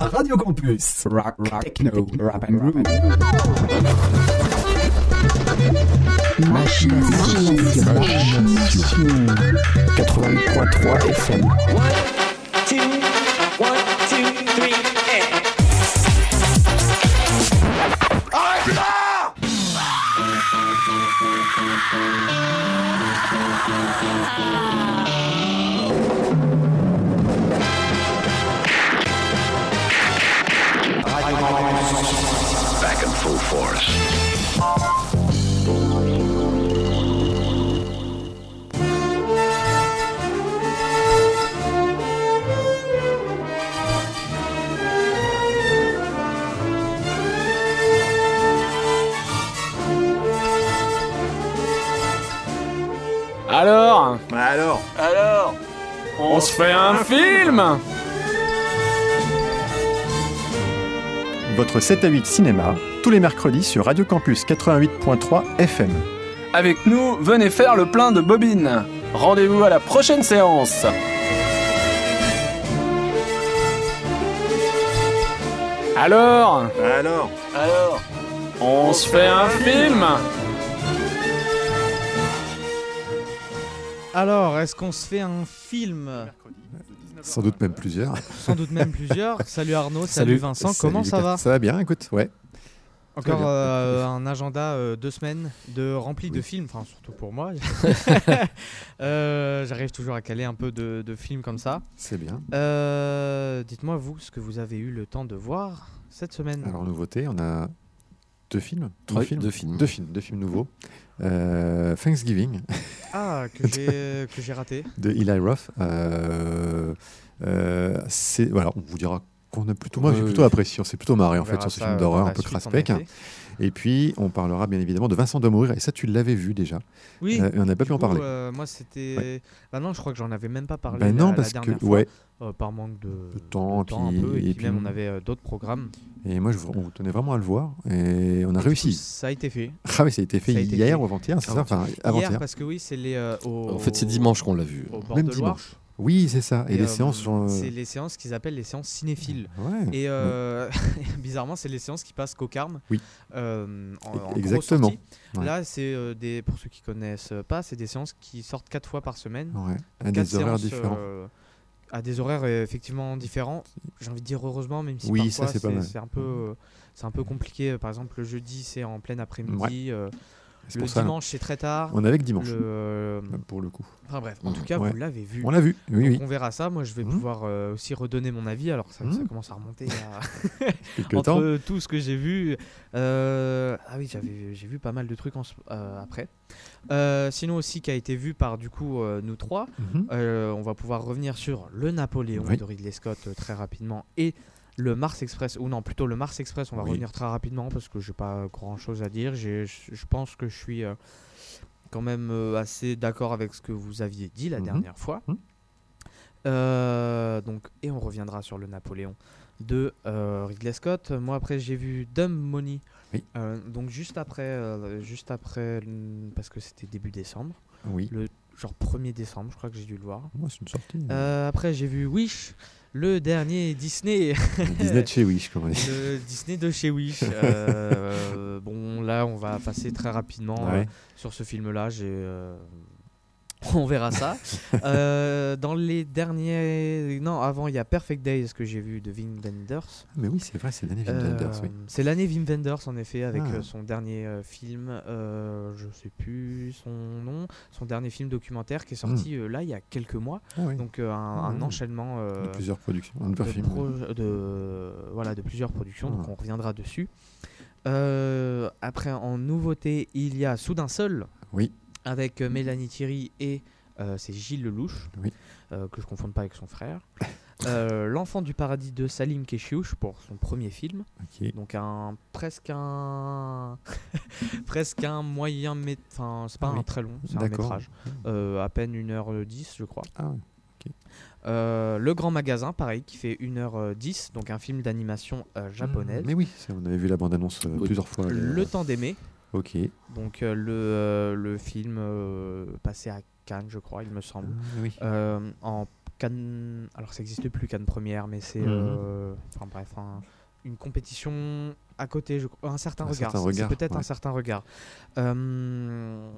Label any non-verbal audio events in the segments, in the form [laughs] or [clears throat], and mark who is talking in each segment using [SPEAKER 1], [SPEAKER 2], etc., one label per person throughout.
[SPEAKER 1] Radio Campus. Rock, rock, techno, rap and roll. Machination. Machination. 88.3 FM.
[SPEAKER 2] One, two, one, two, three, and.
[SPEAKER 3] back
[SPEAKER 4] On se fait un film
[SPEAKER 5] Votre 7 à 8 cinéma, tous les mercredis sur Radio Campus 88.3 FM.
[SPEAKER 4] Avec nous, venez faire le plein de bobines. Rendez-vous à la prochaine séance. Alors?
[SPEAKER 5] Alors?
[SPEAKER 4] Alors? On se fait un film
[SPEAKER 6] Alors, est-ce qu'on se fait un film
[SPEAKER 5] Sans doute même plusieurs.
[SPEAKER 6] Sans doute même plusieurs. [laughs] Salut Arnaud, salut,
[SPEAKER 4] Salut.
[SPEAKER 6] Vincent,
[SPEAKER 5] Salut,
[SPEAKER 6] comment ça va
[SPEAKER 5] Ça va bien, écoute, ouais.
[SPEAKER 6] Encore euh, un agenda euh, deux semaines de rempli de films, enfin surtout pour moi. [laughs] [laughs] Euh, J'arrive toujours à caler un peu de, de films comme ça.
[SPEAKER 5] C'est bien.
[SPEAKER 6] Euh, Dites-moi vous ce que vous avez eu le temps de voir cette semaine.
[SPEAKER 5] Alors, nouveauté, on a deux films Trois
[SPEAKER 7] Oui,
[SPEAKER 5] films
[SPEAKER 7] deux films.
[SPEAKER 5] Deux films, deux films nouveaux. Euh, Thanksgiving
[SPEAKER 6] Ah, que j'ai raté.
[SPEAKER 5] de Eli Roth. Euh, euh, c'est, voilà, on vous dira qu'on a plutôt, moi j'ai plutôt apprécié, on s'est plutôt marré en fait sur ce film d'horreur un peu craspec. Et puis on parlera bien évidemment de Vincent de Mourir, et ça tu l'avais vu déjà.
[SPEAKER 6] Oui.
[SPEAKER 5] Euh, et on n'a pas pu en parler.
[SPEAKER 6] euh, moi c'était. Bah non, je crois que j'en avais même pas parlé.
[SPEAKER 5] Ben
[SPEAKER 6] la-
[SPEAKER 5] non,
[SPEAKER 6] la
[SPEAKER 5] parce que
[SPEAKER 6] dernière fois.
[SPEAKER 5] ouais,
[SPEAKER 6] Euh, par manque de,
[SPEAKER 5] De temps,
[SPEAKER 6] un
[SPEAKER 5] puis-
[SPEAKER 6] peu, et,
[SPEAKER 5] et
[SPEAKER 6] puis, même on avait euh, d'autres programmes.
[SPEAKER 5] et moi je, on vous tenait vraiment à le voir, et on a
[SPEAKER 6] coup,
[SPEAKER 5] réussi.
[SPEAKER 6] Ça a été fait. [laughs]
[SPEAKER 5] Ah oui, ça a été fait
[SPEAKER 6] Ça a été
[SPEAKER 5] hier
[SPEAKER 6] fait.
[SPEAKER 5] ou avant-hier, c'est ça Enfin,
[SPEAKER 6] Hier
[SPEAKER 5] avant-hier.
[SPEAKER 6] parce que oui, c'est les. euh, au-
[SPEAKER 7] En fait, c'est dimanche qu'on l'a vu.
[SPEAKER 6] Au bord
[SPEAKER 5] Même
[SPEAKER 6] de Loire.
[SPEAKER 5] Oui, c'est ça. Et, les
[SPEAKER 6] euh,
[SPEAKER 5] séances sont. euh,
[SPEAKER 6] C'est les séances qu'ils appellent les séances cinéphiles.
[SPEAKER 5] Ouais.
[SPEAKER 6] Et euh, [laughs] bizarrement, c'est les séances qui passent qu'au Carme.
[SPEAKER 5] Oui.
[SPEAKER 6] euh, en,
[SPEAKER 5] Exactement. Ouais.
[SPEAKER 6] Là, c'est des pour ceux qui connaissent pas, c'est des séances qui sortent quatre fois par semaine.
[SPEAKER 5] Ouais, à des horaires
[SPEAKER 6] séances,
[SPEAKER 5] différents.
[SPEAKER 6] à des horaires effectivement différents. J'ai envie de dire heureusement, même si
[SPEAKER 5] Oui,
[SPEAKER 6] parfois
[SPEAKER 5] c'est
[SPEAKER 6] un peu, euh, c'est un peu compliqué. Par exemple, le jeudi, c'est en plein après-midi. Le
[SPEAKER 5] ça.
[SPEAKER 6] dimanche, c'est très tard.
[SPEAKER 5] On est avec dimanche,
[SPEAKER 6] Le, euh,
[SPEAKER 5] pour le coup.
[SPEAKER 6] Enfin bref, en tout cas,
[SPEAKER 5] Ouais.
[SPEAKER 6] vous l'avez vu.
[SPEAKER 5] On l'a vu, oui,
[SPEAKER 6] Donc
[SPEAKER 5] oui.
[SPEAKER 6] on verra ça. Moi, je vais
[SPEAKER 5] Mhm.
[SPEAKER 6] pouvoir euh, aussi redonner mon avis. Alors, ça, ça
[SPEAKER 5] Mhm.
[SPEAKER 6] commence à remonter à... [laughs]
[SPEAKER 5] Quelque temps.
[SPEAKER 6] entre tout ce que j'ai vu. Euh, Ah oui, j'avais, j'ai vu pas mal de trucs en... euh, après. Sinon aussi, qui a été vu par du coup nous trois.
[SPEAKER 5] Mhm.
[SPEAKER 6] On va pouvoir revenir sur le Napoléon
[SPEAKER 5] Oui.
[SPEAKER 6] de Ridley Scott très rapidement et le Mars Express ou non plutôt le Mars Express. On va
[SPEAKER 5] Oui.
[SPEAKER 6] revenir très rapidement parce que j'ai pas grand chose à dire. Je pense que je suis euh, quand même euh, assez d'accord avec ce que vous aviez dit la
[SPEAKER 5] Mhm.
[SPEAKER 6] dernière fois.
[SPEAKER 5] Mhm.
[SPEAKER 6] Euh, donc et on reviendra sur le Napoléon de Ridley Scott. Moi après j'ai vu Dumb Money.
[SPEAKER 5] Oui.
[SPEAKER 6] Donc juste après, juste après, mm, parce que c'était début décembre,
[SPEAKER 5] Oui.
[SPEAKER 6] le genre 1er décembre, je crois que j'ai dû le voir.
[SPEAKER 5] Moi, c'est une sortie.
[SPEAKER 6] Après, j'ai vu Wish, le dernier Disney,
[SPEAKER 5] Disney de chez Wish, comme on dit.
[SPEAKER 6] le Disney de chez Wish. [laughs] Euh, bon, là, on va passer très rapidement euh, sur ce film-là. J'ai, euh, [laughs] on verra ça. Euh, dans les derniers, non, avant, il y a Perfect Days que j'ai vu de Wim Wenders.
[SPEAKER 5] Ah, Mais oui, c'est vrai, c'est l'année Wim
[SPEAKER 6] Euh,
[SPEAKER 5] Wenders, oui.
[SPEAKER 6] C'est l'année Wim Wenders en effet avec
[SPEAKER 5] Ah.
[SPEAKER 6] euh, son dernier euh, film, euh, je sais plus son nom, son dernier film documentaire qui est sorti euh, là il y a quelques mois.
[SPEAKER 5] Ah oui.
[SPEAKER 6] Donc euh, un, un
[SPEAKER 5] Hmm.
[SPEAKER 6] enchaînement euh,
[SPEAKER 5] De plusieurs productions, un
[SPEAKER 6] de,
[SPEAKER 5] film.
[SPEAKER 6] pro- de- voilà de plusieurs productions. Donc
[SPEAKER 5] Ah.
[SPEAKER 6] on reviendra dessus. Euh, après en nouveauté il y a Soudain seul
[SPEAKER 5] Oui.
[SPEAKER 6] Avec euh, Mélanie Thierry et euh, c'est Gilles Lelouch
[SPEAKER 5] Oui.
[SPEAKER 6] euh, que je confonde pas avec son frère. [laughs] Euh, L'enfant du paradis de Salim Keshiouch pour son premier film. Donc un presque un [laughs] presque un moyen enfin c'est pas
[SPEAKER 5] Ah oui.
[SPEAKER 6] un très long, c'est un métrage. Euh, à peine 1h10 je crois.
[SPEAKER 5] Ah.
[SPEAKER 6] Euh, le grand magasin pareil qui fait 1h10 donc un film d'animation euh, japonaise.
[SPEAKER 5] Mais oui, ça, on avait vu la bande-annonce euh,
[SPEAKER 7] Oui.
[SPEAKER 5] plusieurs fois. euh,
[SPEAKER 6] Le temps d'aimer
[SPEAKER 5] Ok.
[SPEAKER 6] donc euh, le, euh, le film euh, passé à Cannes je crois il me
[SPEAKER 5] Ah,
[SPEAKER 6] semble.
[SPEAKER 5] oui.
[SPEAKER 6] Euh, en Cannes. Alors ça n'existe plus Cannes Première, mais c'est.
[SPEAKER 5] Mhm.
[SPEAKER 6] Enfin bref, un- une compétition à côté, je crois. Un certain
[SPEAKER 5] Un
[SPEAKER 6] regard.
[SPEAKER 5] regard,
[SPEAKER 6] peut-être un certain regard. Euh,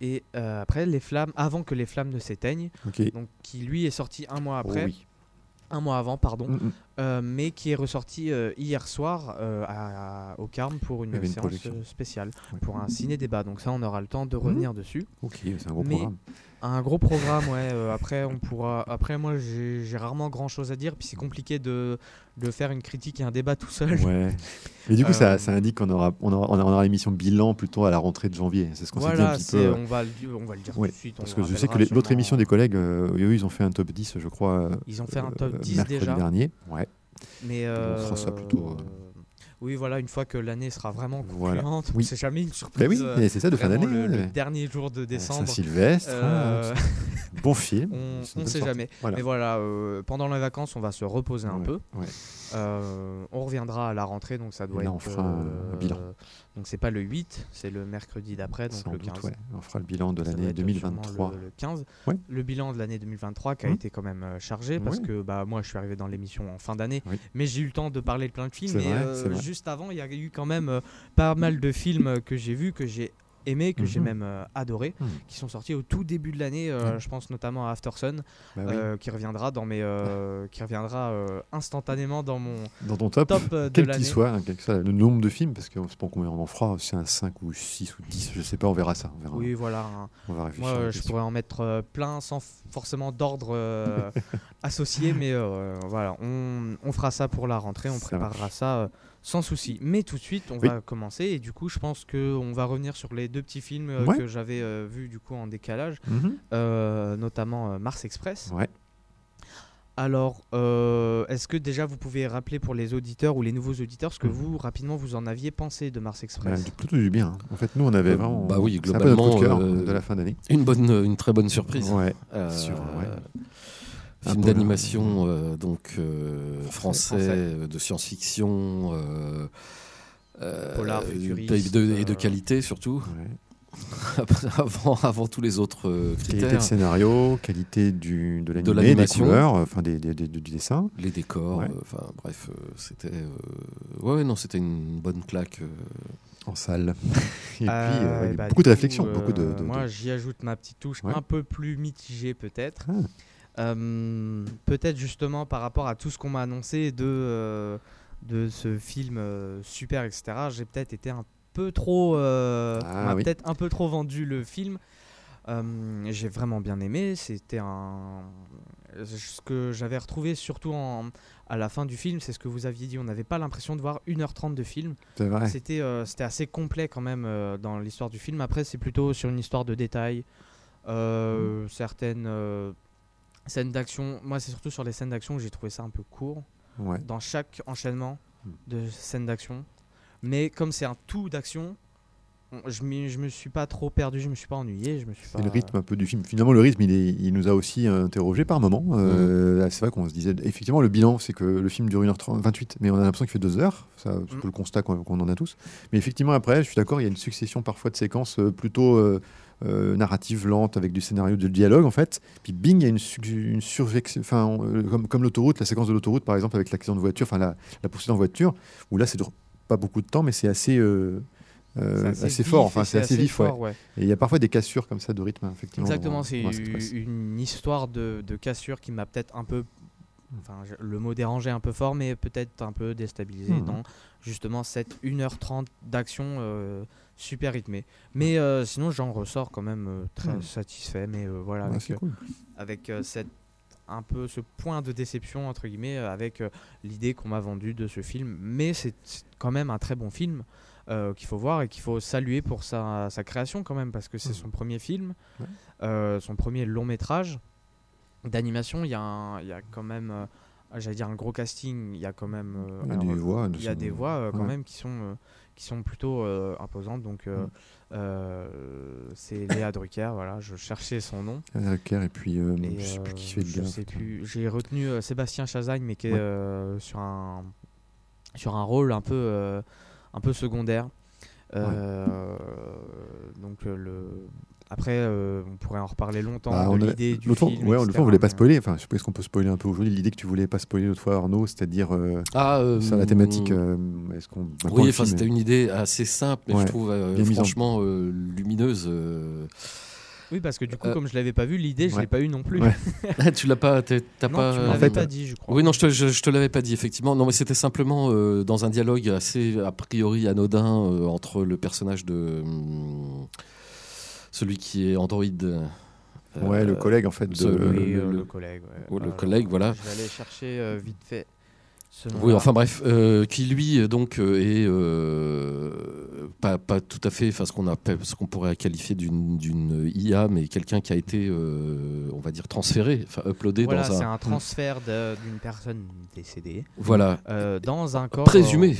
[SPEAKER 6] Et euh, après, les flammes, avant que les flammes ne s'éteignent,
[SPEAKER 5] Ok.
[SPEAKER 6] donc qui lui est sorti un mois
[SPEAKER 5] Oh
[SPEAKER 6] après,
[SPEAKER 5] oui.
[SPEAKER 6] Un mois avant, pardon,
[SPEAKER 5] Mm, mm.
[SPEAKER 6] euh, mais qui est ressorti euh, hier soir euh, à- au Carme pour une,
[SPEAKER 5] avait une
[SPEAKER 6] séance
[SPEAKER 5] projection.
[SPEAKER 6] spéciale,
[SPEAKER 5] Ouais.
[SPEAKER 6] pour un ciné-débat. Donc ça, on aura le temps de revenir dessus.
[SPEAKER 5] Ok, c'est un gros
[SPEAKER 6] Mais-
[SPEAKER 5] programme.
[SPEAKER 6] Un gros programme, ouais. euh, après, on pourra. Après, moi, j'ai rarement grand chose à dire, puis c'est compliqué de, de faire une critique et un débat tout seul.
[SPEAKER 5] Ouais. Et du coup,
[SPEAKER 6] Euh,
[SPEAKER 5] ça, ça indique qu'on aura, on aura, on aura l'émission bilan plutôt à la rentrée de janvier. C'est ce qu'on s'est dit un
[SPEAKER 6] Voilà,
[SPEAKER 5] petit peu.
[SPEAKER 6] on va le, di- on va le dire
[SPEAKER 5] Ouais,
[SPEAKER 6] tout de suite.
[SPEAKER 5] Parce que je sais que l'autre émission des collègues, euh, eux, ils ont fait un top 10, je crois.
[SPEAKER 6] Ils ont fait un
[SPEAKER 5] euh,
[SPEAKER 6] top 10
[SPEAKER 5] mercredi
[SPEAKER 6] déjà.
[SPEAKER 5] dernier. Ouais.
[SPEAKER 6] Mais
[SPEAKER 5] On fera ça plutôt,
[SPEAKER 6] Oui, voilà, une fois que l'année sera vraiment
[SPEAKER 5] Voilà.
[SPEAKER 6] concluante,
[SPEAKER 5] Oui.
[SPEAKER 6] c'est jamais une surprise.
[SPEAKER 5] Bah oui,
[SPEAKER 6] euh,
[SPEAKER 5] mais c'est ça de fin d'année.
[SPEAKER 6] le, dernier jour de décembre.
[SPEAKER 5] Saint-Sylvestre.
[SPEAKER 6] Euh,
[SPEAKER 5] hein, bon film. [laughs]
[SPEAKER 6] on ne sait jamais.
[SPEAKER 5] Voilà.
[SPEAKER 6] Mais voilà, euh, pendant les vacances, on va se reposer un peu.
[SPEAKER 5] ouais.
[SPEAKER 6] Euh, on reviendra à la rentrée, donc ça doit
[SPEAKER 5] là,
[SPEAKER 6] être.
[SPEAKER 5] on fera un- un bilan.
[SPEAKER 6] Donc c'est pas le 8, c'est le mercredi d'après, donc
[SPEAKER 5] Sans
[SPEAKER 6] le
[SPEAKER 5] doute,
[SPEAKER 6] 15.
[SPEAKER 5] ouais. On fera le bilan de l'année
[SPEAKER 6] être
[SPEAKER 5] 2023.
[SPEAKER 6] sûrement Le, le 15.
[SPEAKER 5] Ouais.
[SPEAKER 6] Le bilan de l'année 2023 qui a
[SPEAKER 5] Mhm.
[SPEAKER 6] été quand même euh, chargé parce que bah, moi je suis arrivé dans l'émission en fin d'année,
[SPEAKER 5] Oui.
[SPEAKER 6] mais j'ai eu le temps de parler de plein de films. Et
[SPEAKER 5] vrai,
[SPEAKER 6] euh, juste avant, il y a eu quand même euh, pas mal de films que j'ai vus, que j'ai aimé, que j'ai
[SPEAKER 5] Mhm.
[SPEAKER 6] même euh, adoré,
[SPEAKER 5] Mhm.
[SPEAKER 6] qui sont sortis au tout début de l'année. euh. Je pense notamment à After Sun,
[SPEAKER 5] Bah oui.
[SPEAKER 6] euh, qui reviendra dans mes, euh, qui reviendra instantanément dans mon
[SPEAKER 5] Dans ton top,
[SPEAKER 6] top de
[SPEAKER 5] quel qu'il soit, hein, quel que soit le nombre de films, parce qu'on ne sait pas combien on en fera, c'est un 5 ou 6 ou 10, je sais pas, on verra ça. On, verra.
[SPEAKER 6] Oui, voilà. un-
[SPEAKER 5] on va réfléchir.
[SPEAKER 6] Moi, je pourrais en mettre plein sans forcément d'ordre [laughs] associé, mais voilà, on, on fera ça pour la rentrée, on
[SPEAKER 5] Ça
[SPEAKER 6] préparera ça sans souci. Mais tout de suite, on
[SPEAKER 5] Oui.
[SPEAKER 6] va commencer et du coup, je pense que on va revenir sur les deux petits films euh,
[SPEAKER 5] Ouais.
[SPEAKER 6] que j'avais euh, vus du coup en décalage,
[SPEAKER 5] Mhm.
[SPEAKER 6] euh, notamment euh, Mars Express.
[SPEAKER 5] Ouais.
[SPEAKER 6] Alors, euh, est-ce que déjà vous pouvez rappeler pour les auditeurs ou les nouveaux auditeurs ce que
[SPEAKER 5] Mhm.
[SPEAKER 6] vous rapidement vous en aviez pensé de Mars
[SPEAKER 5] Bah,
[SPEAKER 6] Express?
[SPEAKER 5] plutôt du bien. hein. En fait, nous, on avait
[SPEAKER 7] Euh,
[SPEAKER 5] vraiment.
[SPEAKER 7] bah oui,
[SPEAKER 5] c'est un peu notre coup de cœur
[SPEAKER 7] globalement, euh,
[SPEAKER 5] de la fin d'année.
[SPEAKER 7] Une bonne, une très bonne surprise.
[SPEAKER 5] Ouais.
[SPEAKER 7] Euh,
[SPEAKER 5] Sur,
[SPEAKER 7] Film d'animation euh, donc euh, français,
[SPEAKER 6] Français.
[SPEAKER 7] euh, de science-fiction, euh, euh,
[SPEAKER 6] Polar,
[SPEAKER 7] et
[SPEAKER 6] futuriste,
[SPEAKER 7] de, et de
[SPEAKER 6] euh,
[SPEAKER 7] qualité surtout,
[SPEAKER 5] ouais. [laughs]
[SPEAKER 7] avant, avant tous les autres euh,
[SPEAKER 5] Qualité de
[SPEAKER 7] critères.
[SPEAKER 5] scénario, qualité du, de l'animé, des
[SPEAKER 7] l'animation.
[SPEAKER 5] couleurs, enfin des, des- des- du dessin.
[SPEAKER 7] Les décors,
[SPEAKER 5] Ouais.
[SPEAKER 7] euh, enfin bref, euh, c'était, euh, ouais, non, c'était une bonne claque. euh,
[SPEAKER 5] en salle. [laughs] Et puis,
[SPEAKER 6] Euh,
[SPEAKER 5] euh,
[SPEAKER 6] bah,
[SPEAKER 5] beaucoup de réflexion,
[SPEAKER 6] coup,
[SPEAKER 5] beaucoup de.
[SPEAKER 6] euh, Moi, j'y ajoute ma petite touche
[SPEAKER 5] Ouais.
[SPEAKER 6] un peu plus mitigée, peut-être.
[SPEAKER 5] Ah.
[SPEAKER 6] Euh, peut-être justement par rapport à tout ce qu'on m'a annoncé de, euh, de ce film euh, super, etc. J'ai peut-être été un peu trop.
[SPEAKER 5] Ah,
[SPEAKER 6] on m'a
[SPEAKER 5] oui.
[SPEAKER 6] peut-être un peu trop vendu le film. Euh, J'ai vraiment bien aimé. C'était un. Ce que j'avais retrouvé surtout en, à la fin du film, c'est ce que vous aviez dit. On n'avait pas l'impression de voir 1h30 de film.
[SPEAKER 5] C'est vrai.
[SPEAKER 6] C'était euh, c'était assez complet quand même euh, dans l'histoire du film. Après, c'est plutôt sur une histoire de détails. Euh, Certaines scènes d'action. Moi, c'est surtout sur les scènes d'action que j'ai trouvé ça un peu court.
[SPEAKER 5] Ouais.
[SPEAKER 6] Dans chaque enchaînement
[SPEAKER 5] Hmm.
[SPEAKER 6] de scènes d'action. Mais comme c'est un tout d'action, on- je, m'y- je me suis pas trop perdu, je me suis pas ennuyé. Je me suis pas...
[SPEAKER 5] le rythme un peu du film. Finalement, le rythme, il, est- il nous a aussi interrogé par moments. Euh, C'est vrai qu'on se disait, effectivement, le bilan, c'est que le film dure 1h28, mais on a l'impression qu'il fait 2 heures. C'est un peu le constat qu'on qu'on en a tous. Mais effectivement, après, je suis d'accord, il y a une succession parfois de séquences euh, plutôt euh, euh, narratives lentes avec du scénario de dialogue, en fait. Puis bing, il y a une, une survex- enfin, euh, comme, comme l'autoroute, la séquence de l'autoroute, par exemple, avec l'accident de voiture, enfin, la, la poursuite en voiture, où là, c'est pas beaucoup de temps, mais c'est assez. euh, euh, assez, fort, enfin c'est assez, vif, ouais.
[SPEAKER 6] fort, ouais.
[SPEAKER 5] Et il y a parfois des cassures comme ça de rythme, effectivement.
[SPEAKER 6] Exactement, c'est une histoire de, de cassure qui m'a peut-être un peu. Enfin, le mot dérangé un peu fort, mais peut-être un peu déstabilisé
[SPEAKER 5] Mhm.
[SPEAKER 6] dans justement cette 1h30 d'action euh, super rythmée. Mais euh, sinon, j'en ressors quand même euh, très
[SPEAKER 5] Mhm.
[SPEAKER 6] satisfait. Mais euh, voilà,
[SPEAKER 5] Ouais,
[SPEAKER 6] avec,
[SPEAKER 5] cool.
[SPEAKER 6] avec cette un peu ce point de déception entre guillemets avec l'idée qu'on m'a vendue de ce film mais c'est quand même un très bon film qu'il faut voir et qu'il faut saluer pour sa, sa création quand même parce que c'est
[SPEAKER 5] Mhm.
[SPEAKER 6] son premier film son premier long métrage d'animation il y, y a quand même j'allais dire un gros casting il y a quand même euh,
[SPEAKER 5] Il y a
[SPEAKER 6] alors,
[SPEAKER 5] des voix. de
[SPEAKER 6] il y a
[SPEAKER 5] son-
[SPEAKER 6] des voix euh, quand
[SPEAKER 5] ouais.
[SPEAKER 6] même qui sont euh, qui sont plutôt euh, imposantes donc euh,
[SPEAKER 5] Mm.
[SPEAKER 6] euh, c'est Léa Drucker voilà je cherchais son nom
[SPEAKER 5] Anna Drucker et puis euh,
[SPEAKER 6] et,
[SPEAKER 5] je sais plus qui fait le
[SPEAKER 6] je
[SPEAKER 5] gars.
[SPEAKER 6] sais plus. J'ai retenu Sébastien Chazagne, mais qui est
[SPEAKER 5] Ouais.
[SPEAKER 6] euh, sur un sur un rôle un peu un peu secondaire. Donc le Après, euh, on pourrait en reparler longtemps
[SPEAKER 5] Bah,
[SPEAKER 6] de l'idée du
[SPEAKER 5] fois,
[SPEAKER 6] film.
[SPEAKER 5] ouais, l'autre fois, on voulait pas spoiler. Enfin, je sais pas est-ce qu'on peut spoiler un peu aujourd'hui l'idée que tu voulais pas spoiler l'autre fois, Arnaud, c'est-à-dire euh,
[SPEAKER 7] Ah, euh,
[SPEAKER 5] sur la thématique. euh, est-ce qu'on
[SPEAKER 7] Oui, enfin,
[SPEAKER 5] film
[SPEAKER 7] c'était une idée assez simple, mais
[SPEAKER 5] Ouais,
[SPEAKER 7] je trouve euh, franchement euh, lumineuse. euh.
[SPEAKER 6] Oui, parce que du coup,
[SPEAKER 7] Euh,
[SPEAKER 6] comme je l'avais pas vu, l'idée, je
[SPEAKER 5] ouais.
[SPEAKER 6] l'ai pas eu non plus.
[SPEAKER 5] Ouais. [laughs]
[SPEAKER 7] Ah, tu l'as pas, t'as
[SPEAKER 6] non,
[SPEAKER 7] pas.
[SPEAKER 6] tu
[SPEAKER 7] euh,
[SPEAKER 5] en fait,
[SPEAKER 6] pas dit, je crois.
[SPEAKER 7] Oui, non, je te, je, je te l'avais pas dit, effectivement. Non, mais c'était simplement euh, dans un dialogue assez, a priori, anodin euh, entre le personnage de. hum, celui qui est Android. euh,
[SPEAKER 5] Ouais, le collègue en fait. De,
[SPEAKER 7] ce-
[SPEAKER 6] Oui,
[SPEAKER 7] le-
[SPEAKER 6] euh,
[SPEAKER 7] le-
[SPEAKER 6] le, collègue. ouais.
[SPEAKER 7] le
[SPEAKER 6] Alors,
[SPEAKER 7] collègue, voilà.
[SPEAKER 6] Je vais aller chercher euh, vite fait. ce
[SPEAKER 7] Oui, enfin bref, euh, qui lui euh, donc euh, est euh, pas, pas tout à fait, enfin ce qu'on appelle, ce qu'on pourrait qualifier d'une d'une IA, mais quelqu'un qui a été, euh, on va dire, transféré, enfin uploadé
[SPEAKER 6] Voilà,
[SPEAKER 7] dans
[SPEAKER 6] c'est
[SPEAKER 7] un,
[SPEAKER 6] un transfert d'une personne décédée
[SPEAKER 7] voilà,
[SPEAKER 6] euh, dans un corps
[SPEAKER 7] présumé.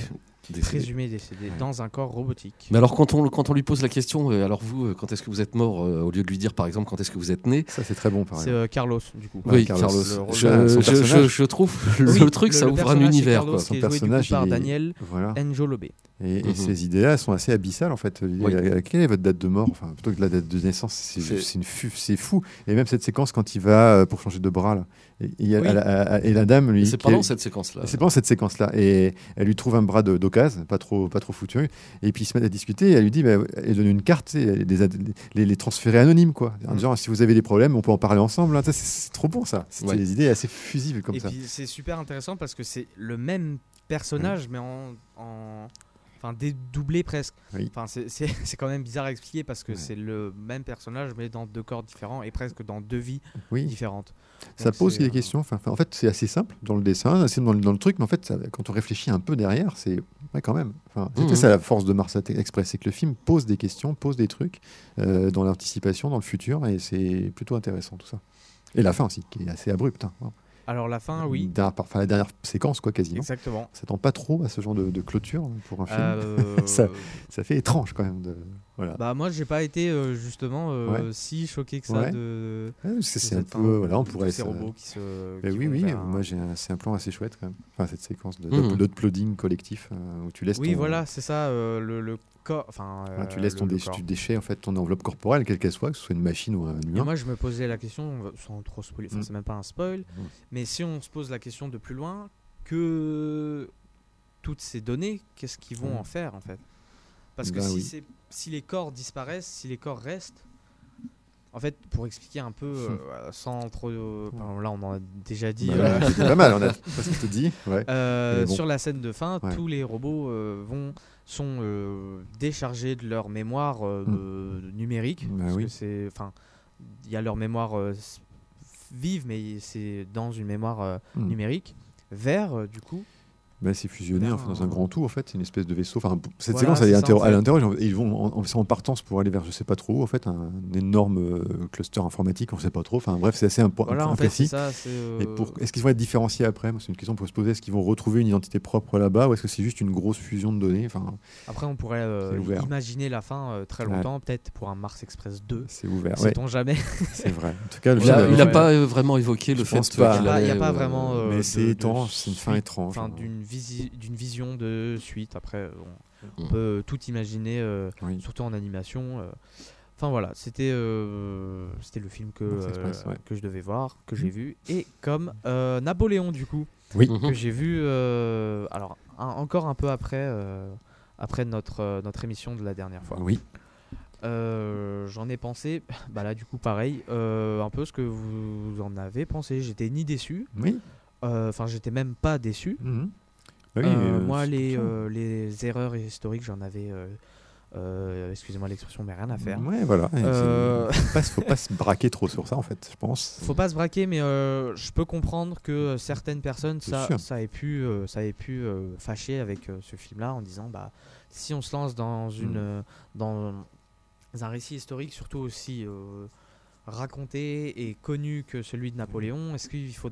[SPEAKER 7] Décédé.
[SPEAKER 6] présumé décédé dans un corps robotique.
[SPEAKER 7] Mais alors quand on quand on lui pose la question, euh, alors vous, euh, quand est-ce que vous êtes mort, euh, au lieu de lui dire par exemple quand est-ce que vous êtes né,
[SPEAKER 5] Ça, c'est très bon, par
[SPEAKER 6] C'est
[SPEAKER 5] exemple.
[SPEAKER 6] euh, Carlos du coup.
[SPEAKER 7] Oui,
[SPEAKER 5] Carlos,
[SPEAKER 7] Carlos,
[SPEAKER 6] le rôle
[SPEAKER 7] je, je- je-
[SPEAKER 5] personnage.
[SPEAKER 7] je trouve [laughs]
[SPEAKER 6] Oui,
[SPEAKER 7] le truc, ça
[SPEAKER 6] le
[SPEAKER 7] ouvre un
[SPEAKER 6] personnage,
[SPEAKER 7] univers
[SPEAKER 6] Carlos
[SPEAKER 7] quoi.
[SPEAKER 6] qui
[SPEAKER 5] Son
[SPEAKER 6] est joué coup
[SPEAKER 5] personnage,
[SPEAKER 6] par Daniel
[SPEAKER 5] Voilà.
[SPEAKER 6] Njolobé.
[SPEAKER 5] Et, et
[SPEAKER 7] Mhm.
[SPEAKER 5] ces idées-là sont assez abyssales en fait.
[SPEAKER 7] Oui.
[SPEAKER 5] Quelle est votre date de mort? Enfin, plutôt que la date de naissance, c'est fou. Et même cette séquence quand il va pour changer de bras là, et, et il y a-
[SPEAKER 6] Oui.
[SPEAKER 5] elle- elle- et la dame lui.
[SPEAKER 7] C'est pendant cette séquence-là.
[SPEAKER 5] C'est pendant cette séquence-là. Et elle lui trouve un bras de- d'occasion, pas trop, pas trop foutu. Et puis ils se mettent à discuter. Et elle lui dit, bah, elle donne une carte, les, les transférer anonymes, quoi. En
[SPEAKER 6] Mm.
[SPEAKER 5] disant, si vous avez des problèmes, on peut en parler ensemble. hein. C'est trop bon, ça. C'est
[SPEAKER 7] Ouais.
[SPEAKER 5] des idées assez fusibles comme
[SPEAKER 6] Et
[SPEAKER 5] ça.
[SPEAKER 6] puis c'est super intéressant parce que c'est le même personnage mais en, en- enfin dédoublé presque.
[SPEAKER 5] Oui.
[SPEAKER 6] Enfin c'est- c'est [laughs] c'est quand même bizarre à expliquer parce que
[SPEAKER 5] Ouais.
[SPEAKER 6] c'est le même personnage mais dans deux corps différents et presque dans deux vies
[SPEAKER 5] Oui.
[SPEAKER 6] différentes.
[SPEAKER 5] Ça
[SPEAKER 6] Donc,
[SPEAKER 5] pose des
[SPEAKER 6] euh,
[SPEAKER 5] questions. Enfin, en fait, c'est assez simple dans le dessin, assez dans le, dans le truc, mais en fait, ça- quand on réfléchit un peu derrière, c'est ouais, quand même. Enfin, c'était
[SPEAKER 7] Mhm.
[SPEAKER 5] ça la force de Mars Express, c'est que le film pose des questions, pose des trucs euh, dans l'anticipation, dans le futur, et c'est plutôt intéressant tout ça. Et la fin aussi, qui est assez abrupte. hein.
[SPEAKER 6] Alors la fin oui.
[SPEAKER 5] Dernière, enfin, la dernière séquence, quoi, quasiment.
[SPEAKER 6] Exactement.
[SPEAKER 5] Ça s'attend pas trop à ce genre de, de clôture pour un film.
[SPEAKER 6] Euh, [laughs]
[SPEAKER 5] Ça- Ça fait étrange quand même. De... Voilà.
[SPEAKER 6] Bah moi j'ai pas été euh, justement euh,
[SPEAKER 5] Ouais.
[SPEAKER 6] si choqué que ça
[SPEAKER 5] Ouais.
[SPEAKER 6] de,
[SPEAKER 5] Ouais, parce que
[SPEAKER 6] de
[SPEAKER 5] c'est un peu. Voilà, on pourrait.
[SPEAKER 6] ces robots qui se
[SPEAKER 5] Ben
[SPEAKER 6] qui
[SPEAKER 5] oui, oui.
[SPEAKER 6] un-
[SPEAKER 5] Moi, c'est un plan assez chouette quand même. Enfin, cette séquence de- d'uploading collectif euh, où tu laisses
[SPEAKER 6] Oui
[SPEAKER 5] ton,
[SPEAKER 6] voilà c'est ça le, le corps enfin
[SPEAKER 5] Enfin, tu laisses ton
[SPEAKER 6] le
[SPEAKER 5] dé-
[SPEAKER 6] corps.
[SPEAKER 5] tu déchets en fait ton enveloppe corporelle, quelle qu'elle soit, que ce soit une machine ou un
[SPEAKER 6] Et
[SPEAKER 5] humain.
[SPEAKER 6] moi, je me posais la question, sans trop spoiler, enfin,
[SPEAKER 5] Mm.
[SPEAKER 6] c'est même pas un spoil,
[SPEAKER 5] Mm.
[SPEAKER 6] mais si on se pose la question de plus loin, que toutes ces données, qu'est-ce qu'ils vont
[SPEAKER 5] Mm.
[SPEAKER 6] en faire en fait? Parce que
[SPEAKER 5] Ben
[SPEAKER 6] si,
[SPEAKER 5] oui.
[SPEAKER 6] c'est- si les corps disparaissent, si les corps restent, en fait, pour expliquer un peu, euh, sans trop. euh, enfin, là, on en a déjà dit.
[SPEAKER 5] Bah,
[SPEAKER 6] euh,
[SPEAKER 5] pas mal, on a presque tout dit. Ouais. [laughs]
[SPEAKER 6] euh,
[SPEAKER 5] bon.
[SPEAKER 6] Sur la scène de fin,
[SPEAKER 5] Ouais.
[SPEAKER 6] tous les robots vont sont déchargés de leur mémoire euh, numérique.
[SPEAKER 5] Bah
[SPEAKER 6] parce
[SPEAKER 5] oui.
[SPEAKER 6] que c'est, enfin, il y a leur mémoire vive, mais c'est dans une mémoire numérique. Vers, du coup,
[SPEAKER 5] Bah, c'est fusionné enfin, dans
[SPEAKER 6] un-
[SPEAKER 5] grand tout en fait, c'est une espèce de vaisseau. Enfin, cette
[SPEAKER 6] Voilà,
[SPEAKER 5] séquence elle, est
[SPEAKER 6] ça,
[SPEAKER 5] interro-
[SPEAKER 6] en fait.
[SPEAKER 5] elle interroge, ils vont en, en- partance pour aller vers je sais pas trop où, en fait, un, énorme euh, cluster informatique, on sait pas trop. Enfin bref, c'est assez impo-
[SPEAKER 6] voilà, en fait, c'est
[SPEAKER 5] imprécis.
[SPEAKER 6] ça. c'est, euh,
[SPEAKER 5] Et pour, est-ce qu'ils vont être différenciés après? C'est une question pour se poser. Est-ce qu'ils vont retrouver une identité propre là-bas ou est-ce que c'est juste une grosse fusion de données? Enfin,
[SPEAKER 6] Après, on pourrait euh, imaginer la fin euh, très
[SPEAKER 5] Ouais.
[SPEAKER 6] longtemps, peut-être pour un Mars Express 2.
[SPEAKER 5] C'est ouvert. Ouais,
[SPEAKER 6] Sait-on jamais [laughs]
[SPEAKER 5] c'est vrai. En tout cas,
[SPEAKER 7] Il a, il a
[SPEAKER 6] ouais.
[SPEAKER 7] pas vraiment évoqué
[SPEAKER 5] Je
[SPEAKER 7] le fait qu'il.
[SPEAKER 6] Il y a pas- vraiment,
[SPEAKER 5] mais c'est étrange, c'est une fin étrange. Hein.
[SPEAKER 6] D'une visi- vision de suite. Après, euh, on, on
[SPEAKER 7] Mm.
[SPEAKER 6] peut tout imaginer, euh,
[SPEAKER 5] Oui.
[SPEAKER 6] surtout en animation. euh. Enfin voilà, c'était euh, c'était le film que,
[SPEAKER 5] Mars Express,
[SPEAKER 6] euh,
[SPEAKER 5] ouais.
[SPEAKER 6] que je devais voir, que j'ai vu. Et comme euh, Napoléon, du coup,
[SPEAKER 5] Oui.
[SPEAKER 6] Que j'ai vu euh, alors un- encore un peu après, euh, après notre, euh, notre émission de la dernière fois.
[SPEAKER 5] Oui.
[SPEAKER 6] Euh, J'en ai pensé, [laughs] bah là du coup pareil, euh, un peu ce que vous en avez pensé. J'étais ni déçu,
[SPEAKER 5] Oui.
[SPEAKER 6] euh, enfin j'étais même pas déçu.
[SPEAKER 5] Mhm. Bah oui,
[SPEAKER 6] Euh,
[SPEAKER 5] euh,
[SPEAKER 6] moi les, euh, les erreurs historiques j'en avais, euh, excusez-moi l'expression, mais rien à faire.
[SPEAKER 5] Ouais, voilà. Faut, pas, faut pas [laughs] se braquer trop sur ça, en fait, je pense.
[SPEAKER 6] Faut pas se braquer, mais je peux comprendre que certaines personnes, ça,
[SPEAKER 5] sûr.
[SPEAKER 6] ça ait pu, ça ait pu fâcher avec ce film-là en disant, bah, si on se lance dans une,
[SPEAKER 5] Mm.
[SPEAKER 6] dans un récit historique, surtout aussi raconté et connu que celui de Napoléon, est-ce qu'il faut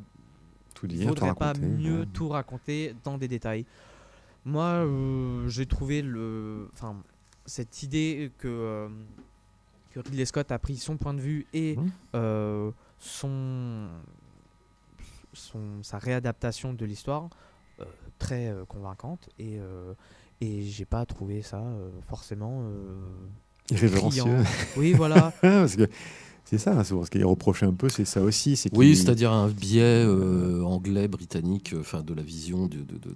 [SPEAKER 5] Tout
[SPEAKER 6] il
[SPEAKER 5] dire, tout
[SPEAKER 6] faudrait pas
[SPEAKER 5] raconter,
[SPEAKER 6] mieux
[SPEAKER 5] ouais.
[SPEAKER 6] tout raconter dans des détails. Moi, euh, j'ai trouvé le, enfin, cette idée que euh, que Ridley Scott a pris son point de vue et
[SPEAKER 5] Mhm.
[SPEAKER 6] euh, son, son sa réadaptation de l'histoire euh, très convaincante et et j'ai pas trouvé ça forcément
[SPEAKER 5] Irrévérencieux. [laughs]
[SPEAKER 6] Oui, voilà.
[SPEAKER 5] Parce que c'est ça, hein, souvent, ce qu'il reprochait un peu, c'est ça aussi. c'est
[SPEAKER 7] Oui, c'est-à-dire un biais euh, anglais, britannique, euh, enfin de la vision de, de, de,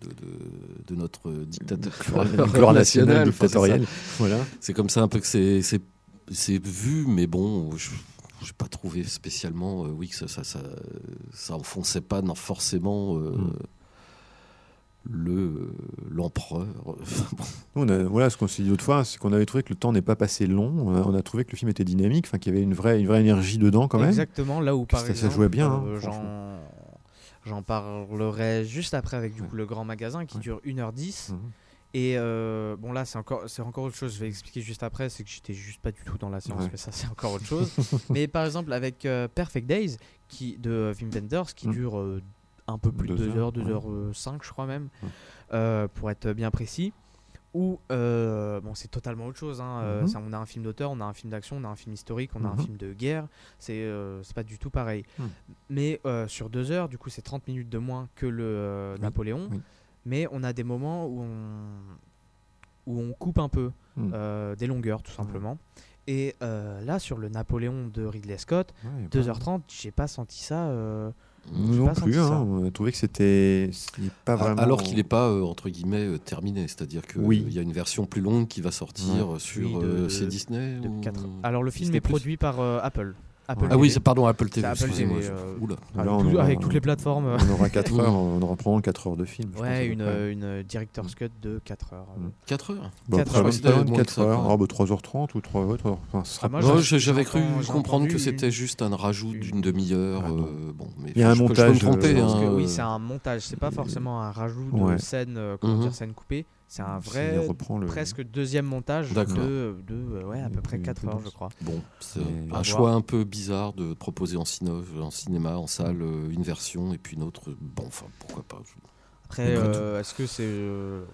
[SPEAKER 7] de, notre dictateur [laughs] [laughs]
[SPEAKER 5] national
[SPEAKER 7] ça.
[SPEAKER 5] dictatorial. Voilà.
[SPEAKER 7] C'est comme ça un peu que c'est c'est c'est vu, mais bon, je n'ai pas trouvé spécialement, euh, oui, que ça, ça, ça, ça enfonçait pas non, forcément euh,
[SPEAKER 5] Mm.
[SPEAKER 7] Le l'empereur. [laughs]
[SPEAKER 5] On a- voilà, ce qu'on s'est dit l'autre fois, c'est qu'on avait trouvé que le temps n'est pas passé long. On a, on a trouvé que le film était dynamique, enfin qu'il y avait une vraie, une vraie énergie dedans quand même.
[SPEAKER 6] Exactement, là où par
[SPEAKER 5] ça- jouait bien, hein,
[SPEAKER 6] euh, j'en-
[SPEAKER 5] franchement.
[SPEAKER 6] J'en parlerai juste après avec du coup le grand magasin qui
[SPEAKER 5] Ouais.
[SPEAKER 6] dure 1h10.
[SPEAKER 5] Mhm.
[SPEAKER 6] Et euh, bon là c'est encore, c'est encore autre chose, je vais expliquer juste après, c'est que j'étais juste pas du tout dans la séance,
[SPEAKER 5] Ouais.
[SPEAKER 6] mais ça c'est encore autre chose. [laughs] mais par exemple avec euh, Perfect Days qui, de Wim Wenders qui
[SPEAKER 5] Mhm.
[SPEAKER 6] dure euh, un peu plus de
[SPEAKER 5] Deux
[SPEAKER 6] 2 heures,
[SPEAKER 5] heures,
[SPEAKER 6] 2
[SPEAKER 5] ouais.
[SPEAKER 6] heures 5 je crois même,
[SPEAKER 5] Ouais.
[SPEAKER 6] euh, pour être bien précis. Où euh, bon c'est totalement autre chose, hein, euh,
[SPEAKER 5] Mhm.
[SPEAKER 6] ça, on a un film d'auteur, on a un film d'action, on a un film historique, on a un
[SPEAKER 5] Mhm.
[SPEAKER 6] film de guerre, c'est euh, pas du tout pareil.
[SPEAKER 5] Mhm.
[SPEAKER 6] Mais euh, sur deux heures, du coup, c'est 30 minutes de moins que le euh,
[SPEAKER 5] Oui,
[SPEAKER 6] Napoléon.
[SPEAKER 5] oui.
[SPEAKER 6] Mais on a des moments où on, où on coupe un peu euh, des longueurs, tout simplement. Et euh, là, sur le Napoléon de Ridley Scott,
[SPEAKER 5] Ouais,
[SPEAKER 6] 2h30, j'ai pas senti ça. euh,
[SPEAKER 5] non plus, hein, on a trouvé que c'était c'était pas vraiment.
[SPEAKER 7] Alors qu'il n'est pas, euh, entre guillemets, euh, terminé. C'est-à-dire qu'il
[SPEAKER 5] Oui.
[SPEAKER 7] y a une version plus longue qui va sortir euh, sur.
[SPEAKER 6] Oui, de-
[SPEAKER 7] euh,
[SPEAKER 6] de-
[SPEAKER 7] c'est Disney
[SPEAKER 6] de
[SPEAKER 7] ou-
[SPEAKER 6] quatre- Alors, le film
[SPEAKER 7] Disney+.
[SPEAKER 6] est produit par euh, Apple. Apple.
[SPEAKER 7] Ah oui, c'est pardon, Apple TV.
[SPEAKER 6] Apple
[SPEAKER 7] excusez-moi,
[SPEAKER 6] TV, euh,
[SPEAKER 7] Oula.
[SPEAKER 5] Là,
[SPEAKER 6] avec,
[SPEAKER 5] on
[SPEAKER 6] tout-
[SPEAKER 5] aura-
[SPEAKER 6] avec toutes les plateformes.
[SPEAKER 5] On aura 4 heures, [laughs] on aura probablement 4 heures de film. je pense, à
[SPEAKER 6] ouais,
[SPEAKER 5] peu
[SPEAKER 6] une,
[SPEAKER 5] près.
[SPEAKER 6] euh, une director's cut de 4 heures. euh.
[SPEAKER 5] Mhm.
[SPEAKER 7] 4 heures
[SPEAKER 5] Bah,
[SPEAKER 6] quatre
[SPEAKER 5] après,
[SPEAKER 6] heures.
[SPEAKER 5] même
[SPEAKER 7] Je crois que
[SPEAKER 5] pas
[SPEAKER 7] c'était moins
[SPEAKER 5] 4
[SPEAKER 7] que ça,
[SPEAKER 5] heures,
[SPEAKER 7] quoi.
[SPEAKER 5] ah, bah, 3h30 ou 3 ouais, 3 enfin, ce sera
[SPEAKER 6] Ah, moi,
[SPEAKER 7] Non,
[SPEAKER 6] j'ai-
[SPEAKER 7] j'avais cru
[SPEAKER 6] j'entends- j'ai
[SPEAKER 7] comprendre que
[SPEAKER 6] entendu
[SPEAKER 7] c'était juste un rajout
[SPEAKER 6] une-
[SPEAKER 7] d'une demi-heure.
[SPEAKER 5] Ah, non.
[SPEAKER 7] euh, bon, mais
[SPEAKER 5] Il y a un
[SPEAKER 7] je peux- je peux
[SPEAKER 5] montage,
[SPEAKER 7] me tromper,
[SPEAKER 5] euh,
[SPEAKER 6] Je pense
[SPEAKER 7] hein,
[SPEAKER 6] que oui, c'est un montage, c'est pas forcément un rajout de
[SPEAKER 5] Ouais.
[SPEAKER 6] scène, euh, comment
[SPEAKER 7] Mhm.
[SPEAKER 6] dire, scène coupée, c'est un vrai
[SPEAKER 5] reprend le-
[SPEAKER 6] presque deuxième montage de,
[SPEAKER 7] D'accord.
[SPEAKER 6] de euh, ouais, à peu près
[SPEAKER 5] Une
[SPEAKER 6] 4 heures, je crois.
[SPEAKER 7] Bon, c'est un choix
[SPEAKER 6] voir.
[SPEAKER 7] un peu bizarre de proposer en, cinéma, en salle, euh, une version et puis une autre. Bon, enfin, pourquoi pas. je-
[SPEAKER 6] Après, euh, est-ce que c'est. euh,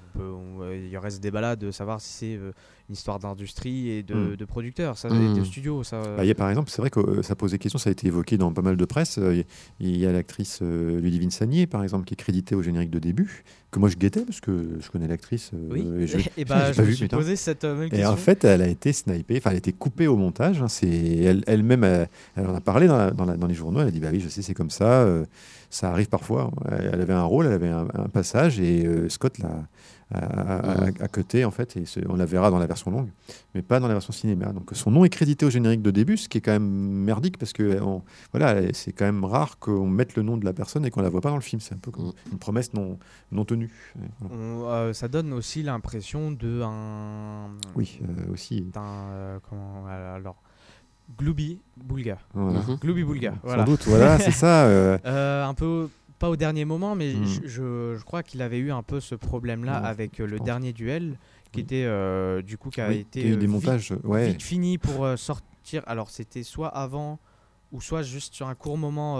[SPEAKER 6] il y aurait ce débat-là de savoir si c'est euh, une histoire d'industrie et de,
[SPEAKER 5] Mm.
[SPEAKER 6] de producteurs, ça,
[SPEAKER 7] Mm.
[SPEAKER 6] et de studios. Ça,
[SPEAKER 5] Bah, il y a, par exemple, c'est vrai que euh, ça pose des questions, ça a été évoqué dans pas mal de presse. Euh, Il y, a l'actrice euh, Ludivine Sagnier, par exemple, qui est créditée au générique de début, que moi je guettais parce que je connais l'actrice. euh,
[SPEAKER 6] oui,
[SPEAKER 5] et je- [laughs]
[SPEAKER 6] et bah, [laughs]
[SPEAKER 5] j'ai
[SPEAKER 6] je
[SPEAKER 5] pas
[SPEAKER 6] me
[SPEAKER 5] vu,
[SPEAKER 6] suis
[SPEAKER 5] putain.
[SPEAKER 6] posé cette euh, même
[SPEAKER 5] Et
[SPEAKER 6] question.
[SPEAKER 5] en fait, elle a été snipée, enfin, elle a été coupée au montage. hein, c'est elle- elle-même, elle, elle en a parlé dans, la- dans la- dans les journaux. Elle a dit Bah oui, je sais, c'est comme ça. euh, ça arrive parfois. Elle, avait un rôle, elle avait un, un passage, et euh, Scott l'a a cuté, en fait, et on la verra dans la version longue, mais pas dans la version cinéma. Donc son nom est crédité au générique de début, ce qui est quand même merdique, parce que on- voilà, c'est quand même rare qu'on mette le nom de la personne et qu'on la voit pas dans le film. C'est un peu comme
[SPEAKER 7] Mm.
[SPEAKER 5] une promesse non, non tenue.
[SPEAKER 6] On- euh, ça donne aussi l'impression de un.
[SPEAKER 5] Oui, euh, aussi.
[SPEAKER 6] d'un, euh, comment. Alors. Glooby Boulga.
[SPEAKER 5] Voilà.
[SPEAKER 6] Glooby Boulga,
[SPEAKER 5] Sans
[SPEAKER 6] voilà.
[SPEAKER 5] doute, voilà, c'est ça. [laughs]
[SPEAKER 6] un peu pas au dernier moment, mais
[SPEAKER 5] Mm.
[SPEAKER 6] je, je- je crois qu'il avait eu un peu ce problème-là
[SPEAKER 5] Ouais,
[SPEAKER 6] avec euh, le
[SPEAKER 5] pense.
[SPEAKER 6] dernier duel, qui
[SPEAKER 5] Oui.
[SPEAKER 6] était euh, du coup qui a
[SPEAKER 5] oui,
[SPEAKER 6] été euh,
[SPEAKER 5] des
[SPEAKER 6] vite-
[SPEAKER 5] montages, ouais.
[SPEAKER 6] vite fini pour euh, sortir. Alors c'était soit avant ou soit juste sur un court moment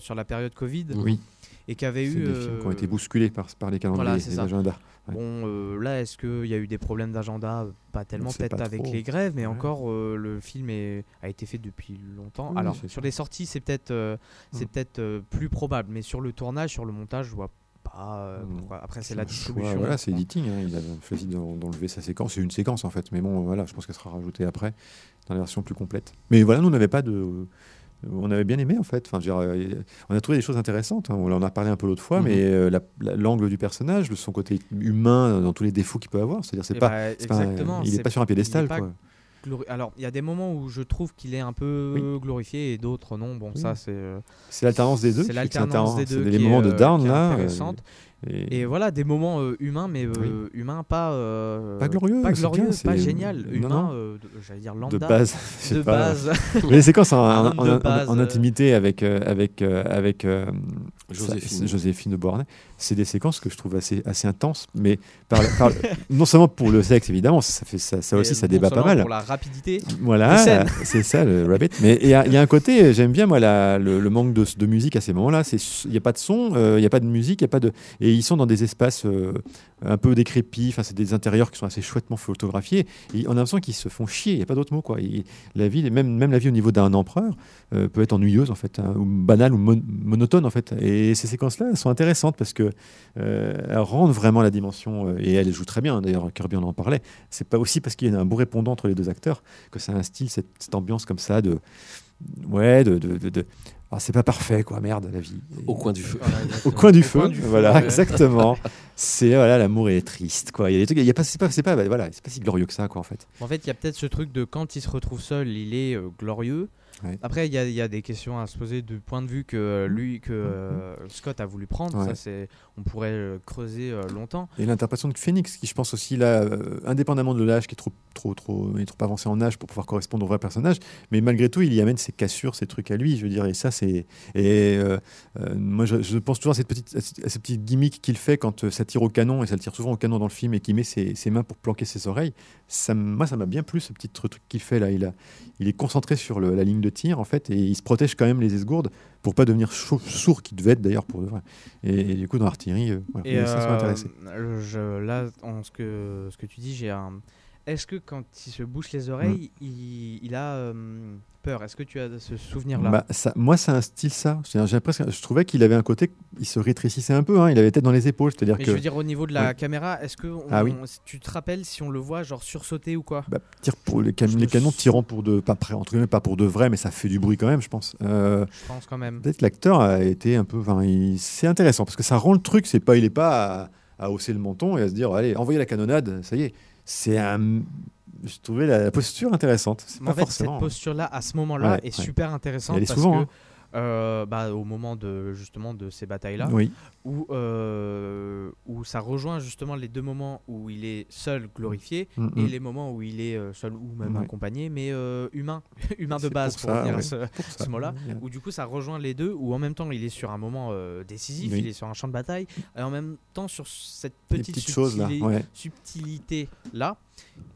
[SPEAKER 6] sur la période Covid,
[SPEAKER 5] Oui,
[SPEAKER 6] et qui avait eu.
[SPEAKER 5] des films qui ont été bousculés par, par les calendriers,
[SPEAKER 6] voilà,
[SPEAKER 5] les agendas. Ouais.
[SPEAKER 6] Bon, euh, là, est-ce qu'il y a eu des problèmes d'agenda? Pas tellement, peut-être avec
[SPEAKER 5] trop.
[SPEAKER 6] les grèves, mais
[SPEAKER 5] Ouais.
[SPEAKER 6] encore, euh, le film est- a été fait depuis longtemps.
[SPEAKER 5] Oui,
[SPEAKER 6] Alors, sur
[SPEAKER 5] ça.
[SPEAKER 6] les sorties, c'est peut-être euh, c'est
[SPEAKER 5] Mm.
[SPEAKER 6] peut-être euh, plus probable, mais sur le tournage, sur le montage, je vois pas. pourquoi. Après, c'est la distribution.
[SPEAKER 5] Voilà, c'est
[SPEAKER 6] Enfin,
[SPEAKER 5] editing. hein, Il a choisi d'en- d'enlever sa séquence. C'est une séquence en fait, mais bon, voilà, je pense qu'elle sera rajoutée après dans la version plus complète. Mais voilà, nous on n'avait pas de. On avait bien aimé en fait. Enfin, dire, euh, on a trouvé des choses intéressantes. hein. On en a parlé un peu l'autre fois,
[SPEAKER 7] Mhm.
[SPEAKER 5] mais euh, la- la- l'angle du personnage, de son côté humain, dans tous les défauts qu'il peut avoir. C'est-à-dire, c'est
[SPEAKER 6] eh
[SPEAKER 5] pas,
[SPEAKER 6] bah,
[SPEAKER 5] c'est pas un- il n'est pas sur un
[SPEAKER 6] est
[SPEAKER 5] piédestal. quoi.
[SPEAKER 6] Alors, il y a des moments où je trouve qu'il est un peu glorifié et d'autres non. Bon,
[SPEAKER 5] Oui.
[SPEAKER 6] ça, c'est. euh,
[SPEAKER 5] C'est l'alternance des deux.
[SPEAKER 6] C'est l'alternance des deux. Qui est,
[SPEAKER 5] moments de down
[SPEAKER 6] est
[SPEAKER 5] là. euh. Et-
[SPEAKER 6] Et voilà, des moments euh, humains, mais euh, humains pas. euh,
[SPEAKER 5] Pas glorieux,
[SPEAKER 6] Pas
[SPEAKER 5] c'est
[SPEAKER 6] glorieux,
[SPEAKER 5] bien,
[SPEAKER 6] pas
[SPEAKER 5] c'est-
[SPEAKER 6] génial.
[SPEAKER 5] non,
[SPEAKER 6] Humain,
[SPEAKER 5] non.
[SPEAKER 6] euh, de- j'allais dire
[SPEAKER 5] de
[SPEAKER 6] lambda.
[SPEAKER 5] base. [laughs] je sais
[SPEAKER 6] de
[SPEAKER 5] pas.
[SPEAKER 6] base.
[SPEAKER 5] Mais [laughs] les séquences en,
[SPEAKER 6] Un
[SPEAKER 5] en-
[SPEAKER 6] homme de
[SPEAKER 5] en-
[SPEAKER 6] base,
[SPEAKER 5] en intimité avec, euh, avec, euh, avec euh,
[SPEAKER 7] Joséphine.
[SPEAKER 5] de Beauharnais, c'est des séquences que je trouve assez, assez intenses, mais par, par- [laughs] non seulement pour le sexe évidemment, ça, fait, ça, ça aussi ça débat pas mal.
[SPEAKER 6] Pour la rapidité.
[SPEAKER 5] Voilà, c'est ça le rabbit. Mais il y, a il y a un côté, j'aime bien moi la- le, le manque de, de musique à ces moments-là. C'est- Il n'y a pas de son, euh, il n'y a pas de musique, il y a pas de. Et ils sont dans des espaces euh, un peu décrépits. Enfin, c'est des intérieurs qui sont assez chouettement photographiés. On a l'impression qu'ils se font chier. Il n'y a pas d'autre mot. Quoi. La vie, même, même la vie au niveau d'un empereur, euh, peut être ennuyeuse, en fait, hein, ou banale ou mon- monotone, en fait. Et ces séquences-là sont intéressantes parce que euh, elles rendent vraiment la dimension. euh, et elles jouent très bien. D'ailleurs, Kirby en en parlait. C'est pas aussi parce qu'il y a un beau répondant entre les deux acteurs que ça instille cette, cette ambiance comme ça de. Ouais, de. de, de- de- Ah, c'est pas parfait, quoi, merde, la vie.
[SPEAKER 7] Au coin du feu.
[SPEAKER 5] Au
[SPEAKER 6] exactement.
[SPEAKER 5] coin du feu, voilà, exactement. C'est voilà, l'amour est triste, quoi. Il y a des trucs, il y a pas, c'est pas, c'est pas, voilà, c'est pas si glorieux que ça, quoi, en fait.
[SPEAKER 6] En fait, il y a peut-être ce truc de quand il se retrouve seul, il est euh, glorieux.
[SPEAKER 5] Ouais.
[SPEAKER 6] Après, il y, a- il y a des questions à se poser du point de vue que euh, lui, que euh, Scott a voulu prendre.
[SPEAKER 5] Ouais.
[SPEAKER 6] Ça, c'est, on pourrait euh, creuser euh, longtemps.
[SPEAKER 5] Et l'interprétation de Phoenix, qui je pense aussi là, indépendamment de l'âge, qui est trop, trop, trop, il est trop avancé en âge pour pouvoir correspondre au vrai personnage, mais malgré tout, il y amène ses cassures, ses trucs à lui, je veux dire, et ça, c'est. Et moi, je, je pense toujours à cette petite, à cette- petites gimmicks qu'il fait quand ça tire au canon, et ça le tire souvent au canon dans le film, et qu'il met ses, ses mains pour planquer ses oreilles. Ça, moi, ça m'a bien plu, ce petit truc qu'il fait là. Il, a, il est concentré sur le- la ligne de tir, en fait, et il se protège quand même les esgourdes pour pas devenir chau- sourd, qu'il devait être d'ailleurs pour de vrai. Et, et du coup, dans l'artillerie, euh, voilà,
[SPEAKER 6] Et euh,
[SPEAKER 5] intéressé.
[SPEAKER 6] je, là, en ce que, ce que tu dis, j'ai un. Est-ce que quand il se bouche les oreilles,
[SPEAKER 5] Mm.
[SPEAKER 6] il, il a euh, peur? Est-ce que tu as ce souvenir-là?
[SPEAKER 5] Bah, ça, moi, c'est un style ça. Presque, je trouvais qu'il avait un côté, il se rétrécissait un peu. hein, il avait tête dans les épaules, c'est-à-dire que
[SPEAKER 6] je veux dire au niveau de la caméra, est-ce que on-
[SPEAKER 5] Ah oui.
[SPEAKER 6] tu te rappelles si on le voit genre sursauter ou quoi?
[SPEAKER 5] Bah, tire pour les, canons tirant pour de, pas entre guillemets, pas pour de vrai, mais ça fait du bruit quand même, je pense. Euh,
[SPEAKER 6] Je pense quand même.
[SPEAKER 5] Peut-être l'acteur a été un peu, c'est intéressant parce que ça rend le truc. C'est pas, il est pas à, à hausser le menton et à se dire, allez, envoyez la canonnade, ça y est. C'est un, je trouvais la, posture intéressante. C'est pas
[SPEAKER 6] en fait,
[SPEAKER 5] forcément.
[SPEAKER 6] cette posture-là, à ce moment-là,
[SPEAKER 5] Ouais,
[SPEAKER 6] est
[SPEAKER 5] ouais.
[SPEAKER 6] super intéressante
[SPEAKER 5] Elle est
[SPEAKER 6] parce
[SPEAKER 5] souvent,
[SPEAKER 6] que
[SPEAKER 5] hein.
[SPEAKER 6] Euh, bah, au moment de justement de ces batailles-là,
[SPEAKER 5] Oui,
[SPEAKER 6] où, euh, où ça rejoint justement les deux moments où il est seul glorifié
[SPEAKER 5] Mm,
[SPEAKER 6] et
[SPEAKER 5] mm.
[SPEAKER 6] les moments où il est euh, seul ou même
[SPEAKER 5] Ouais.
[SPEAKER 6] accompagné, mais euh, humain, [laughs] humain de base
[SPEAKER 5] pour ça, ouais.
[SPEAKER 6] ce, ce mot-là, où du coup ça rejoint les deux, où en même temps il est sur un moment décisif,
[SPEAKER 5] Oui.
[SPEAKER 6] il est sur un champ de bataille, et en même temps sur cette petite,
[SPEAKER 5] petites choses là.
[SPEAKER 6] subtili-
[SPEAKER 5] Ouais.
[SPEAKER 6] subtilité là,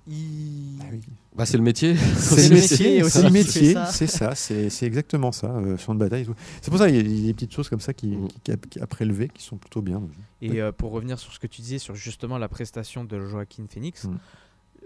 [SPEAKER 6] il...
[SPEAKER 5] Ah oui.
[SPEAKER 7] Bah, c'est le métier.
[SPEAKER 5] C'est
[SPEAKER 6] le métier [laughs]
[SPEAKER 5] c'est le métier,
[SPEAKER 6] ça.
[SPEAKER 5] c'est ça, c'est exactement ça, euh, champ de bataille. et tout. C'est pour ça qu'il y a- il y a des petites choses comme ça qui,
[SPEAKER 7] Mm.
[SPEAKER 5] qui, qui a prélevé, qui sont plutôt bien.
[SPEAKER 6] Et euh, pour revenir sur ce que tu disais sur justement la prestation de Joaquin Phoenix,
[SPEAKER 5] Mm.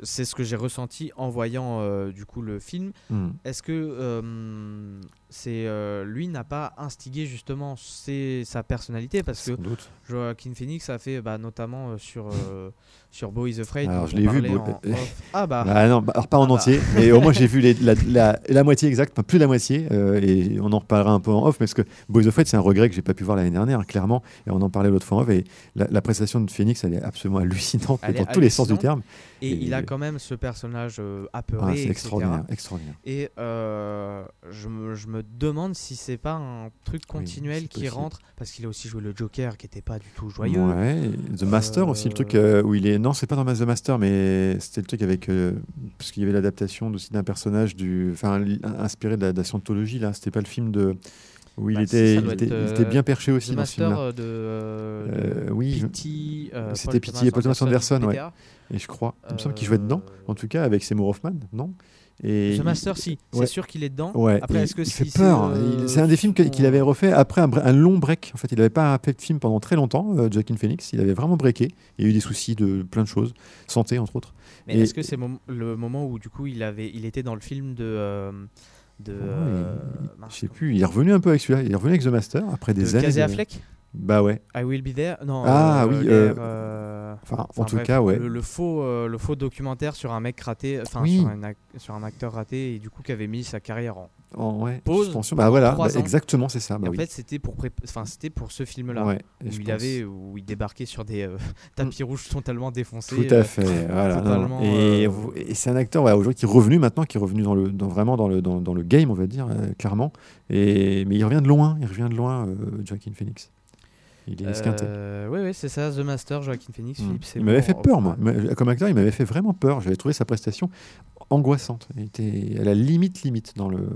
[SPEAKER 6] c'est ce que j'ai ressenti en voyant euh, du coup le film.
[SPEAKER 5] Mm.
[SPEAKER 6] Est-ce que euh, c'est euh, lui n'a pas instigé justement ses- sa personnalité parce que
[SPEAKER 5] doute.
[SPEAKER 6] Joaquin Phoenix a fait bah, notamment euh, sur euh, sur Bo is Afraid.
[SPEAKER 5] Alors, je l'ai vu, Bo-. [laughs]
[SPEAKER 6] Ah bah.
[SPEAKER 5] Ah non, bah, alors pas en
[SPEAKER 6] Ah bah.
[SPEAKER 5] entier, mais au moins j'ai vu les- la, la- la moitié exacte, enfin, plus de la moitié, euh, et on en reparlera un peu en off, parce que Boys of Fred, c'est un regret que j'ai pas pu voir l'année dernière, hein, clairement, et on en parlait l'autre fois en off, et la, la prestation de Phoenix, elle est absolument hallucinante, dans tous les sens du terme.
[SPEAKER 6] et,
[SPEAKER 5] et-
[SPEAKER 6] il a quand même ce personnage euh, apeuré,
[SPEAKER 5] Ah, c'est extraordinaire, extraordinaire.
[SPEAKER 6] Et je, me, je me demande si c'est pas un truc continuel qui
[SPEAKER 5] possible.
[SPEAKER 6] rentre, parce qu'il a aussi joué le Joker qui était pas du tout joyeux.
[SPEAKER 5] Ouais, The Master aussi, le
[SPEAKER 6] Euh,
[SPEAKER 5] truc euh, où il est. Non, c'est pas dans The Master, mais c'était le truc avec. euh, parce qu'il y avait l'adaptation aussi d'un personnage du. Enfin, inspiré de la, de la scientologie, là. C'était pas le film de. Où il,
[SPEAKER 6] Bah,
[SPEAKER 5] était,
[SPEAKER 6] ça
[SPEAKER 5] il, était,
[SPEAKER 6] être,
[SPEAKER 5] il était
[SPEAKER 6] euh,
[SPEAKER 5] bien perché aussi
[SPEAKER 6] The
[SPEAKER 5] dans ce
[SPEAKER 6] Master
[SPEAKER 5] film-là.
[SPEAKER 6] euh, de, euh, de
[SPEAKER 5] Euh, oui,
[SPEAKER 6] euh,
[SPEAKER 5] C'était P.T. et Paul Thomas Anderson, ouais.
[SPEAKER 6] PTA.
[SPEAKER 5] Et je crois. Il me semble qu'il jouait dedans,
[SPEAKER 6] Euh,
[SPEAKER 5] en tout cas, avec Seymour Hoffman, non? Et
[SPEAKER 6] The Master, si,
[SPEAKER 5] ouais.
[SPEAKER 6] c'est sûr qu'il est dedans.
[SPEAKER 5] Ouais,
[SPEAKER 6] Après, est-ce que
[SPEAKER 5] il fait
[SPEAKER 6] c'est,
[SPEAKER 5] peur.
[SPEAKER 6] euh,
[SPEAKER 5] C'est un des films qu'il avait refait après un, long break. En fait, il n'avait pas fait de film pendant très longtemps, euh, Joaquin Phoenix. Il avait vraiment breaké. Il y a eu des soucis de plein de choses, santé entre autres.
[SPEAKER 6] Mais est-ce que c'est mom- le moment où du coup il avait, il était dans le film de, euh, de,
[SPEAKER 5] Ouais,
[SPEAKER 6] euh,
[SPEAKER 5] je sais plus. Il est revenu un peu avec celui-là. Il est revenu avec The Master après
[SPEAKER 6] de
[SPEAKER 5] des années.
[SPEAKER 6] Casey
[SPEAKER 5] de-
[SPEAKER 6] Affleck?
[SPEAKER 5] Bah ouais.
[SPEAKER 6] I Will Be There Non.
[SPEAKER 5] Ah,
[SPEAKER 6] euh,
[SPEAKER 5] oui,
[SPEAKER 6] l'air,
[SPEAKER 5] euh,
[SPEAKER 6] euh,
[SPEAKER 5] Enfin, en tout
[SPEAKER 6] bref,
[SPEAKER 5] cas, ouais.
[SPEAKER 6] Le, le faux, le faux documentaire sur un mec raté, enfin
[SPEAKER 5] Oui.
[SPEAKER 6] sur, un ac- sur un acteur raté et du coup qui avait mis sa carrière en.
[SPEAKER 5] En ouais,
[SPEAKER 6] Pause
[SPEAKER 5] suspension. Bah voilà. bah, exactement, c'est ça. Bah
[SPEAKER 6] en
[SPEAKER 5] oui.
[SPEAKER 6] fait, c'était pour, pré- enfin c'était pour ce film-là.
[SPEAKER 5] Ouais,
[SPEAKER 6] Où il,
[SPEAKER 5] pense-
[SPEAKER 6] avait, où il débarquait sur des euh, [laughs] tapis rouges totalement défoncés.
[SPEAKER 5] Tout à fait. voilà, non,
[SPEAKER 6] totalement,
[SPEAKER 5] Et, c'est un acteur voilà, aujourd'hui qui est revenu maintenant, qui est revenu dans le, dans, vraiment dans le, dans, dans le game, on va dire, clairement. Et, mais il revient de loin, il revient de loin, Joaquin Phoenix. Il est esquinté.
[SPEAKER 6] Euh, ouais, ouais, c'est ça, The Master, Joaquin Phoenix,
[SPEAKER 5] Mm.
[SPEAKER 6] Philippe.
[SPEAKER 5] Il m'avait fait peur, moi. M'a- Comme acteur, il m'avait fait vraiment peur. J'avais trouvé sa prestation angoissante. Il était à la limite, limite dans, le,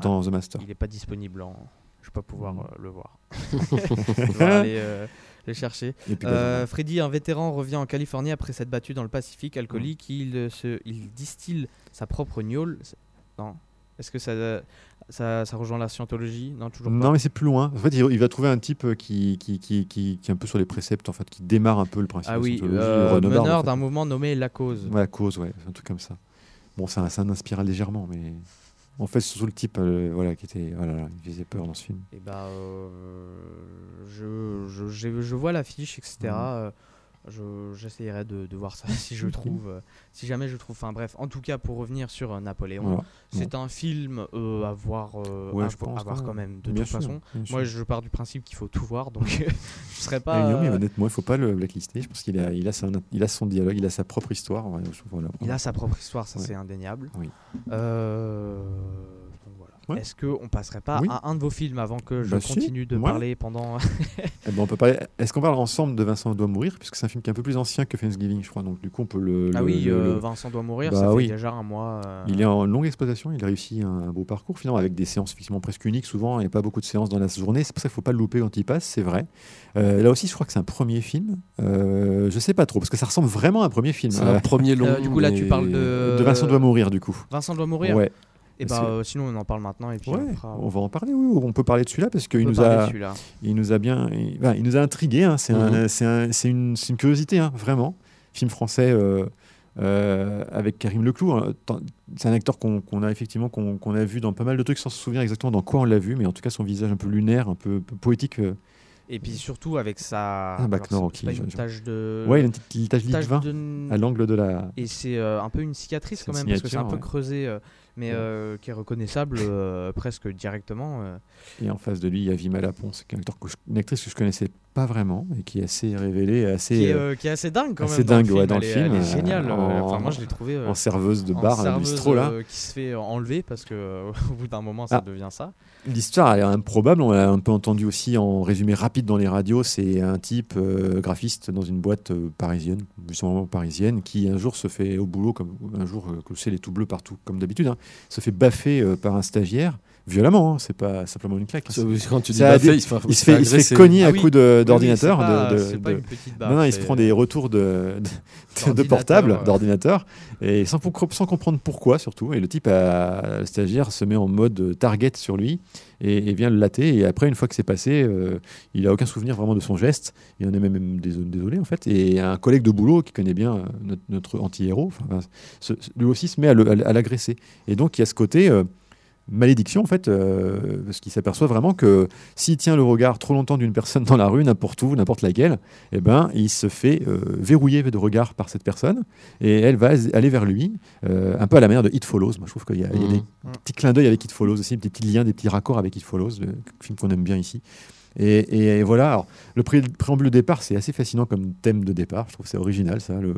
[SPEAKER 5] dans The Master.
[SPEAKER 6] Il n'est pas disponible en. Je vais pas pouvoir
[SPEAKER 5] Mm.
[SPEAKER 6] euh, le voir. [laughs] Je vais aller euh, le chercher. Euh, Freddy, un vétéran, revient en Californie après s'être battu dans le Pacifique alcoolique.
[SPEAKER 5] Mm.
[SPEAKER 6] Il, euh, se, il distille sa propre gnôle. Non. Est-ce que ça. ça, ça rejoint la scientologie Non, toujours pas.
[SPEAKER 5] Non, mais c'est plus loin. En fait, il, il va trouver un type euh, qui, qui, qui, qui, qui est un peu sur les préceptes, en fait, qui démarre un peu le principe
[SPEAKER 6] ah
[SPEAKER 5] de
[SPEAKER 6] oui,
[SPEAKER 5] Scientologie,
[SPEAKER 6] euh, meneur
[SPEAKER 5] en fait.
[SPEAKER 6] d'un mouvement nommé La Cause.
[SPEAKER 5] Ouais, la cause, ouais, un truc comme ça. Bon, ça, ça en inspire légèrement, mais en fait, c'est surtout le type euh, voilà, qui était. Voilà, il faisait peur dans ce film.
[SPEAKER 6] Et bah, euh, je, je, j'ai- je vois l'affiche, etc. euh, je- J'essayerai de, de voir ça [laughs] si je trouve, euh, si jamais je trouve. Enfin bref, en tout cas pour revenir sur euh, Napoléon, c'est un film euh, à voir,
[SPEAKER 5] Ouais,
[SPEAKER 6] à,
[SPEAKER 5] je
[SPEAKER 6] vo-
[SPEAKER 5] pense
[SPEAKER 6] à voir
[SPEAKER 5] quand
[SPEAKER 6] même. De
[SPEAKER 5] Bien
[SPEAKER 6] toute
[SPEAKER 5] sûr,
[SPEAKER 6] façon, moi je pars du principe qu'il faut tout voir, donc [laughs] je serais pas.
[SPEAKER 5] non, mais
[SPEAKER 6] euh,
[SPEAKER 5] honnêtement, il faut pas le blacklister. Je pense qu'il a, il a, son, il a son dialogue, il a sa propre histoire. voilà.
[SPEAKER 6] Il a sa propre histoire, ça c'est indéniable.
[SPEAKER 5] Oui.
[SPEAKER 6] Euh.
[SPEAKER 5] Ouais.
[SPEAKER 6] Est-ce qu'on passerait pas
[SPEAKER 5] Oui.
[SPEAKER 6] à un de vos films avant que je
[SPEAKER 5] Bah si,
[SPEAKER 6] continue de
[SPEAKER 5] ouais.
[SPEAKER 6] parler pendant. [laughs]
[SPEAKER 5] Eh ben, on peut parler. Est-ce qu'on parle ensemble de Vincent doit mourir? Puisque c'est un film qui est un peu plus ancien que Thanksgiving, je crois. Donc du coup, on peut le.
[SPEAKER 6] ah
[SPEAKER 5] le-
[SPEAKER 6] oui,
[SPEAKER 5] le-
[SPEAKER 6] euh,
[SPEAKER 5] le-
[SPEAKER 6] Vincent doit mourir,
[SPEAKER 5] Bah
[SPEAKER 6] ça fait
[SPEAKER 5] oui.
[SPEAKER 6] déjà un mois. euh,
[SPEAKER 5] Il est en longue exploitation, il a réussi un, un beau parcours finalement avec des séances effectivement presque uniques souvent, il n'y a pas beaucoup de séances dans la journée, c'est pour ça qu'il ne faut pas le louper quand il passe, c'est vrai. Euh, là aussi je crois que c'est un premier film, euh, je sais pas trop, parce que ça ressemble vraiment à un premier film.
[SPEAKER 7] C'est
[SPEAKER 5] Euh,
[SPEAKER 7] un premier long.
[SPEAKER 6] Euh, du coup, là, tu parles de.
[SPEAKER 5] de Vincent doit mourir du coup.
[SPEAKER 6] Vincent doit mourir?
[SPEAKER 5] Ouais,
[SPEAKER 6] Et bah, euh, sinon, on en parle maintenant. Et puis
[SPEAKER 5] ouais,
[SPEAKER 6] on fera.
[SPEAKER 5] on va en parler, oui, on peut parler de celui-là parce qu'il nous a, il nous a bien, il, nous a intrigué, hein, c'est un- c'est un- c'est une, curiosité, hein, vraiment. Film français euh, euh, avec Karim Leclou. hein. C'est un acteur qu'on a effectivement qu'on a vu dans pas mal de trucs sans se souvenir exactement dans quoi on l'a vu, mais en tout cas son visage un peu lunaire, un peu, peu poétique. euh,
[SPEAKER 6] Et puis surtout avec sa.
[SPEAKER 5] Ah, bah,
[SPEAKER 6] alors, pas une tache de.
[SPEAKER 5] Ouais, il a une petite tache
[SPEAKER 6] tache
[SPEAKER 5] de à l'angle de la.
[SPEAKER 6] Et c'est euh, un peu une cicatrice quand même, parce que c'est un peu
[SPEAKER 5] ouais.
[SPEAKER 6] creusé, euh, mais
[SPEAKER 5] Ouais.
[SPEAKER 6] euh, qui est reconnaissable euh, presque directement. euh.
[SPEAKER 5] Et en face de lui, il y a Vima Lapon, c'est une, acteur que je- une actrice que je connaissais pas vraiment et qui est assez révélée, assez
[SPEAKER 6] qui, est,
[SPEAKER 5] euh,
[SPEAKER 6] euh, qui est assez dingue quand
[SPEAKER 5] assez
[SPEAKER 6] même. dans le
[SPEAKER 5] dingue, ouais, dans le
[SPEAKER 6] Elle est-
[SPEAKER 5] film,
[SPEAKER 6] Elle est
[SPEAKER 5] euh, en-
[SPEAKER 6] Enfin, moi, je l'ai trouvé.
[SPEAKER 5] en serveuse de bar, à
[SPEAKER 6] serveuse,
[SPEAKER 5] bistrot là.
[SPEAKER 6] qui se fait enlever parce que [laughs] au bout d'un moment, ça
[SPEAKER 5] Ah.
[SPEAKER 6] devient ça.
[SPEAKER 5] L'histoire a l'air improbable, on l'a un peu entendu aussi en résumé rapide dans les radios. C'est un type euh, graphiste dans une boîte euh, parisienne, justement parisienne, qui un jour se fait au boulot, comme un jour que le ciel est tout bleu partout, comme d'habitude, hein, se fait baffer par un stagiaire, violemment, hein, c'est pas simplement une claque.
[SPEAKER 7] Ça, Quand tu dis
[SPEAKER 5] Ça a
[SPEAKER 7] baffé,
[SPEAKER 5] des-
[SPEAKER 7] il se fait,
[SPEAKER 5] Il se fait, il se fait cogner
[SPEAKER 6] Ah
[SPEAKER 5] à
[SPEAKER 6] oui.
[SPEAKER 5] coups
[SPEAKER 6] Oui,
[SPEAKER 5] d'ordinateur.
[SPEAKER 6] oui,
[SPEAKER 5] de- de- de- non, non, il se prend des retours de, de, portable,
[SPEAKER 6] ouais.
[SPEAKER 5] d'ordinateur, et sans, pour- sans comprendre pourquoi surtout. Et le type, a- le stagiaire, se met en mode target sur lui et, et vient le latter. Et après, une fois que c'est passé, euh, il a aucun souvenir vraiment de son geste. Il en est même, même dés- désolé en fait. Et un collègue de boulot qui connaît bien euh, notre, notre anti-héros, lui aussi se met à l'agresser. Et donc il y a ce côté euh, malédiction en fait, euh, parce qu'il s'aperçoit vraiment que s'il tient le regard trop longtemps d'une personne dans la rue, n'importe où, n'importe laquelle, eh ben, il se fait euh, verrouiller de regard par cette personne et elle va aller vers lui, euh, un peu à la manière de It Follows. Moi, je trouve qu'il y a, y a
[SPEAKER 7] Mhm.
[SPEAKER 5] des petits clins d'œil avec It Follows aussi, des petits liens, des petits raccords avec It Follows, le film qu'on aime bien ici. Et, et- et voilà, alors, le pré- préambule de départ, c'est assez fascinant comme thème de départ. Je trouve que c'est original, ça. Le,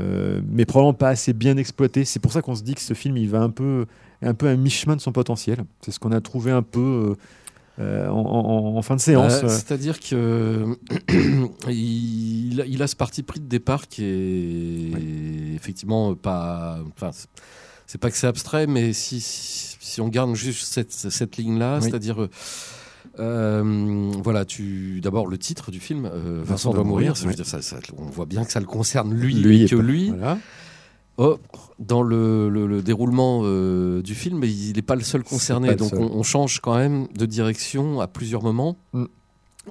[SPEAKER 5] euh, mais probablement pas assez bien exploité. C'est pour ça qu'on se dit que ce film, il va un peu, un peu à mi-chemin de son potentiel. C'est ce qu'on a trouvé un peu euh, euh, en, en- en fin de séance.
[SPEAKER 7] Euh, C'est-à-dire que [clears throat] il, a- il a ce parti pris de départ qui est effectivement pas. Enfin, c'est- pas que c'est abstrait, mais si, si, si on garde juste cette, cette ligne-là,
[SPEAKER 5] Oui.
[SPEAKER 7] c'est-à-dire. euh, voilà, tu d'abord le titre du film, Vincent,
[SPEAKER 5] Vincent
[SPEAKER 7] doit mourir. ça- ça- on voit bien que ça le concerne lui,
[SPEAKER 5] lui
[SPEAKER 7] et
[SPEAKER 5] et
[SPEAKER 7] que
[SPEAKER 5] pas-
[SPEAKER 7] lui.
[SPEAKER 5] Voilà.
[SPEAKER 7] Oh, dans le, le- le déroulement euh, du film, il n'est pas le seul concerné.
[SPEAKER 5] le
[SPEAKER 7] Donc
[SPEAKER 5] seul.
[SPEAKER 7] on, on change quand même de direction à plusieurs moments.
[SPEAKER 5] Mm.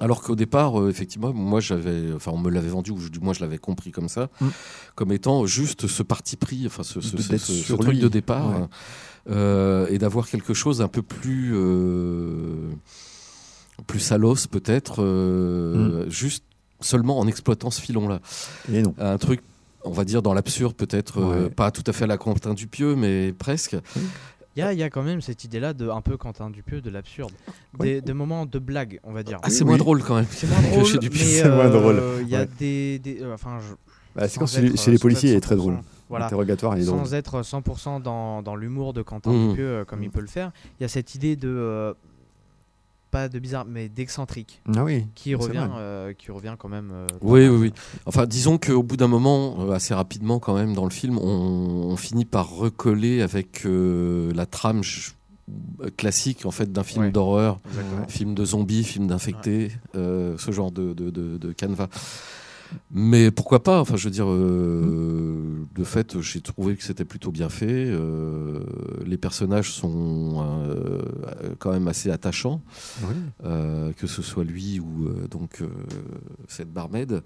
[SPEAKER 7] Alors qu'au départ, euh, effectivement, moi j'avais, enfin on me l'avait vendu, ou du moins je l'avais compris comme ça,
[SPEAKER 5] Mm.
[SPEAKER 7] comme étant juste ce parti pris, enfin ce, ce- truc de départ,
[SPEAKER 5] Ouais.
[SPEAKER 7] euh, et d'avoir quelque chose un peu plus, plus salos peut-être,
[SPEAKER 5] Mm.
[SPEAKER 7] juste seulement en exploitant ce filon-là un truc, on va dire, dans l'absurde, peut-être euh, pas tout à fait à la Quentin Dupieux, mais presque.
[SPEAKER 6] Il y a, il y a quand même cette idée-là de un peu Quentin Dupieux, de l'absurde. Des, des moments de blague, on va dire.
[SPEAKER 7] Ah, c'est
[SPEAKER 5] oui.
[SPEAKER 7] moins drôle quand même.
[SPEAKER 6] C'est moins [laughs]
[SPEAKER 7] que
[SPEAKER 6] drôle,
[SPEAKER 7] chez Dupieux.
[SPEAKER 5] C'est moins
[SPEAKER 6] euh,
[SPEAKER 5] drôle,
[SPEAKER 6] Il y a
[SPEAKER 5] ouais.
[SPEAKER 6] des, des- euh, enfin, je-
[SPEAKER 5] Bah, c'est quand chez, les-
[SPEAKER 6] être,
[SPEAKER 5] chez les
[SPEAKER 6] sans
[SPEAKER 5] policiers, il est très
[SPEAKER 6] 100%,
[SPEAKER 5] drôle.
[SPEAKER 6] Voilà.
[SPEAKER 5] L'interrogatoire, il est drôle.
[SPEAKER 6] Sans être 100% dans, dans l'humour de Quentin
[SPEAKER 7] Mhm.
[SPEAKER 6] Dupieux comme il peut le faire, il y a cette idée de euh, pas de bizarre, mais d'excentrique
[SPEAKER 5] Ah oui.
[SPEAKER 6] qui revient, euh, qui revient quand même. euh,
[SPEAKER 7] Oui, oui, oui. Enfin, disons qu'au bout d'un moment, euh, assez rapidement quand même, dans le film, on, on finit par recoller avec euh, la trame classique en fait d'un film
[SPEAKER 6] Ouais.
[SPEAKER 7] d'horreur, film de zombies, film d'infectés, euh, ce genre de, de, de, de canevas. Mais pourquoi pas Enfin, je veux dire, euh, de fait, j'ai trouvé que c'était plutôt bien fait. euh, les personnages sont euh, quand même assez attachants,
[SPEAKER 5] Oui.
[SPEAKER 7] que ce soit lui ou donc cette barmaid.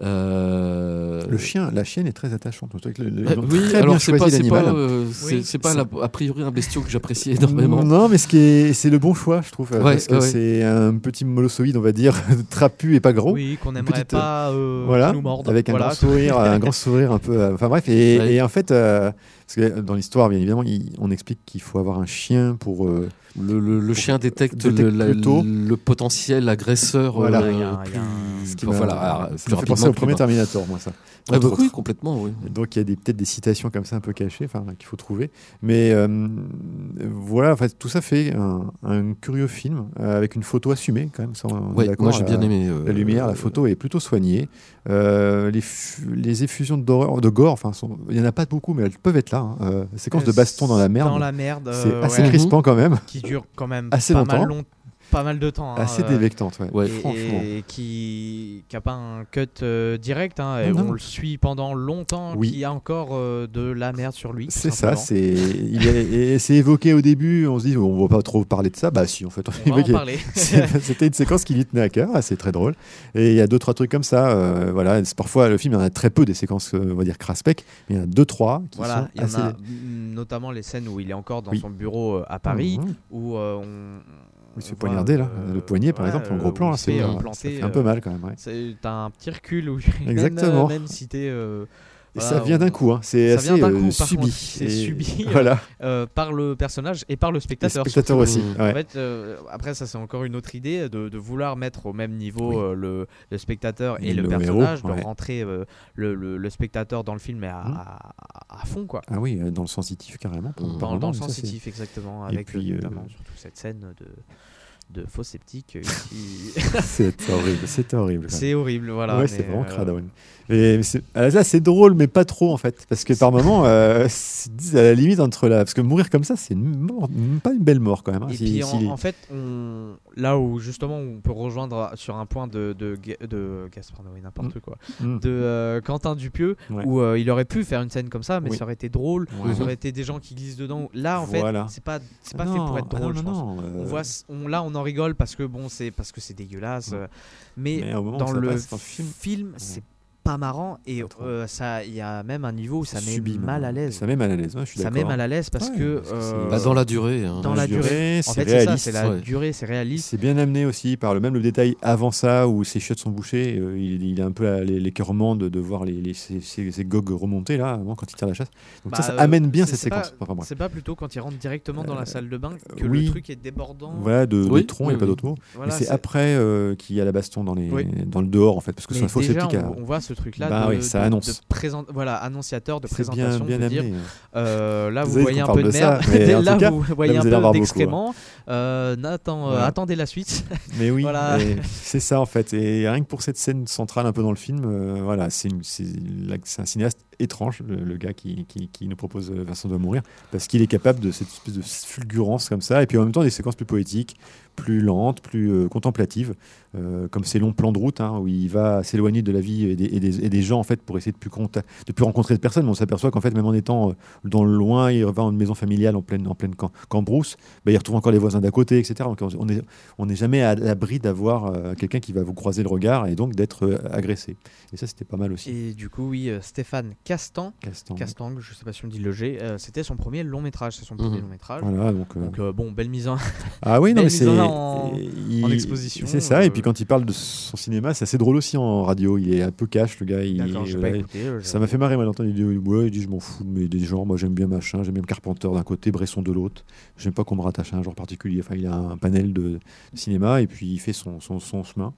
[SPEAKER 7] Euh,
[SPEAKER 5] Le chien, la chienne est très attachante. Le- le-
[SPEAKER 7] euh, oui,
[SPEAKER 5] très
[SPEAKER 7] alors
[SPEAKER 5] bien
[SPEAKER 7] c'est pas, c'est pas, euh,
[SPEAKER 6] Oui.
[SPEAKER 7] pas la- a priori un bestiau que j'apprécie énormément.
[SPEAKER 5] Non, mais ce qui est, c'est le bon choix, je trouve,
[SPEAKER 7] Ouais,
[SPEAKER 5] parce que
[SPEAKER 7] ouais.
[SPEAKER 5] c'est un petit molossoïde, on va dire, [laughs] trapu et pas gros.
[SPEAKER 6] Oui, qu'on n'aimerait
[SPEAKER 5] petite, euh,
[SPEAKER 6] pas euh,
[SPEAKER 5] voilà,
[SPEAKER 6] nous
[SPEAKER 5] avec un
[SPEAKER 6] Voilà.
[SPEAKER 5] grand sourire, [laughs] un grand sourire un peu. euh, Enfin bref, et,
[SPEAKER 7] Ouais.
[SPEAKER 5] et en fait, euh, parce que dans l'histoire, bien évidemment, il- on explique qu'il faut avoir un chien pour.
[SPEAKER 7] Le, le- le chien détecte,
[SPEAKER 5] Détecte
[SPEAKER 7] le, potentiel agresseur.
[SPEAKER 5] Voilà.
[SPEAKER 7] euh,
[SPEAKER 6] Il y a- il y a un-
[SPEAKER 7] plus-
[SPEAKER 5] ce qui
[SPEAKER 7] enfin,
[SPEAKER 5] m'a-
[SPEAKER 7] voilà,
[SPEAKER 5] ça
[SPEAKER 7] ah,
[SPEAKER 5] me
[SPEAKER 7] plus
[SPEAKER 5] fait penser au premier. Terminator, moi, ça.
[SPEAKER 7] Ah, bah oui, complètement, oui.
[SPEAKER 5] Donc il y a peut-être des citations comme ça un peu cachées, enfin qu'il faut trouver. Mais euh, voilà, en fait, tout ça fait un, un curieux film euh, avec une photo assumée quand même. Ça,
[SPEAKER 7] Ouais, moi j'ai bien aimé. euh,
[SPEAKER 5] La lumière, la photo est plutôt soignée. Euh, les, fu- les effusions d'horreur, de gore, enfin, il y en a pas beaucoup, mais elles peuvent être là. hein. Euh, séquence de baston dans la merde,
[SPEAKER 6] Dans la merde.
[SPEAKER 5] c'est
[SPEAKER 6] euh,
[SPEAKER 5] assez
[SPEAKER 6] ouais,
[SPEAKER 5] crispant quand même,
[SPEAKER 6] Qui dure quand même
[SPEAKER 5] Assez
[SPEAKER 6] pas
[SPEAKER 5] longtemps.
[SPEAKER 6] mal long- pas mal de temps. hein,
[SPEAKER 5] assez
[SPEAKER 6] euh,
[SPEAKER 5] dévectante. Ouais.
[SPEAKER 7] Ouais.
[SPEAKER 6] et,
[SPEAKER 5] franchement.
[SPEAKER 6] et qui n'a pas un cut euh, direct. hein, et
[SPEAKER 5] Non, non.
[SPEAKER 6] on le suit pendant longtemps.
[SPEAKER 5] Oui.
[SPEAKER 6] Qui a encore euh, de la merde sur lui.
[SPEAKER 5] C'est ça, c'est il est- et c'est évoqué au début. On se dit, on va pas trop parler de ça. Bah si, en fait, on
[SPEAKER 6] On va en
[SPEAKER 5] évoquait-
[SPEAKER 6] parler. [laughs]
[SPEAKER 5] C'est- C'était une séquence qui lui tenait à cœur, c'est très drôle. Et il y a deux, trois trucs comme ça. euh, voilà, c'est parfois le film, il y en a très peu des séquences, on va dire craspec, mais il y en a deux, trois qui
[SPEAKER 6] Voilà,
[SPEAKER 5] sont
[SPEAKER 6] il y en a mm, notamment les scènes où il est encore dans
[SPEAKER 5] Oui.
[SPEAKER 6] son bureau à Paris,
[SPEAKER 5] Mhm.
[SPEAKER 6] où euh, on.
[SPEAKER 5] Il se fait poignarder là,
[SPEAKER 6] euh,
[SPEAKER 5] le poignet par exemple, en
[SPEAKER 6] euh,
[SPEAKER 5] gros plan, c'est
[SPEAKER 6] euh,
[SPEAKER 5] un peu mal quand même. ouais.
[SPEAKER 6] T'as un petit recul où
[SPEAKER 5] Exactement.
[SPEAKER 6] même, même si t'es
[SPEAKER 5] Et
[SPEAKER 6] Voilà,
[SPEAKER 5] ça vient d'un coup, hein. c'est
[SPEAKER 6] vient
[SPEAKER 5] assez euh,
[SPEAKER 6] coup,
[SPEAKER 5] subi.
[SPEAKER 6] C'est subi, [laughs]
[SPEAKER 5] Voilà,
[SPEAKER 6] euh, par le personnage et par le spectateur.
[SPEAKER 5] spectateurs
[SPEAKER 6] surtout.
[SPEAKER 5] aussi. Ouais.
[SPEAKER 6] En fait, euh, après, ça c'est encore une autre idée de, de vouloir mettre au même niveau
[SPEAKER 5] Oui.
[SPEAKER 6] le, le spectateur et,
[SPEAKER 5] Et
[SPEAKER 6] le,
[SPEAKER 5] le
[SPEAKER 6] personnage,
[SPEAKER 5] héros,
[SPEAKER 6] de rentrer le, le- le spectateur dans le film à,
[SPEAKER 5] Mmh.
[SPEAKER 6] à- à fond, quoi.
[SPEAKER 5] Ah oui, dans le sensitif carrément.
[SPEAKER 7] Dans-
[SPEAKER 6] le sensitif, exactement.
[SPEAKER 5] Et
[SPEAKER 6] Avec
[SPEAKER 5] puis,
[SPEAKER 6] notamment surtout cette scène de, de faux sceptique euh, qui. [laughs] [laughs]
[SPEAKER 5] C'est horrible, c'est horrible.
[SPEAKER 6] c'est horrible, voilà.
[SPEAKER 5] ouais, c'est vraiment
[SPEAKER 6] euh,
[SPEAKER 5] crade. Ah, là, c'est drôle, mais pas trop en fait. Parce que par moments, euh, c'est à la limite entre la. Parce que mourir comme ça, c'est pas une belle mort quand même. hein,
[SPEAKER 6] Et
[SPEAKER 5] si-
[SPEAKER 6] puis en, fait, on, là où justement on peut rejoindre sur un point de, de, de Gaspard Noé, n'importe quoi,
[SPEAKER 5] Mm.
[SPEAKER 6] de euh, Quentin Dupieux,
[SPEAKER 5] Ouais.
[SPEAKER 6] où euh, il aurait pu faire une scène comme ça, mais
[SPEAKER 5] Oui.
[SPEAKER 6] ça aurait été drôle,
[SPEAKER 5] Ouais.
[SPEAKER 6] ça aurait été des gens qui glissent dedans. Là, en
[SPEAKER 5] Voilà.
[SPEAKER 6] fait, c'est pas, pas
[SPEAKER 5] Ah
[SPEAKER 6] fait pour être
[SPEAKER 5] ah
[SPEAKER 6] drôle,
[SPEAKER 5] non,
[SPEAKER 6] je
[SPEAKER 5] non,
[SPEAKER 6] pense.
[SPEAKER 5] non, euh,
[SPEAKER 6] On voit, c- on, là, on en rigole parce que bon, c'est dégueulasse,
[SPEAKER 5] Ouais.
[SPEAKER 6] euh, mais,
[SPEAKER 5] Mais au moment où
[SPEAKER 6] dans
[SPEAKER 5] ça
[SPEAKER 6] le,
[SPEAKER 5] passe dans le film,
[SPEAKER 6] film, c'est pas marrant et euh, ça, il y a même un niveau où ça met
[SPEAKER 5] subit,
[SPEAKER 6] mal à
[SPEAKER 5] maintenant.
[SPEAKER 6] l'aise.
[SPEAKER 5] Ça met mal à l'aise. ouais, je suis
[SPEAKER 6] Ça met mal à l'aise parce
[SPEAKER 5] Ouais,
[SPEAKER 6] que
[SPEAKER 5] parce que c'est-
[SPEAKER 6] euh,
[SPEAKER 7] Bah, dans la durée. hein.
[SPEAKER 6] dans la durée. En
[SPEAKER 5] c'est
[SPEAKER 6] fait, c'est ça,
[SPEAKER 5] réaliste.
[SPEAKER 6] c'est la
[SPEAKER 7] ouais.
[SPEAKER 6] durée, c'est réaliste.
[SPEAKER 5] C'est bien amené aussi par le même le détail avant ça où ses chiottes sont bouchées. euh, il, il a un peu la- les, les cœurs de, de voir les, les, ses, ses- ses gogues remonter là avant quand il tire la chasse. Donc ça,
[SPEAKER 6] Bah,
[SPEAKER 5] ça
[SPEAKER 6] euh,
[SPEAKER 5] amène bien cette
[SPEAKER 6] c'est pas-
[SPEAKER 5] séquence. Enfin.
[SPEAKER 6] C'est pas plutôt quand il rentre directement dans la salle de bain que
[SPEAKER 5] oui.
[SPEAKER 6] le truc est débordant.
[SPEAKER 5] Voilà, de, de
[SPEAKER 7] Oui,
[SPEAKER 5] tronc et pas d'autre mot. Mais c'est après qu'il y a la baston dans, les, dans le dehors en fait, parce que c'est un faux sceptique.
[SPEAKER 6] on voit ce truc-là
[SPEAKER 5] Bah
[SPEAKER 6] de,
[SPEAKER 5] oui, ça
[SPEAKER 6] de-
[SPEAKER 5] annonce.
[SPEAKER 6] de présent- voilà, annonciateur de
[SPEAKER 5] bien,
[SPEAKER 6] présentation,
[SPEAKER 5] bien
[SPEAKER 6] de dire
[SPEAKER 5] amené.
[SPEAKER 6] euh, là vous voyez un peu de
[SPEAKER 5] ça,
[SPEAKER 6] merde, [laughs] là
[SPEAKER 5] cas,
[SPEAKER 6] vous voyez
[SPEAKER 5] là, vous
[SPEAKER 6] un peu d'excréments, Euh, Nathan, euh,
[SPEAKER 5] Voilà.
[SPEAKER 6] attendez la suite. [laughs]
[SPEAKER 5] Mais oui,
[SPEAKER 6] Voilà.
[SPEAKER 5] c'est ça en fait. Et rien que pour cette scène centrale un peu dans le film, euh, voilà, c'est un cinéaste étrange, le, le gars qui, qui- qui nous propose euh, Vincent doit mourir, parce qu'il est capable de cette espèce de fulgurance comme ça, et puis en même temps des séquences plus poétiques, plus lentes, plus euh, contemplatives, euh, comme ces longs plans de route hein, où il va s'éloigner de la vie et des, et des- et des gens en fait pour essayer de plus, de plus rencontrer de personnes. Mais on s'aperçoit qu'en fait même en étant euh, dans le loin, il va en une maison familiale en pleine en pleine camp, cambrousse, bah, il retrouve encore les voisins d'à côté, etc. Donc on- on est on n'est jamais à l'abri d'avoir quelqu'un qui va vous croiser le regard et donc d'être agressé. Et ça, c'était pas mal aussi.
[SPEAKER 6] Et du coup, oui, Stéphane Castan,
[SPEAKER 5] Castan.
[SPEAKER 6] Castang, je sais pas si on dit le G, c'était son premier long métrage, c'est son premier
[SPEAKER 7] Mhm.
[SPEAKER 6] long métrage.
[SPEAKER 5] Voilà, donc,
[SPEAKER 6] Donc bon, belle mise en.
[SPEAKER 5] ah oui, non, mais c'est
[SPEAKER 6] en-
[SPEAKER 5] il-
[SPEAKER 6] en exposition,
[SPEAKER 5] C'est ça. Et
[SPEAKER 6] euh,
[SPEAKER 5] puis quand il parle de son cinéma, c'est assez drôle aussi en radio. Il est un peu cash, le gars. Il, voilà,
[SPEAKER 6] écouté. euh,
[SPEAKER 5] Ça m'a fait marrer, moi, d'entendre. Il dit, ouais, il dit, je m'en fous, mais des genres, moi, j'aime bien machin, j'aime bien Carpenter d'un côté, Bresson de l'autre. J'aime pas qu'on me rattache à un genre particulier. Enfin, il a un panel de, de cinéma et puis il fait son, son, son chemin.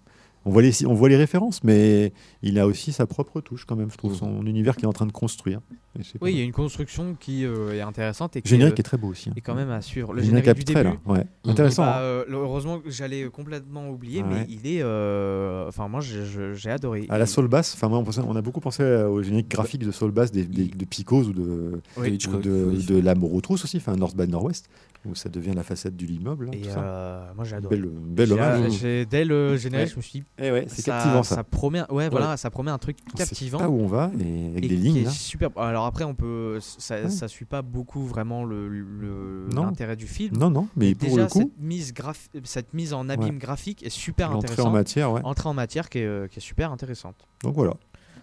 [SPEAKER 5] On voit, les, on voit les références, mais il a aussi sa propre touche, quand même, je trouve,
[SPEAKER 7] Mhm.
[SPEAKER 5] son univers qu'il est en train de construire. Et
[SPEAKER 6] Oui, il y a une construction qui euh, est intéressante et
[SPEAKER 5] Le
[SPEAKER 6] qui
[SPEAKER 5] générique
[SPEAKER 6] euh,
[SPEAKER 5] est très beau aussi. hein.
[SPEAKER 6] est quand même à suivre. Le
[SPEAKER 5] Le
[SPEAKER 6] générique du
[SPEAKER 5] après,
[SPEAKER 6] début.
[SPEAKER 5] là. Ouais. Intéressant.
[SPEAKER 6] bah,
[SPEAKER 5] hein.
[SPEAKER 6] euh, heureusement que j'allais complètement oublier,
[SPEAKER 5] Ouais.
[SPEAKER 6] mais il est. euh, Enfin, moi, j'ai- adoré.
[SPEAKER 5] À la Soul Bass, enfin moi on, pensait- on a beaucoup pensé au générique graphique de Soul Bass des, des- de Psychose ou de,
[SPEAKER 6] Oui.
[SPEAKER 7] De
[SPEAKER 5] de, de l'amour aux trousses aussi, enfin North by Northwest, où ça devient la facette de l'immeuble. hein,
[SPEAKER 6] Et
[SPEAKER 5] tout ça.
[SPEAKER 6] euh, moi, j'ai adoré.
[SPEAKER 5] Belle, belle hommage.
[SPEAKER 6] Dès le générique,
[SPEAKER 5] Ouais.
[SPEAKER 6] je me suis dit.
[SPEAKER 5] Eh ouais, c'est captivant ça.
[SPEAKER 6] Ça promet, ouais, voilà, ça promet un truc captivant.
[SPEAKER 5] pas où on va et avec
[SPEAKER 6] et
[SPEAKER 5] des lignes là.
[SPEAKER 6] super. Alors après, on peut, ça, ça suit pas beaucoup vraiment le le- l'intérêt du film.
[SPEAKER 5] Non non, mais pour
[SPEAKER 6] Déjà,
[SPEAKER 5] le coup,
[SPEAKER 6] cette mise graph- cette mise en abîme graphique est super intéressante.
[SPEAKER 5] en matière, ouais.
[SPEAKER 6] Entrée en matière qui est, euh, qui est super intéressante.
[SPEAKER 5] Donc voilà.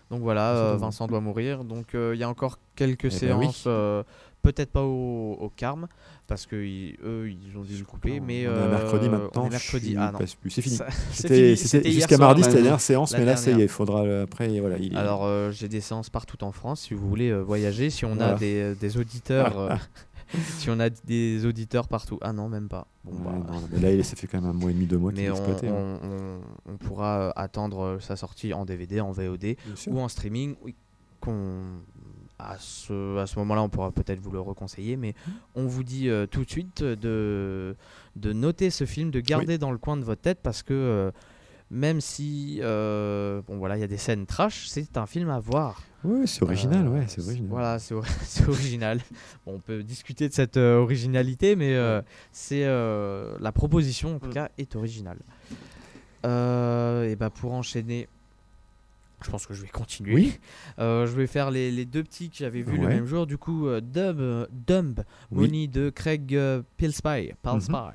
[SPEAKER 6] Donc voilà,
[SPEAKER 5] Vincent
[SPEAKER 6] euh,
[SPEAKER 5] doit
[SPEAKER 6] Vincent doit mourir. Donc euh, il y a encore quelques
[SPEAKER 5] ben
[SPEAKER 6] séances, euh, peut-être pas au, au Carme, parce que ils- eux ils ont dû le couper. Mais
[SPEAKER 5] on
[SPEAKER 6] euh,
[SPEAKER 5] mercredi maintenant.
[SPEAKER 6] mercredi. Ah.
[SPEAKER 5] C'est fini. [laughs] C'était jusqu'à mardi, c'était la dernière séance,
[SPEAKER 6] la
[SPEAKER 5] mais là ça y est, il faudra après voilà, il est-
[SPEAKER 6] Alors euh, j'ai des séances partout en France. Si vous voulez euh, voyager, si on
[SPEAKER 5] Voilà.
[SPEAKER 6] a des, des auditeurs, [laughs] [laughs] si on a des auditeurs partout. Ah non, même pas. Bon,
[SPEAKER 5] Ouais,
[SPEAKER 6] bah,
[SPEAKER 5] non, mais là ça fait quand même un mois et demi, deux mois qu'il est
[SPEAKER 6] on,
[SPEAKER 5] exploité. hein.
[SPEAKER 6] on- on- pourra euh, attendre sa sortie en DVD, en VOD ou en streaming. oui, qu'on à ce, à ce moment-là, on pourra peut-être vous le reconseiller, mais on vous dit euh, tout de suite de, de noter ce film, de garder dans le coin de votre tête parce que euh, même si euh, bon voilà, il y a des scènes trash, c'est un film à voir.
[SPEAKER 5] Ouais, c'est original, ouais, c'est original.
[SPEAKER 6] Voilà, c'est or- [laughs] c'est original. Bon, on peut discuter de cette originalité, mais c'est la proposition en tout cas est originale. Et bah pour enchaîner, je pense que je vais continuer.
[SPEAKER 5] Oui.
[SPEAKER 6] Euh, je vais faire les, les deux petits que j'avais vus le même jour. Du coup, euh, Dumb,
[SPEAKER 5] Oui.
[SPEAKER 6] Money de Craig euh, Pillspy.
[SPEAKER 5] Mhm.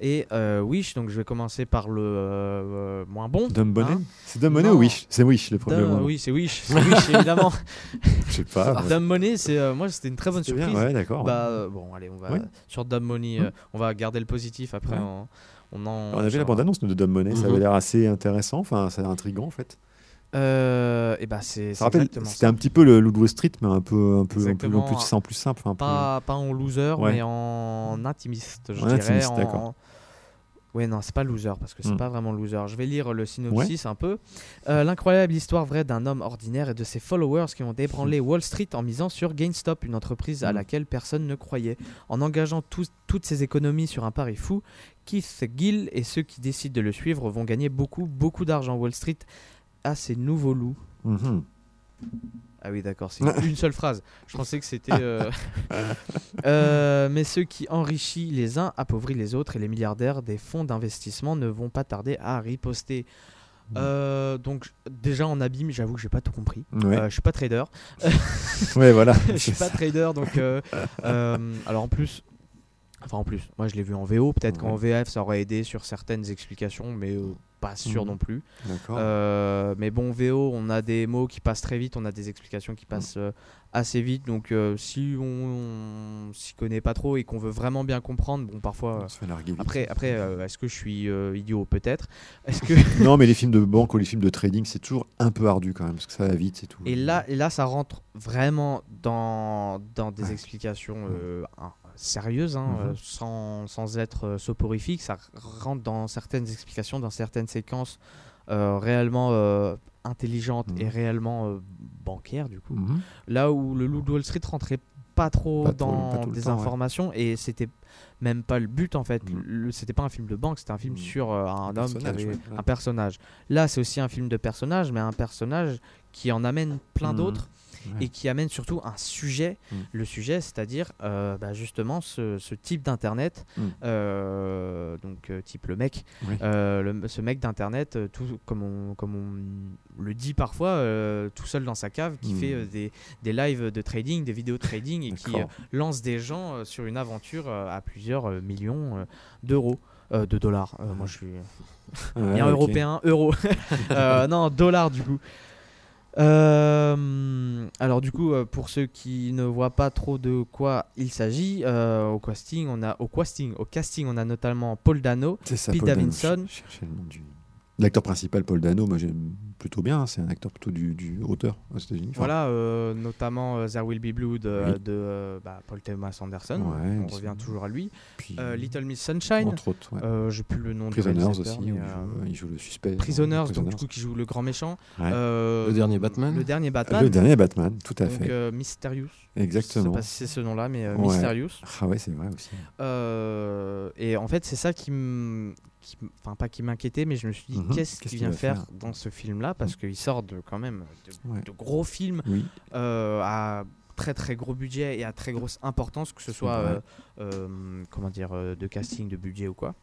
[SPEAKER 6] et euh, Wish. Donc je vais commencer par le moins bon.
[SPEAKER 5] Dumb
[SPEAKER 6] Hein
[SPEAKER 5] C'est Dumb
[SPEAKER 6] Non.
[SPEAKER 5] ou Wish? C'est Wish le premier
[SPEAKER 6] Dumb- oui, c'est Wish, c'est Wish [laughs] évidemment.
[SPEAKER 5] Je sais pas. ouais.
[SPEAKER 6] Dumb Money, moi c'était une très bonne
[SPEAKER 5] C'était bien,
[SPEAKER 6] surprise.
[SPEAKER 5] Ouais, d'accord.
[SPEAKER 6] Bah bon, allez, on va sur Dumb Money,
[SPEAKER 5] Mhm.
[SPEAKER 6] on va garder le positif après. On, on en.
[SPEAKER 5] On avait la
[SPEAKER 6] on-
[SPEAKER 5] bande-annonce de Dumb Money, ça
[SPEAKER 7] Mhm.
[SPEAKER 5] avait l'air assez intéressant, enfin, c'est intriguant en fait.
[SPEAKER 6] Euh, et bah c'est
[SPEAKER 5] Ça
[SPEAKER 6] c'est
[SPEAKER 5] c'était un petit peu le Wall Street, mais un peu, un peu, un peu, un peu,
[SPEAKER 6] Exactement.
[SPEAKER 5] en plus simple, un peu.
[SPEAKER 6] Pas, pas en loser,
[SPEAKER 5] Ouais.
[SPEAKER 6] mais en intimiste, je
[SPEAKER 5] En
[SPEAKER 6] dirais.
[SPEAKER 5] intimiste,
[SPEAKER 6] en-. Ouais, non, c'est pas loser parce que c'est
[SPEAKER 5] Hmm.
[SPEAKER 6] pas vraiment loser. Je vais lire le synopsis un peu. Euh, L'incroyable histoire vraie d'un homme ordinaire et de ses followers qui ont débranlé Wall Street en misant sur GameStop, une entreprise à
[SPEAKER 5] Hmm.
[SPEAKER 6] laquelle personne ne croyait. En engageant tous- toutes ses économies sur un pari fou, Keith Gill et ceux qui décident de le suivre vont gagner beaucoup, beaucoup d'argent. Wall Street a ses nouveaux loups.
[SPEAKER 5] Mhm.
[SPEAKER 6] Ah oui, d'accord, c'est [laughs] une seule phrase. Je pensais que c'était. euh, [laughs] euh, mais ceux qui enrichissent les uns appauvrit les autres et les milliardaires des fonds d'investissement ne vont pas tarder à riposter. Euh, donc déjà en abîme, j'avoue que j'ai pas tout compris.
[SPEAKER 5] Ouais.
[SPEAKER 6] Euh, je suis pas trader.
[SPEAKER 5] ouais, voilà. [laughs]
[SPEAKER 6] je suis pas trader, donc euh, alors en plus, enfin en plus, moi je l'ai vu en VO. Peut-être qu'en VF ça aurait aidé sur certaines explications, mais euh, pas sûr
[SPEAKER 5] Mhm.
[SPEAKER 6] non plus. Euh, mais bon, VO, on a des mots qui passent très vite, on a des explications qui passent euh, assez vite. Donc, euh, si on, on s'y connaît pas trop et qu'on veut vraiment bien comprendre, bon, parfois. Après, après est-ce que je suis idiot? Peut-être. [laughs] Est-ce que
[SPEAKER 5] non, mais les films de banque ou les films de trading, c'est toujours un peu ardu quand même, parce que ça va vite, c'est tout.
[SPEAKER 6] et là, et là, ça rentre vraiment dans dans des
[SPEAKER 5] Ouais.
[SPEAKER 6] explications hein, sérieuses, hein,
[SPEAKER 5] Mhm.
[SPEAKER 6] euh, sans, sans être euh, soporifique. Ça rentre dans certaines explications, dans certaines séquences euh, réellement intelligentes
[SPEAKER 5] Mhm.
[SPEAKER 6] et réellement euh, bancaires du coup.
[SPEAKER 5] Mhm.
[SPEAKER 6] Là où le loup de Wall Street rentrait pas trop
[SPEAKER 5] Pas
[SPEAKER 6] dans
[SPEAKER 5] tout
[SPEAKER 6] des
[SPEAKER 5] temps, ouais.
[SPEAKER 6] informations et c'était même pas le but en fait.
[SPEAKER 5] Mhm.
[SPEAKER 6] C'était pas un film de banque, c'était un film
[SPEAKER 5] Mhm.
[SPEAKER 6] sur euh, un, homme qui avait
[SPEAKER 5] ouais,
[SPEAKER 6] un personnage. Là, c'est aussi un film de personnage, mais un personnage qui en amène plein
[SPEAKER 5] Mhm.
[SPEAKER 6] d'autres
[SPEAKER 5] Ouais.
[SPEAKER 6] et qui amène surtout un sujet.
[SPEAKER 5] Mhm.
[SPEAKER 6] Le sujet, c'est-à-dire euh, bah, justement ce, ce type d'internet,
[SPEAKER 5] Mhm.
[SPEAKER 6] euh, donc euh, type le mec,
[SPEAKER 5] Oui.
[SPEAKER 6] le- ce mec d'internet, tout comme on, comme on le dit parfois, tout seul dans sa cave, qui
[SPEAKER 5] Mhm.
[SPEAKER 6] fait des, des lives de trading, des vidéos de trading et qui lance des gens sur une aventure à plusieurs millions d'euros. euh, de dollars. Euh, moi, je suis [laughs] bien européen, euro. [laughs] Non, dollars du coup. Euh, alors du coup, euh, pour ceux qui ne voient pas trop de quoi il s'agit, euh, au casting, on a au casting, au casting, on a notamment Paul Dano,
[SPEAKER 5] ça,
[SPEAKER 6] Pete
[SPEAKER 5] Paul Dano.
[SPEAKER 6] Davidson.
[SPEAKER 5] Je L'acteur principal, Paul Dano, moi j'aime plutôt bien. hein. C'est un acteur plutôt du, du auteur aux États-Unis. Enfin,
[SPEAKER 6] Voilà, euh, notamment euh, There Will Be Blood euh,
[SPEAKER 5] Oui.
[SPEAKER 6] de euh, bah, Paul Thomas Anderson.
[SPEAKER 5] Ouais,
[SPEAKER 6] On revient toujours à lui.
[SPEAKER 5] puis,
[SPEAKER 6] Euh, Little Miss Sunshine.
[SPEAKER 5] entre autres, ouais.
[SPEAKER 6] euh, J'ai plus le nom
[SPEAKER 5] Prisoners
[SPEAKER 6] réalisateur,
[SPEAKER 5] aussi,
[SPEAKER 6] mais,
[SPEAKER 5] où il
[SPEAKER 6] euh,
[SPEAKER 5] joue, il joue le suspect.
[SPEAKER 6] Prisoners,
[SPEAKER 5] dans
[SPEAKER 6] donc du
[SPEAKER 5] Prisoners.
[SPEAKER 6] coup qui joue le grand méchant.
[SPEAKER 5] Ouais.
[SPEAKER 6] Euh,
[SPEAKER 7] Le dernier Batman
[SPEAKER 6] Le dernier Batman.
[SPEAKER 5] Le dernier Batman, tout à
[SPEAKER 6] donc,
[SPEAKER 5] fait.
[SPEAKER 6] euh, Mysterious.
[SPEAKER 5] Exactement.
[SPEAKER 6] Je sais pas si c'est ce nom-là, mais euh,
[SPEAKER 5] Ouais.
[SPEAKER 6] Mysterious.
[SPEAKER 5] Ah ouais, c'est vrai aussi.
[SPEAKER 6] Euh, et en fait, c'est ça qui me. Qui Enfin, pas qui m'inquiétait, mais je me suis dit,
[SPEAKER 5] Mhm.
[SPEAKER 6] qu'est-ce
[SPEAKER 5] Qu'est-ce
[SPEAKER 6] qu'il vient faire
[SPEAKER 5] faire
[SPEAKER 6] dans ce film-là? Parce qu'il sort de, quand même de,
[SPEAKER 5] Ouais.
[SPEAKER 6] de gros films
[SPEAKER 5] Oui.
[SPEAKER 6] euh, à très très gros budget et à très grosse importance, que ce soit euh, euh, comment dire de casting, de budget ou quoi.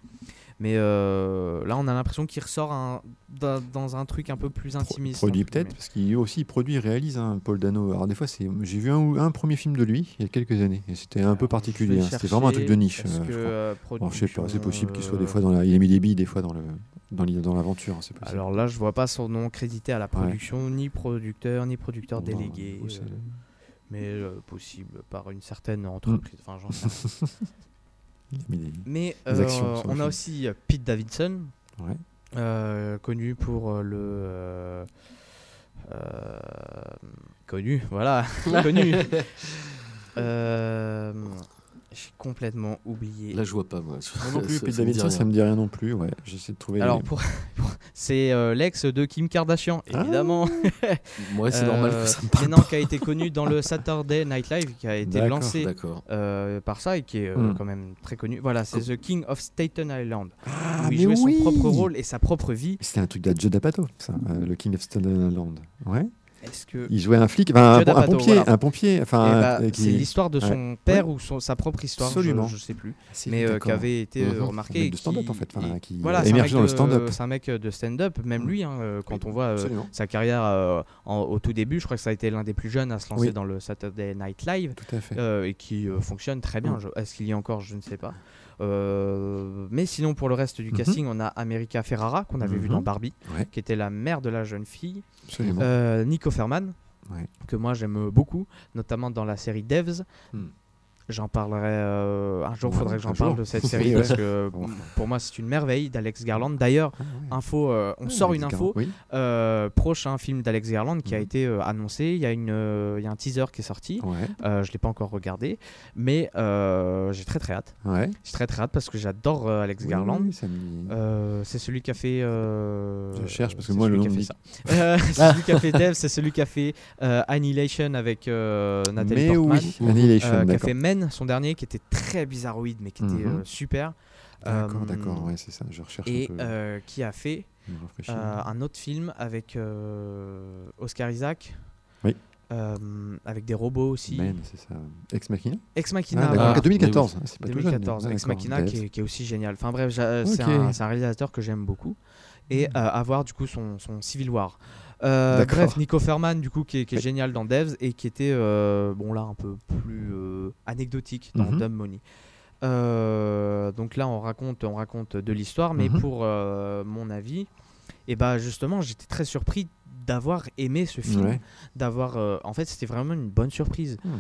[SPEAKER 6] Mais euh, là, on a l'impression qu'il ressort un- dans, dans un truc un peu plus intimiste.
[SPEAKER 5] Produit
[SPEAKER 6] entre
[SPEAKER 5] peut-être, parce qu'il aussi produit, réalise, hein, Paul Dano. Alors des fois, j'ai vu un, premier film de lui il y a quelques années, et c'était un peu
[SPEAKER 6] Alors,
[SPEAKER 5] particulier. hein. C'était vraiment un truc de niche. euh, je crois.
[SPEAKER 6] euh,
[SPEAKER 5] Alors, je sais pas, c'est possible qu'il soit des fois dans la, il a mis des billes des fois dans le, l'aventure, hein,
[SPEAKER 6] euh. Alors là, je vois pas son nom crédité à la production, ni producteur, ni producteur
[SPEAKER 5] Bon,
[SPEAKER 6] délégué. euh, mais euh, possible par une certaine entreprise. Enfin, j'en sais [laughs] rien.
[SPEAKER 5] il a mis des-
[SPEAKER 6] Mais
[SPEAKER 5] Des
[SPEAKER 6] euh,
[SPEAKER 5] actions
[SPEAKER 6] on a aussi euh, Pete Davidson,
[SPEAKER 5] Ouais.
[SPEAKER 6] euh, connu pour le. euh, euh, connu, voilà, [laughs] connu. [laughs] Euh, J'ai complètement oublié.
[SPEAKER 7] Là, je vois pas, moi.
[SPEAKER 5] Moi non plus,
[SPEAKER 7] Ça-
[SPEAKER 5] Pete
[SPEAKER 7] ça me dit
[SPEAKER 5] Davidson,
[SPEAKER 7] rien.
[SPEAKER 5] ça me dit rien non plus. Ouais, j'essaie de trouver.
[SPEAKER 6] Alors,
[SPEAKER 5] les-
[SPEAKER 6] pour, [laughs] pour- c'est euh, l'ex de Kim Kardashian,
[SPEAKER 5] Ah,
[SPEAKER 6] évidemment. [laughs]
[SPEAKER 7] Moi, c'est normal
[SPEAKER 6] Euh,
[SPEAKER 7] que ça me
[SPEAKER 6] mais
[SPEAKER 7] parle.
[SPEAKER 6] non, qui a été connu dans le Saturday Night Live, qui a été lancé euh, par ça et qui est euh,
[SPEAKER 5] Hmm.
[SPEAKER 6] quand même très connu. Voilà, c'est The King of Staten Island,
[SPEAKER 5] Ah,
[SPEAKER 6] où il jouait
[SPEAKER 5] oui
[SPEAKER 6] son propre rôle et sa propre vie.
[SPEAKER 5] C'était un truc de Judd Apatow, ça, euh, le King of Staten Island. Ouais.
[SPEAKER 6] Que
[SPEAKER 5] Il jouait un flic, un, pompier,
[SPEAKER 6] voilà.
[SPEAKER 5] un pompier, enfin,
[SPEAKER 6] Eh bah,
[SPEAKER 5] euh, qui-
[SPEAKER 6] c'est l'histoire de
[SPEAKER 5] ouais.
[SPEAKER 6] son père ou son, sa propre histoire, je-
[SPEAKER 5] Absolument.
[SPEAKER 6] je, sais plus, mais euh, qui avait été euh,
[SPEAKER 7] Mhm.
[SPEAKER 6] remarqué.
[SPEAKER 5] Un mec
[SPEAKER 6] et
[SPEAKER 5] de stand-up,
[SPEAKER 6] qui-
[SPEAKER 5] en fait, enfin, qui
[SPEAKER 6] voilà,
[SPEAKER 5] dans le stand-up.
[SPEAKER 6] C'est un mec de stand-up, même
[SPEAKER 5] Mhm.
[SPEAKER 6] lui, hein, euh, quand
[SPEAKER 5] Oui,
[SPEAKER 6] on voit euh, sa carrière euh, en- au tout début, je crois que ça a été l'un des plus jeunes à se lancer
[SPEAKER 5] Oui.
[SPEAKER 6] dans le Saturday Night Live.
[SPEAKER 5] Tout à fait.
[SPEAKER 6] euh, et qui euh, fonctionne très bien.
[SPEAKER 5] Mm.
[SPEAKER 6] Est-ce qu'il y a encore Je ne sais pas. Euh, mais sinon, pour le reste du
[SPEAKER 5] Mhm.
[SPEAKER 6] casting, on a America Ferrara, qu'on avait vu
[SPEAKER 5] Mhm.
[SPEAKER 6] dans Barbie,
[SPEAKER 5] Ouais.
[SPEAKER 6] qui était la mère de la jeune fille. Euh, Nico Ferman,
[SPEAKER 5] Ouais.
[SPEAKER 6] que moi j'aime beaucoup, notamment dans la série Devs.
[SPEAKER 5] Hmm.
[SPEAKER 6] J'en parlerai euh, un jour,
[SPEAKER 5] Ouais,
[SPEAKER 6] faudrait que j'en parle de cette [laughs] série parce que
[SPEAKER 5] Bon.
[SPEAKER 6] pour moi c'est une merveille d'Alex Garland. D'ailleurs,
[SPEAKER 5] Ah, ouais.
[SPEAKER 6] info, euh, on sort une info.
[SPEAKER 5] Oui.
[SPEAKER 6] euh, prochain film d'Alex Garland qui a
[SPEAKER 5] Mhm.
[SPEAKER 6] été euh, annoncé. Il y, a une, euh, il y a un teaser qui est sorti.
[SPEAKER 5] Ouais.
[SPEAKER 6] Euh, je l'ai pas encore regardé, mais euh, j'ai très très hâte. J'ai très très hâte parce que j'adore euh, Alex
[SPEAKER 5] Oui,
[SPEAKER 6] Garland. Euh, c'est celui qui a fait. euh,
[SPEAKER 5] Je cherche parce que moi, le nom.
[SPEAKER 6] Euh, [laughs] c'est celui qui a fait Dev, c'est celui qui a fait euh, Annihilation avec euh, Nathalie
[SPEAKER 5] Mais
[SPEAKER 6] Portman.
[SPEAKER 5] oui, Annihilation,
[SPEAKER 6] euh, qui a fait Men, son dernier, qui était très bizarroïde mais qui était
[SPEAKER 5] Mhm.
[SPEAKER 6] euh, super.
[SPEAKER 5] D'accord,
[SPEAKER 6] Euh,
[SPEAKER 5] d'accord, ouais, c'est ça, je recherche
[SPEAKER 6] Et
[SPEAKER 5] un peu.
[SPEAKER 6] euh, qui a fait euh, un autre film avec euh, Oscar Isaac.
[SPEAKER 5] Oui.
[SPEAKER 6] Euh, avec des robots aussi.
[SPEAKER 5] Ça. Ex Machina
[SPEAKER 6] Ex
[SPEAKER 5] Ah,
[SPEAKER 6] Machina.
[SPEAKER 5] d'accord,
[SPEAKER 6] voilà.
[SPEAKER 7] Ah,
[SPEAKER 5] 2014, c'est pas tout jeune.
[SPEAKER 6] 2014,
[SPEAKER 5] Ah,
[SPEAKER 6] Ex
[SPEAKER 5] d'accord,
[SPEAKER 6] Machina qui est, qui est aussi génial. Enfin bref, c'est un, réalisateur que j'aime beaucoup. Et
[SPEAKER 5] Mm.
[SPEAKER 6] euh, à voir du coup son, son Civil War. Euh, bref, Nico Ferman du coup qui est, qui est
[SPEAKER 5] Oui.
[SPEAKER 6] génial dans Devs et qui était euh, bon là un peu plus euh, anecdotique dans
[SPEAKER 5] Mhm.
[SPEAKER 6] Dumb Money. Euh, donc là on raconte on raconte de l'histoire, mais
[SPEAKER 5] Mhm.
[SPEAKER 6] pour mon avis, et bah justement j'étais très surpris d'avoir aimé ce film,
[SPEAKER 5] Ouais.
[SPEAKER 6] d'avoir en fait c'était vraiment une bonne surprise.
[SPEAKER 5] Hmm.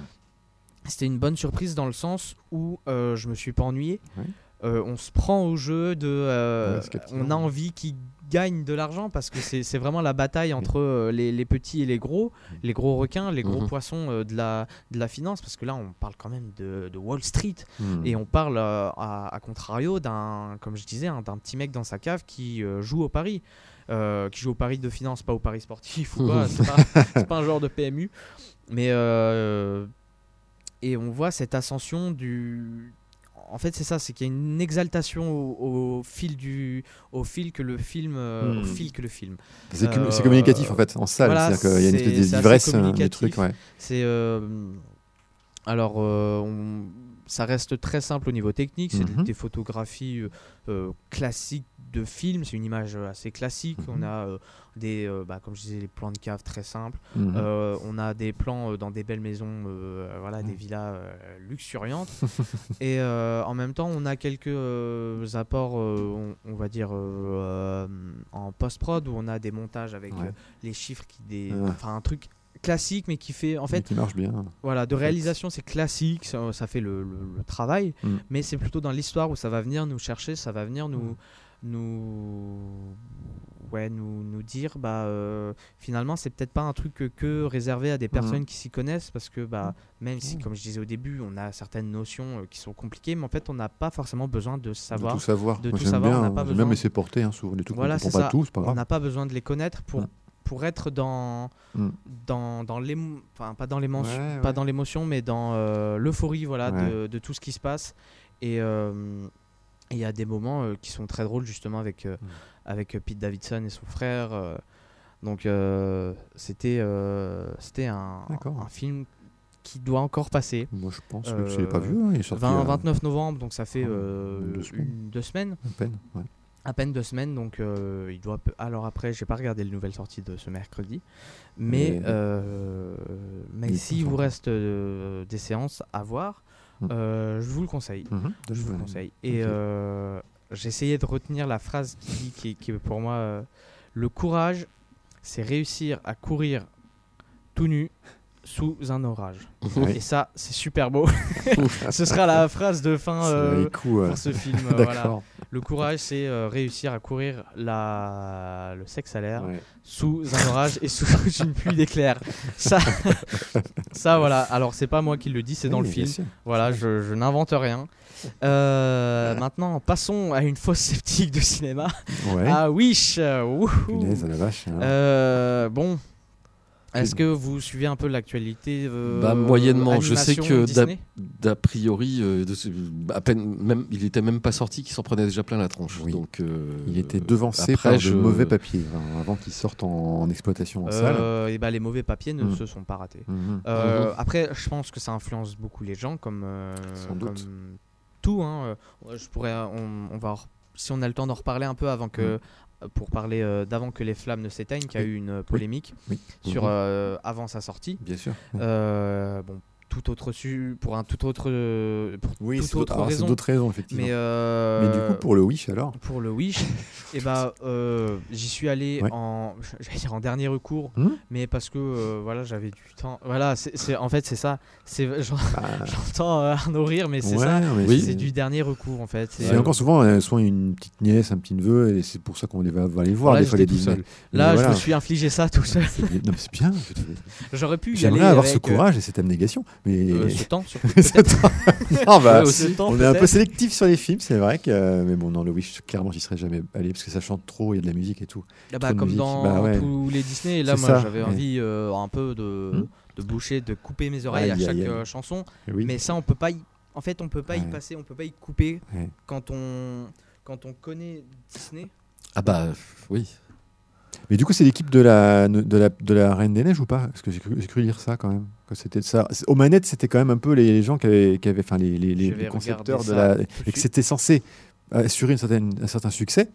[SPEAKER 6] C'était une bonne surprise dans le sens où je me suis pas ennuyé.
[SPEAKER 5] Ouais.
[SPEAKER 6] On se prend au jeu de.
[SPEAKER 5] Ouais,
[SPEAKER 6] on a envie qu'ils gagnent de l'argent parce que c'est vraiment la bataille entre euh, les, les petits et les gros, les gros requins, les gros
[SPEAKER 7] Mhm.
[SPEAKER 6] poissons euh, de, la, de la finance. Parce que là, on parle quand même de, de Wall Street
[SPEAKER 5] Hmm.
[SPEAKER 6] et on parle euh, à, à contrario d'un, comme je disais, hein, d'un petit mec dans sa cave qui joue au pari. Euh, qui joue au pari de finance, pas au pari sportif ou quoi. C'est pas, c'est pas [laughs] un genre de PMU. Mais euh, et on voit cette ascension du. En fait, c'est ça, c'est qu'il y a une exaltation au, au fil du, au fil que le film, euh, au
[SPEAKER 5] Hmm.
[SPEAKER 6] fil que le film.
[SPEAKER 5] C'est
[SPEAKER 6] Euh,
[SPEAKER 5] communicatif en fait, en salle.
[SPEAKER 6] voilà,
[SPEAKER 5] C'est-à-dire qu'il y a une espèce d'ivresse, euh. Ouais.
[SPEAKER 6] C'est euh, alors on- ça reste très simple au niveau technique. C'est
[SPEAKER 5] Mhm.
[SPEAKER 6] des photographies classiques de film. C'est une image euh, assez classique.
[SPEAKER 5] Mhm.
[SPEAKER 6] On a euh, des, euh, bah, comme je disais, les plans de cave très simples.
[SPEAKER 5] Mhm.
[SPEAKER 6] Euh, on a des plans dans des belles maisons, voilà, des
[SPEAKER 5] Ouais.
[SPEAKER 6] villas luxuriantes. [laughs] et en même temps, on a quelques apports, on, on va dire, en post-prod où on a des montages avec
[SPEAKER 5] Ouais.
[SPEAKER 6] les chiffres qui des,
[SPEAKER 5] Ah.
[SPEAKER 6] enfin un truc classique mais qui fait en
[SPEAKER 5] Mais
[SPEAKER 6] fait
[SPEAKER 5] qui marche bien.
[SPEAKER 6] voilà de réalisation c'est classique ça, ça fait le, le- le travail
[SPEAKER 5] Mm.
[SPEAKER 6] mais c'est plutôt dans l'histoire où ça va venir nous chercher ça va venir nous
[SPEAKER 5] Mm.
[SPEAKER 6] Nous ouais, nous, nous dire bah euh, finalement c'est peut-être pas un truc que, réservé à des personnes qui s'y connaissent parce que bah même si
[SPEAKER 5] Mhm.
[SPEAKER 6] comme je disais au début on a certaines notions euh, qui sont compliquées mais en fait on n'a pas forcément besoin de savoir
[SPEAKER 5] De tout savoir.
[SPEAKER 6] de
[SPEAKER 5] Moi,
[SPEAKER 6] tout savoir, on n'a pas besoin-
[SPEAKER 5] me laisser porter, hein, souvent des trucs
[SPEAKER 6] Voilà,
[SPEAKER 5] pas
[SPEAKER 6] ça.
[SPEAKER 5] c'est pas
[SPEAKER 6] on n'a pas besoin de les connaître pour
[SPEAKER 5] Mm.
[SPEAKER 6] pour être dans
[SPEAKER 5] Mm.
[SPEAKER 6] dans dans l'émo- enfin pas dans l'émotion
[SPEAKER 5] Ouais,
[SPEAKER 6] pas dans l'émotion mais dans euh, l'euphorie voilà de, de tout ce qui se passe et euh, et il y a des moments euh, qui sont très drôles justement avec euh,
[SPEAKER 5] Mm.
[SPEAKER 6] avec euh, Pete Davidson et son frère donc c'était c'était un, film qui doit encore passer
[SPEAKER 5] Moi, je pense que
[SPEAKER 6] Euh,
[SPEAKER 5] je l'ai pas vu. hein, Il est sorti
[SPEAKER 6] 20
[SPEAKER 5] à
[SPEAKER 6] 29 novembre donc ça fait euh,
[SPEAKER 5] deux semaines.
[SPEAKER 6] une- deux semaines
[SPEAKER 5] à peine. ouais.
[SPEAKER 6] à peine deux semaines, donc euh, il doit. Alors après, j'ai pas regardé les nouvelles sorties de ce mercredi, mais
[SPEAKER 5] Mais-
[SPEAKER 6] mais s'il vous reste des séances à voir, je vous le conseille.
[SPEAKER 5] Mhm.
[SPEAKER 6] Je vous le
[SPEAKER 5] Ouais.
[SPEAKER 6] conseille. Et euh, essayé de retenir la phrase qui, qui est pour moi, euh, le courage, c'est réussir à courir tout nu sous un orage.
[SPEAKER 5] Ouais.
[SPEAKER 6] Et ça, c'est super beau. [laughs] Ce sera la phrase de fin euh,
[SPEAKER 5] haïku, ouais.
[SPEAKER 6] pour ce film. euh, voilà. Le courage, c'est euh, réussir à courir la... le sexe à l'air
[SPEAKER 5] Ouais.
[SPEAKER 6] sous un orage et sous [laughs] une pluie d'éclairs. Ça, [laughs] ça voilà. Alors, c'est pas moi qui le dis, c'est dans le film.
[SPEAKER 5] sûr.
[SPEAKER 6] Voilà, je, je n'invente rien. Euh, maintenant, passons à une fausse sceptique de cinéma.
[SPEAKER 5] Ouais.
[SPEAKER 6] Ah, Wish euh.
[SPEAKER 5] Punaise, à la vache. hein.
[SPEAKER 6] Euh, Bon. Est-ce que vous suivez un peu l'actualité euh,
[SPEAKER 7] Bah, moyennement. Je sais que D'a priori, euh, de à peine, même, il était même pas sorti, qu'il s'en prenait déjà plein la tronche.
[SPEAKER 5] Oui.
[SPEAKER 7] Donc, euh,
[SPEAKER 5] Il était devancé
[SPEAKER 7] après,
[SPEAKER 5] par
[SPEAKER 7] je-
[SPEAKER 5] de mauvais papiers hein, avant qu'il sorte en, en exploitation en salle.
[SPEAKER 6] Et bah, les mauvais papiers ne
[SPEAKER 5] Mm.
[SPEAKER 6] se sont pas ratés.
[SPEAKER 5] Mhm.
[SPEAKER 6] Euh,
[SPEAKER 7] Mhm.
[SPEAKER 6] Après, je pense que ça influence beaucoup les gens, comme, euh,
[SPEAKER 5] Sans doute.
[SPEAKER 6] comme tout. hein. Je pourrais, on, on va, si on a le temps d'en reparler un peu avant que, euh, pour parler euh, d'avant que les flammes ne s'éteignent, qu'il y a
[SPEAKER 5] Oui.
[SPEAKER 6] eu une polémique
[SPEAKER 5] Oui.
[SPEAKER 6] sur
[SPEAKER 5] Mhm.
[SPEAKER 6] euh, avant sa sortie.
[SPEAKER 5] Bien sûr.
[SPEAKER 6] Euh, bon, tout autre su, pour un tout autre, euh, pour
[SPEAKER 5] Oui, c'est
[SPEAKER 6] autre
[SPEAKER 5] d'autres
[SPEAKER 6] raison.
[SPEAKER 5] raisons, effectivement.
[SPEAKER 6] Mais,
[SPEAKER 5] Mais,
[SPEAKER 6] euh,
[SPEAKER 5] du coup, pour le Wish, alors?
[SPEAKER 6] pour le Wish, et bah, [laughs] euh, j'y suis allé
[SPEAKER 5] Ouais.
[SPEAKER 6] en, [laughs] dire en dernier recours,
[SPEAKER 5] Hmm
[SPEAKER 6] mais parce que euh, voilà, j'avais du temps. Voilà, c'est, en fait c'est ça. C'est, [laughs]
[SPEAKER 5] Bah,
[SPEAKER 6] j'entends euh, Arnaud rire, mais c'est
[SPEAKER 5] ouais,
[SPEAKER 6] ça.
[SPEAKER 7] Oui.
[SPEAKER 6] C'est du dernier recours en fait.
[SPEAKER 5] C'est encore souvent euh, soit une petite nièce, un petit neveu, et c'est pour ça qu'on va, va les voir
[SPEAKER 6] Là,
[SPEAKER 5] des fois les
[SPEAKER 6] tout seul.
[SPEAKER 5] Mais
[SPEAKER 6] Là,
[SPEAKER 5] voilà.
[SPEAKER 6] je me suis infligé ça tout seul.
[SPEAKER 5] C'est bien- non, mais c'est bien.
[SPEAKER 6] J'aurais pu.
[SPEAKER 5] J'aimerais avoir ce
[SPEAKER 6] avec, euh,
[SPEAKER 5] courage et cette abnégation. Mais
[SPEAKER 6] euh, ce temps, surtout. [laughs]
[SPEAKER 5] Non, bah,
[SPEAKER 6] Ouais, temps,
[SPEAKER 5] on est un peu sélectif sur les films, c'est vrai que. mais bon, dans le Wish, clairement, j'y serais jamais allé parce que ça chante trop, il y a de la musique et tout.
[SPEAKER 6] Ah bah, comme
[SPEAKER 5] musique.
[SPEAKER 6] dans
[SPEAKER 5] Bah ouais.
[SPEAKER 6] tous les Disney. Et là, moi, j'avais envie euh, un peu de,
[SPEAKER 5] Hmm.
[SPEAKER 6] de boucher, de couper mes oreilles à chaque euh, chanson.
[SPEAKER 5] Oui.
[SPEAKER 6] Mais ça, on peut pas y. En fait, on peut pas y passer, on peut pas y couper
[SPEAKER 5] Ouais.
[SPEAKER 6] quand on quand on connaît Disney.
[SPEAKER 7] Ah bah oui.
[SPEAKER 5] Mais du coup, c'est l'équipe de la, de, la, de la Reine des Neiges ou pas? Parce que j'ai cru, lire ça quand même. Que c'était ça. Aux manettes, c'était quand même un peu les, les gens qui avaient, qui avaient enfin les, les, les- concepteurs de la, et que c'était censé assurer une certaine, un certain succès.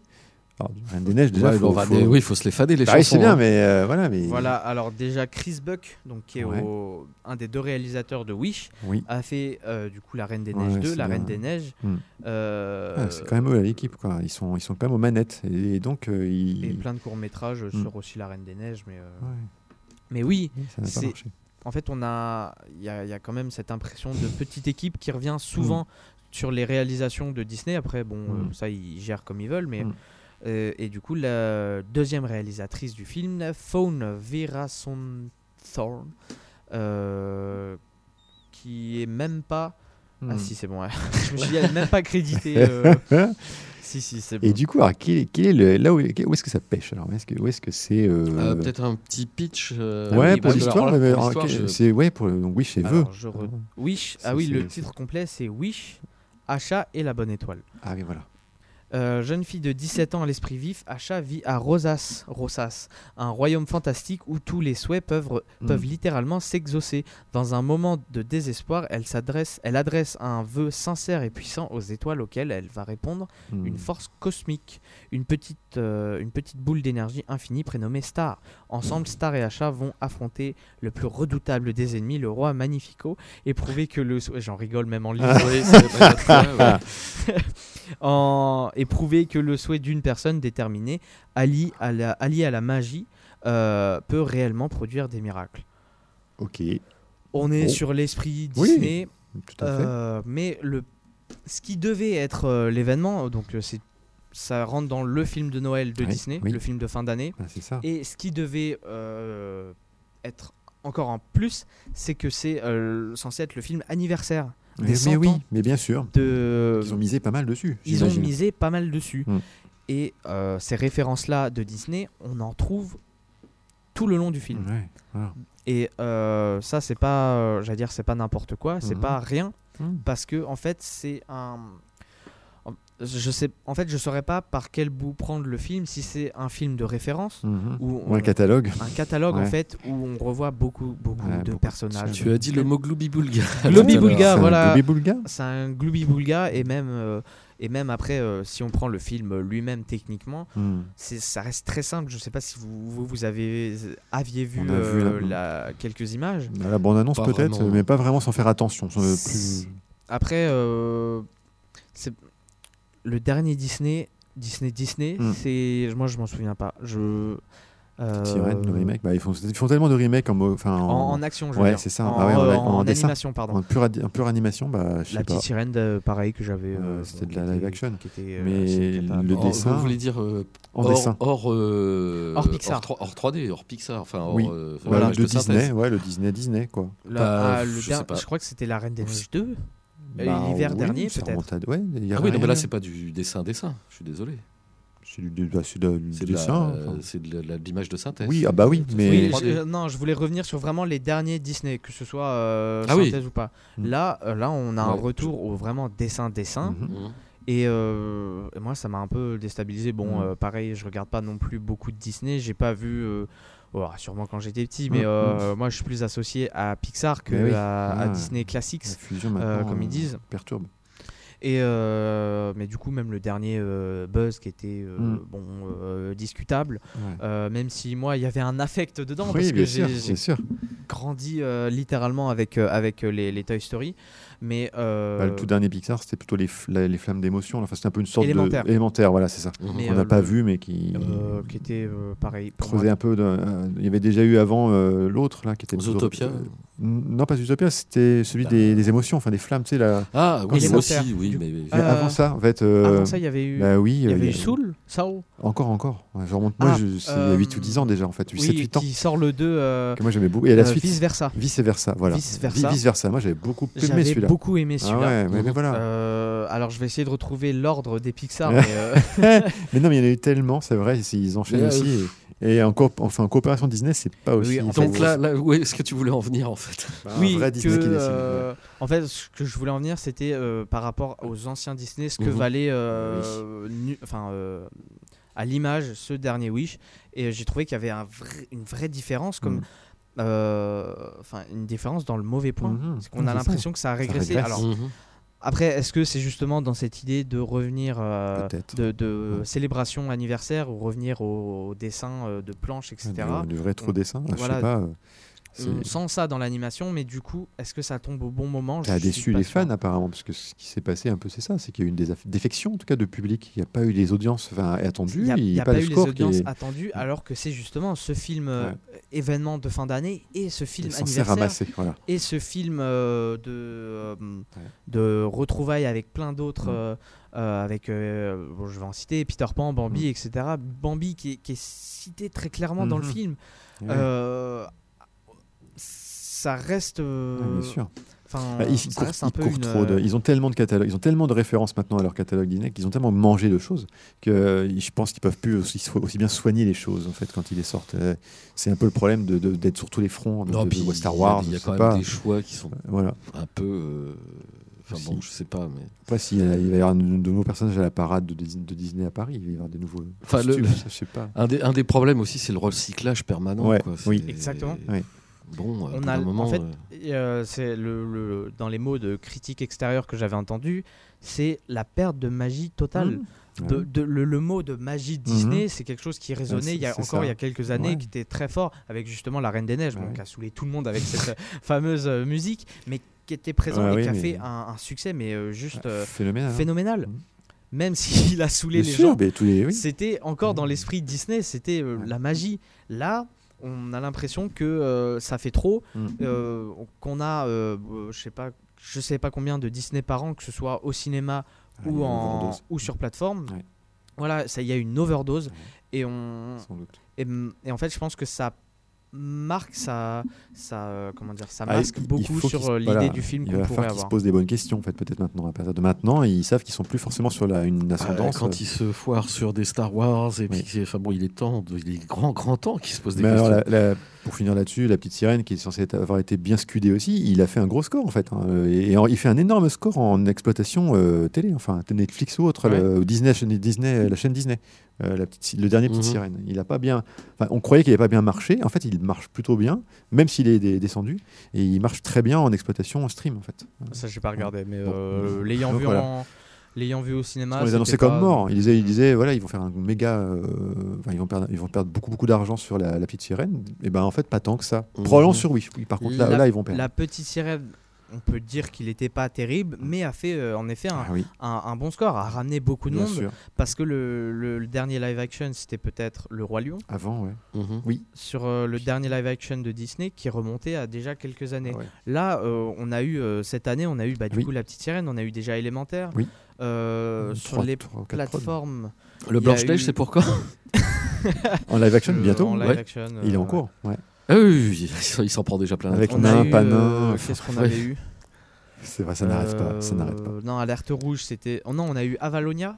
[SPEAKER 5] Alors, Reine des Neiges, déjà,
[SPEAKER 7] Ouais,
[SPEAKER 5] faut,
[SPEAKER 7] on va
[SPEAKER 5] faut-
[SPEAKER 7] des- oui, il faut se les fader les
[SPEAKER 5] Bah oui,
[SPEAKER 7] chansons.
[SPEAKER 5] c'est bien,
[SPEAKER 7] hein.
[SPEAKER 5] mais euh, voilà, mais
[SPEAKER 6] Voilà, alors déjà Chris Buck, donc qui est
[SPEAKER 5] Ouais.
[SPEAKER 6] au- un des deux réalisateurs de Wish,
[SPEAKER 5] oui,
[SPEAKER 6] a fait euh, du coup La Reine des
[SPEAKER 5] Ouais,
[SPEAKER 6] Neiges 2,
[SPEAKER 5] c'est
[SPEAKER 6] La
[SPEAKER 5] bien.
[SPEAKER 6] Reine des Neiges.
[SPEAKER 5] Hmm.
[SPEAKER 6] euh,
[SPEAKER 5] Ah, c'est quand même eux l'équipe, quoi. Ils sont, ils sont quand même aux manettes, et, donc euh, ils.
[SPEAKER 6] et plein de courts métrages
[SPEAKER 5] Hmm.
[SPEAKER 6] sur aussi La Reine des Neiges, mais euh,
[SPEAKER 5] Ouais,
[SPEAKER 6] mais oui,
[SPEAKER 5] ça n'a pas
[SPEAKER 6] C'est-
[SPEAKER 5] marché.
[SPEAKER 6] en fait on a il y, a il y a quand même cette impression de petite équipe qui revient souvent sur les réalisations de Disney. Après bon, ça ils gèrent comme ils veulent, mais et du coup la deuxième réalisatrice du film, Fawn Thorne, euh, qui est même pas Ah
[SPEAKER 5] Hmm.
[SPEAKER 6] si c'est bon, ouais. [laughs] je me suis dit elle est même pas créditée. euh, [laughs] Si si c'est bon.
[SPEAKER 5] Et du coup, alors, quel, est- quel est le, là où, où est-ce que ça pêche alors Où est-ce que, où est-ce que c'est euh,
[SPEAKER 7] Euh, Peut-être un petit pitch. euh,
[SPEAKER 5] Ouais,
[SPEAKER 7] oui,
[SPEAKER 5] pour l'histoire,
[SPEAKER 7] je-
[SPEAKER 5] c'est ouais pour le- donc Wish vœu.
[SPEAKER 6] Alors, je re- Wish, ah
[SPEAKER 5] C'est-
[SPEAKER 6] oui, le
[SPEAKER 5] c'est-
[SPEAKER 6] titre complet c'est Wish, Achat et la bonne étoile.
[SPEAKER 5] Ah oui voilà.
[SPEAKER 6] Euh, jeune fille de 17 ans à l'esprit vif, Achat vit à Rosas, Rosas, un royaume fantastique où tous les souhaits peuvent,
[SPEAKER 5] Mm.
[SPEAKER 6] peuvent littéralement s'exaucer. Dans un moment de désespoir, elle, s'adresse, elle adresse un vœu sincère et puissant aux étoiles auxquelles elle va répondre
[SPEAKER 5] Hmm.
[SPEAKER 6] une force cosmique, une petite, euh, une petite boule d'énergie infinie prénommée Star. Ensemble, Star et Achat vont affronter le plus redoutable des ennemis, le roi Magnifico, et prouver que le... J'en rigole même en lisant. [laughs] [laughs] En... et prouver que le souhait d'une personne déterminée, alliée à la, à la magie, euh, peut réellement produire des miracles.
[SPEAKER 5] Ok,
[SPEAKER 6] On est
[SPEAKER 5] Bon.
[SPEAKER 6] sur l'esprit
[SPEAKER 5] Oui,
[SPEAKER 6] Disney,
[SPEAKER 5] tout à fait.
[SPEAKER 6] euh, mais le, ce qui devait être euh, l'événement, donc c'est ça rentre dans le film de Noël de Disney,
[SPEAKER 5] oui.
[SPEAKER 6] le film de fin d'année.
[SPEAKER 5] Ah, c'est ça.
[SPEAKER 6] Et ce qui devait être encore en plus, c'est que c'est censé être le film anniversaire des
[SPEAKER 5] mais
[SPEAKER 6] 100
[SPEAKER 5] oui,
[SPEAKER 6] ans
[SPEAKER 5] mais bien sûr.
[SPEAKER 6] de.
[SPEAKER 5] Ils ont misé pas mal dessus.
[SPEAKER 6] Ils ont misé pas mal dessus.
[SPEAKER 5] Mm.
[SPEAKER 6] Et euh, ces références-là de Disney, on en trouve tout le long du film.
[SPEAKER 5] Ouais, voilà.
[SPEAKER 6] Et euh, ça, c'est pas, euh, j'allais dire, c'est pas n'importe quoi, c'est
[SPEAKER 5] Mhm.
[SPEAKER 6] pas rien,
[SPEAKER 5] Mm.
[SPEAKER 6] parce que en fait, c'est un. Je sais, en fait, je saurais pas par quel bout prendre le film, si c'est un film de référence
[SPEAKER 5] Mhm.
[SPEAKER 6] ou
[SPEAKER 5] Ou un catalogue.
[SPEAKER 6] un catalogue en fait où on revoit beaucoup, beaucoup
[SPEAKER 5] Ouais,
[SPEAKER 6] de
[SPEAKER 5] beaucoup
[SPEAKER 6] personnages.
[SPEAKER 7] Tu as dit le mot Gloubi-Boulga. [laughs]
[SPEAKER 6] Gloubi-Boulga,
[SPEAKER 5] C'est un
[SPEAKER 6] voilà.
[SPEAKER 5] Gloubi-Boulga
[SPEAKER 6] C'est un gloubi-boulga et même euh, et même après, euh, si on prend le film lui-même techniquement, c'est ça reste très simple. Je sais pas si vous vous, vous avez aviez vu, euh, la- quelques images.
[SPEAKER 5] À La bande-annonce peut-être, mais pas vraiment sans faire attention. plus-
[SPEAKER 6] Après, euh, c'est le dernier Disney, Disney Disney.
[SPEAKER 5] Hmm.
[SPEAKER 6] C'est moi je m'en souviens pas. Je euh,
[SPEAKER 5] Sirène, le remake. Bah, ils, font, ils font tellement de remakes en,
[SPEAKER 6] en,
[SPEAKER 5] en,
[SPEAKER 6] en action. Je
[SPEAKER 5] Ouais, c'est ça.
[SPEAKER 6] En,
[SPEAKER 5] Ah ouais, en-
[SPEAKER 6] euh,
[SPEAKER 5] en
[SPEAKER 6] en
[SPEAKER 5] dessin.
[SPEAKER 6] animation, pardon.
[SPEAKER 5] en pure, adi- en pure animation, bah, je sais
[SPEAKER 6] La
[SPEAKER 5] pas.
[SPEAKER 6] petite sirène, de- pareil que j'avais.
[SPEAKER 5] Euh,
[SPEAKER 6] euh,
[SPEAKER 5] c'était de la live action.
[SPEAKER 6] qui était, euh,
[SPEAKER 5] Mais le
[SPEAKER 7] Hors-
[SPEAKER 5] dessin-
[SPEAKER 7] Vous voulez dire euh,
[SPEAKER 5] En
[SPEAKER 7] hors,
[SPEAKER 5] dessin.
[SPEAKER 7] hors, euh,
[SPEAKER 6] Hors Pixar.
[SPEAKER 7] hors, trois- hors 3D, hors Pixar. Enfin, hors,
[SPEAKER 5] Oui.
[SPEAKER 7] euh,
[SPEAKER 5] Voilà,
[SPEAKER 7] synthèse.
[SPEAKER 5] Disney, ouais, le Disney Disney, quoi.
[SPEAKER 6] La-
[SPEAKER 7] Bah,
[SPEAKER 6] ah, le
[SPEAKER 7] je
[SPEAKER 6] der-
[SPEAKER 7] sais pas.
[SPEAKER 6] je crois que c'était la Reine des Neiges 2.
[SPEAKER 5] Bah,
[SPEAKER 6] l'hiver
[SPEAKER 5] oui,
[SPEAKER 6] dernier, peut-être.
[SPEAKER 5] à- Ouais,
[SPEAKER 7] Ah oui, non, mais là, c'est pas du dessin-dessin. Je suis désolé.
[SPEAKER 5] C'est du, bah, de-
[SPEAKER 7] de,
[SPEAKER 5] dessin. enfin.
[SPEAKER 7] c'est de l'image de synthèse.
[SPEAKER 5] Oui, ah bah oui, mais-
[SPEAKER 6] Oui,
[SPEAKER 7] 3D.
[SPEAKER 6] je- non, je voulais revenir sur vraiment les derniers Disney, que ce soit euh,
[SPEAKER 7] Ah oui.
[SPEAKER 6] synthèse ou pas.
[SPEAKER 5] Mm.
[SPEAKER 6] Là, euh, là, on a un retour au vraiment dessin-dessin.
[SPEAKER 5] Mhm.
[SPEAKER 7] Mhm.
[SPEAKER 6] Et, euh, et moi, ça m'a un peu déstabilisé. Bon,
[SPEAKER 5] Mm.
[SPEAKER 6] euh, pareil, je regarde pas non plus beaucoup de Disney. J'ai pas vu, oh, sûrement quand j'étais petit, mais
[SPEAKER 5] Mm,
[SPEAKER 6] euh, moi, je suis plus associé à Pixar que
[SPEAKER 5] oui.
[SPEAKER 6] à, à
[SPEAKER 5] Ah.
[SPEAKER 6] Disney Classics. Euh, comme ils
[SPEAKER 5] euh,
[SPEAKER 6] disent.
[SPEAKER 5] perturbe.
[SPEAKER 6] Et euh, mais du coup, même le dernier Buzz qui était
[SPEAKER 5] Mm.
[SPEAKER 6] bon discutable,
[SPEAKER 5] Ouais.
[SPEAKER 6] même si moi, il y avait un affect dedans parce que j'ai grandi littéralement avec, avec les, les Toy Story. Mais euh,
[SPEAKER 5] Bah, le tout dernier Pixar, c'était plutôt les, la- les flammes d'émotion. Enfin, c'était un peu une sorte
[SPEAKER 6] Élémentaire.
[SPEAKER 5] de élémentaire. Voilà, c'est ça.
[SPEAKER 7] Mhm.
[SPEAKER 6] Mais,
[SPEAKER 5] On
[SPEAKER 6] euh,
[SPEAKER 5] n'a pas
[SPEAKER 6] le-
[SPEAKER 5] vu, mais qui
[SPEAKER 6] euh, qui était euh, pareil.
[SPEAKER 5] creusait un peu. de- euh, il y avait déjà eu avant euh, l'autre là, qui était plutôt-
[SPEAKER 7] Zootopia.
[SPEAKER 5] euh, non, pas Zootopia, c'était celui
[SPEAKER 7] Bah.
[SPEAKER 5] des, des émotions, enfin des flammes, tu sais là.
[SPEAKER 7] Ah, oui, moi
[SPEAKER 6] Élémentaire.
[SPEAKER 7] aussi, oui, mais.
[SPEAKER 5] Mais
[SPEAKER 6] Euh,
[SPEAKER 5] avant ça, en fait. euh,
[SPEAKER 6] Avant ça, il y avait eu,
[SPEAKER 5] bah oui,
[SPEAKER 6] il y
[SPEAKER 5] euh,
[SPEAKER 6] avait
[SPEAKER 5] il
[SPEAKER 6] eu
[SPEAKER 5] y a-
[SPEAKER 6] Soul, Saul.
[SPEAKER 5] Encore, encore. Je remonte. Moi,
[SPEAKER 6] Ah,
[SPEAKER 5] je- c'est
[SPEAKER 6] euh,
[SPEAKER 5] 8 ou 10 ans déjà, en fait. 7,
[SPEAKER 6] Oui,
[SPEAKER 5] 8 ans.
[SPEAKER 6] qui sort le 2 euh,
[SPEAKER 5] Que moi, j'aimais beaucoup. Et la
[SPEAKER 6] euh,
[SPEAKER 5] suite,
[SPEAKER 6] vice versa.
[SPEAKER 5] vice versa. Voilà.
[SPEAKER 6] Vice versa.
[SPEAKER 5] Vice versa. Moi, j'avais beaucoup aimé
[SPEAKER 6] J'avais
[SPEAKER 5] celui-là.
[SPEAKER 6] beaucoup aimé
[SPEAKER 5] Ah
[SPEAKER 6] celui-là.
[SPEAKER 5] ouais, mais, mais voilà.
[SPEAKER 6] Euh, alors je vais essayer de retrouver l'ordre des Pixar. Mais, euh, [laughs]
[SPEAKER 5] Mais non, mais il y en a eu tellement, c'est vrai. Ils enchaînent aussi. Et, en, enfin, en coopération Disney, c'est pas aussi.
[SPEAKER 6] en
[SPEAKER 5] enfin,
[SPEAKER 7] Donc là, là, où est-ce que tu voulais en venir en fait?
[SPEAKER 5] Un
[SPEAKER 6] oui,
[SPEAKER 5] vrai
[SPEAKER 6] que,
[SPEAKER 5] Disney qui dessine.
[SPEAKER 6] euh, en fait, ce que je voulais en venir, c'était euh, par rapport aux anciens Disney, ce que
[SPEAKER 7] Mhm.
[SPEAKER 6] valait, euh, nu- enfin, euh, à l'image, ce dernier Wish. Et j'ai trouvé qu'il y avait un vrai- une vraie différence, comme,
[SPEAKER 5] Mhm.
[SPEAKER 6] euh, enfin, une différence dans le mauvais point. C'est qu'on a l'impression que ça a régressé. Alors. Après, est-ce que c'est justement dans cette idée de revenir euh, de, de
[SPEAKER 5] Ouais.
[SPEAKER 6] célébration anniversaire ou revenir au, au dessin euh, de planches, etc.
[SPEAKER 5] Du, du rétro dessin, je
[SPEAKER 6] Voilà.
[SPEAKER 5] sais pas.
[SPEAKER 6] On sent ça dans l'animation, mais du coup, est-ce que ça tombe au bon moment?
[SPEAKER 5] Ça a déçu
[SPEAKER 6] pas
[SPEAKER 5] les fans apparemment, parce que ce qui s'est passé un peu, c'est ça, c'est qu'il y a eu une défection en tout cas de public. Il n'y a pas eu les audiences attendues.
[SPEAKER 6] Il n'y a, y a
[SPEAKER 5] pas,
[SPEAKER 6] pas,
[SPEAKER 5] le
[SPEAKER 6] eu les audiences
[SPEAKER 5] est-
[SPEAKER 6] attendues, alors que c'est justement ce film euh, événement de fin d'année et ce film anniversaire
[SPEAKER 5] ramasser. Voilà.
[SPEAKER 6] et ce film euh, de, euh, de retrouvailles avec plein d'autres,
[SPEAKER 5] Mm.
[SPEAKER 6] euh, avec, euh, bon, je vais en citer, Peter Pan, Bambi,
[SPEAKER 5] Mm.
[SPEAKER 6] etc. Bambi qui est, qui est cité très clairement dans le
[SPEAKER 5] Mhm.
[SPEAKER 6] film. Euh, ça reste. euh,
[SPEAKER 5] Ouais, bien sûr.
[SPEAKER 6] Enfin,
[SPEAKER 5] Bah, ils,
[SPEAKER 6] ça
[SPEAKER 5] courent,
[SPEAKER 6] reste un
[SPEAKER 5] ils
[SPEAKER 6] peu
[SPEAKER 5] courent
[SPEAKER 6] une,
[SPEAKER 5] trop de-
[SPEAKER 6] euh,
[SPEAKER 5] ils ont tellement de catalogues, ils ont tellement de références maintenant à leur catalogue Disney qu'ils ont tellement mangé de choses que euh, je pense qu'ils peuvent plus aussi, bien soigner les choses en fait quand ils les sortent. C'est un peu le problème de- de- d'être sur tous les fronts de,
[SPEAKER 7] Non,
[SPEAKER 5] de-
[SPEAKER 7] puis
[SPEAKER 5] de Star
[SPEAKER 7] il y a-
[SPEAKER 5] Wars.
[SPEAKER 7] Il y a quand même
[SPEAKER 5] pas.
[SPEAKER 7] des choix qui sont
[SPEAKER 5] Voilà.
[SPEAKER 7] un peu. euh, Enfin bon,
[SPEAKER 5] Si.
[SPEAKER 7] je sais pas, mais.
[SPEAKER 5] Après, a- il va y avoir de nouveaux personnages à la parade de, Dis- de Disney à Paris, il va y avoir des nouveaux.
[SPEAKER 7] Enfin, le-
[SPEAKER 5] costumes, ça, je sais pas.
[SPEAKER 7] Un des, un des problèmes aussi, c'est le recyclage permanent.
[SPEAKER 5] Ouais,
[SPEAKER 7] quoi.
[SPEAKER 5] oui.
[SPEAKER 6] Exactement.
[SPEAKER 5] Oui.
[SPEAKER 7] Bon,
[SPEAKER 6] On a-
[SPEAKER 7] un
[SPEAKER 6] en fait,
[SPEAKER 7] euh,
[SPEAKER 6] euh, c'est le, le- dans les mots de critique extérieure que j'avais entendu, c'est la perte de magie totale.
[SPEAKER 5] Mmh.
[SPEAKER 6] De,
[SPEAKER 5] Ouais.
[SPEAKER 6] de- le, le mot de magie Disney, c'est quelque chose qui résonnait il y a encore
[SPEAKER 5] ça.
[SPEAKER 6] il y a quelques années,
[SPEAKER 5] Ouais.
[SPEAKER 6] qui était très fort avec justement la Reine des Neiges,
[SPEAKER 5] Ouais.
[SPEAKER 6] qui a saoulé tout le monde avec cette euh, [laughs] fameuse euh, musique, mais qui était présent
[SPEAKER 5] Ouais,
[SPEAKER 6] et
[SPEAKER 5] oui,
[SPEAKER 6] qui a
[SPEAKER 5] mais-
[SPEAKER 6] fait un, un succès, mais euh, juste euh,
[SPEAKER 5] Phénoménal. hein.
[SPEAKER 6] phénoménal.
[SPEAKER 5] Mhm.
[SPEAKER 6] Même [laughs] s'il a saoulé
[SPEAKER 5] Bien
[SPEAKER 6] les
[SPEAKER 5] sûr,
[SPEAKER 6] gens,
[SPEAKER 5] oui.
[SPEAKER 6] c'était encore dans l'esprit Disney, c'était euh,
[SPEAKER 5] Ouais.
[SPEAKER 6] la magie. Là, on a l'impression que euh, ça fait trop,
[SPEAKER 5] Mm.
[SPEAKER 6] euh, qu'on a, euh, je sais pas, je sais pas combien de Disney par an, que ce soit au cinéma
[SPEAKER 5] Ah,
[SPEAKER 6] ou, en, sur plateforme.
[SPEAKER 5] Ouais.
[SPEAKER 6] Voilà, ça, il y a une overdose et on
[SPEAKER 5] sans doute.
[SPEAKER 6] et, et en fait, je pense que ça marque ça ça euh, comment dire ça
[SPEAKER 5] Ah,
[SPEAKER 6] masque
[SPEAKER 5] il
[SPEAKER 6] beaucoup sur
[SPEAKER 5] qu'ils-
[SPEAKER 6] euh, l'idée
[SPEAKER 5] voilà,
[SPEAKER 6] du film
[SPEAKER 5] Il
[SPEAKER 6] qu'on pourrait
[SPEAKER 5] falloir qu'ils se
[SPEAKER 6] avoir.
[SPEAKER 5] posent des bonnes questions, en fait, peut-être maintenant. À partir de maintenant, ils savent qu'ils sont plus forcément sur la, une
[SPEAKER 7] Ah,
[SPEAKER 5] ascendance.
[SPEAKER 7] quand il se foire sur des Star Wars, et puis,
[SPEAKER 5] Oui.
[SPEAKER 7] enfin bon, il est temps, de- il est grand, grand temps qu'il se pose des
[SPEAKER 5] Mais
[SPEAKER 7] questions.
[SPEAKER 5] alors, la- la- pour finir là-dessus, la petite sirène qui est censée être- avoir été bien scudée aussi, il a fait un gros score en fait. hein, et, et en- il fait un énorme score en exploitation euh, télé, enfin Netflix ou autre,
[SPEAKER 6] Ouais.
[SPEAKER 5] le- Disney, Disney, la chaîne Disney, euh, la petite, le dernier petite
[SPEAKER 7] Mhm.
[SPEAKER 5] sirène. Il a pas bien, enfin, on croyait qu'il n'avait pas bien marché. En fait, il marche plutôt bien, même s'il est descendu, et il marche très bien en exploitation en stream en fait.
[SPEAKER 6] Ça, j'ai pas regardé, mais
[SPEAKER 5] Bon.
[SPEAKER 6] euh, l'ayant vu
[SPEAKER 5] voilà.
[SPEAKER 6] en l'ayant vu au cinéma,
[SPEAKER 5] on les annonçait comme
[SPEAKER 6] pas-
[SPEAKER 5] morts. Ils disaient, ils disaient, voilà, ils vont faire un méga, euh, ils vont perdre, ils vont perdre beaucoup beaucoup d'argent sur la, la petite sirène. Et ben en fait, pas tant que ça.
[SPEAKER 7] Mhm.
[SPEAKER 5] Probablement sur oui. Par contre, là,
[SPEAKER 6] La-
[SPEAKER 5] là, ils vont perdre.
[SPEAKER 6] La petite sirène, on peut dire qu'il était pas terrible, mais a fait euh, en effet un,
[SPEAKER 5] Ah oui,
[SPEAKER 6] un- un bon score, a ramené beaucoup de
[SPEAKER 5] bien
[SPEAKER 6] monde
[SPEAKER 5] sûr.
[SPEAKER 6] parce que le, le- le dernier live action c'était peut-être le roi lion
[SPEAKER 5] Avant, ouais.
[SPEAKER 7] Mhm.
[SPEAKER 6] sur euh, le dernier live action de Disney qui remontait à déjà quelques années.
[SPEAKER 5] Ah ouais.
[SPEAKER 6] Là, euh, on a eu euh, cette année, on a eu bah, du
[SPEAKER 5] Oui.
[SPEAKER 6] coup la petite sirène, on a eu déjà élémentaire.
[SPEAKER 5] Oui.
[SPEAKER 6] Euh,
[SPEAKER 5] Trois-
[SPEAKER 6] sur les plateformes
[SPEAKER 7] Le Blanche-Neige,
[SPEAKER 6] eu-
[SPEAKER 7] c'est pourquoi [laughs] [laughs]
[SPEAKER 5] En live action,
[SPEAKER 6] euh,
[SPEAKER 5] bientôt.
[SPEAKER 6] en live
[SPEAKER 7] ouais.
[SPEAKER 6] action,
[SPEAKER 5] Il est en cours. Ouais.
[SPEAKER 7] Ah oui, [laughs] il s'en prend déjà plein.
[SPEAKER 5] Avec.
[SPEAKER 6] On
[SPEAKER 5] Nain, pas
[SPEAKER 6] euh,
[SPEAKER 5] nain.
[SPEAKER 6] Qu'est-ce qu'on avait eu
[SPEAKER 5] C'est vrai, ça n'arrête pas. Ça n'arrête pas.
[SPEAKER 6] Euh, Non, Alerte Rouge, c'était. Oh non, on a eu Avalonia,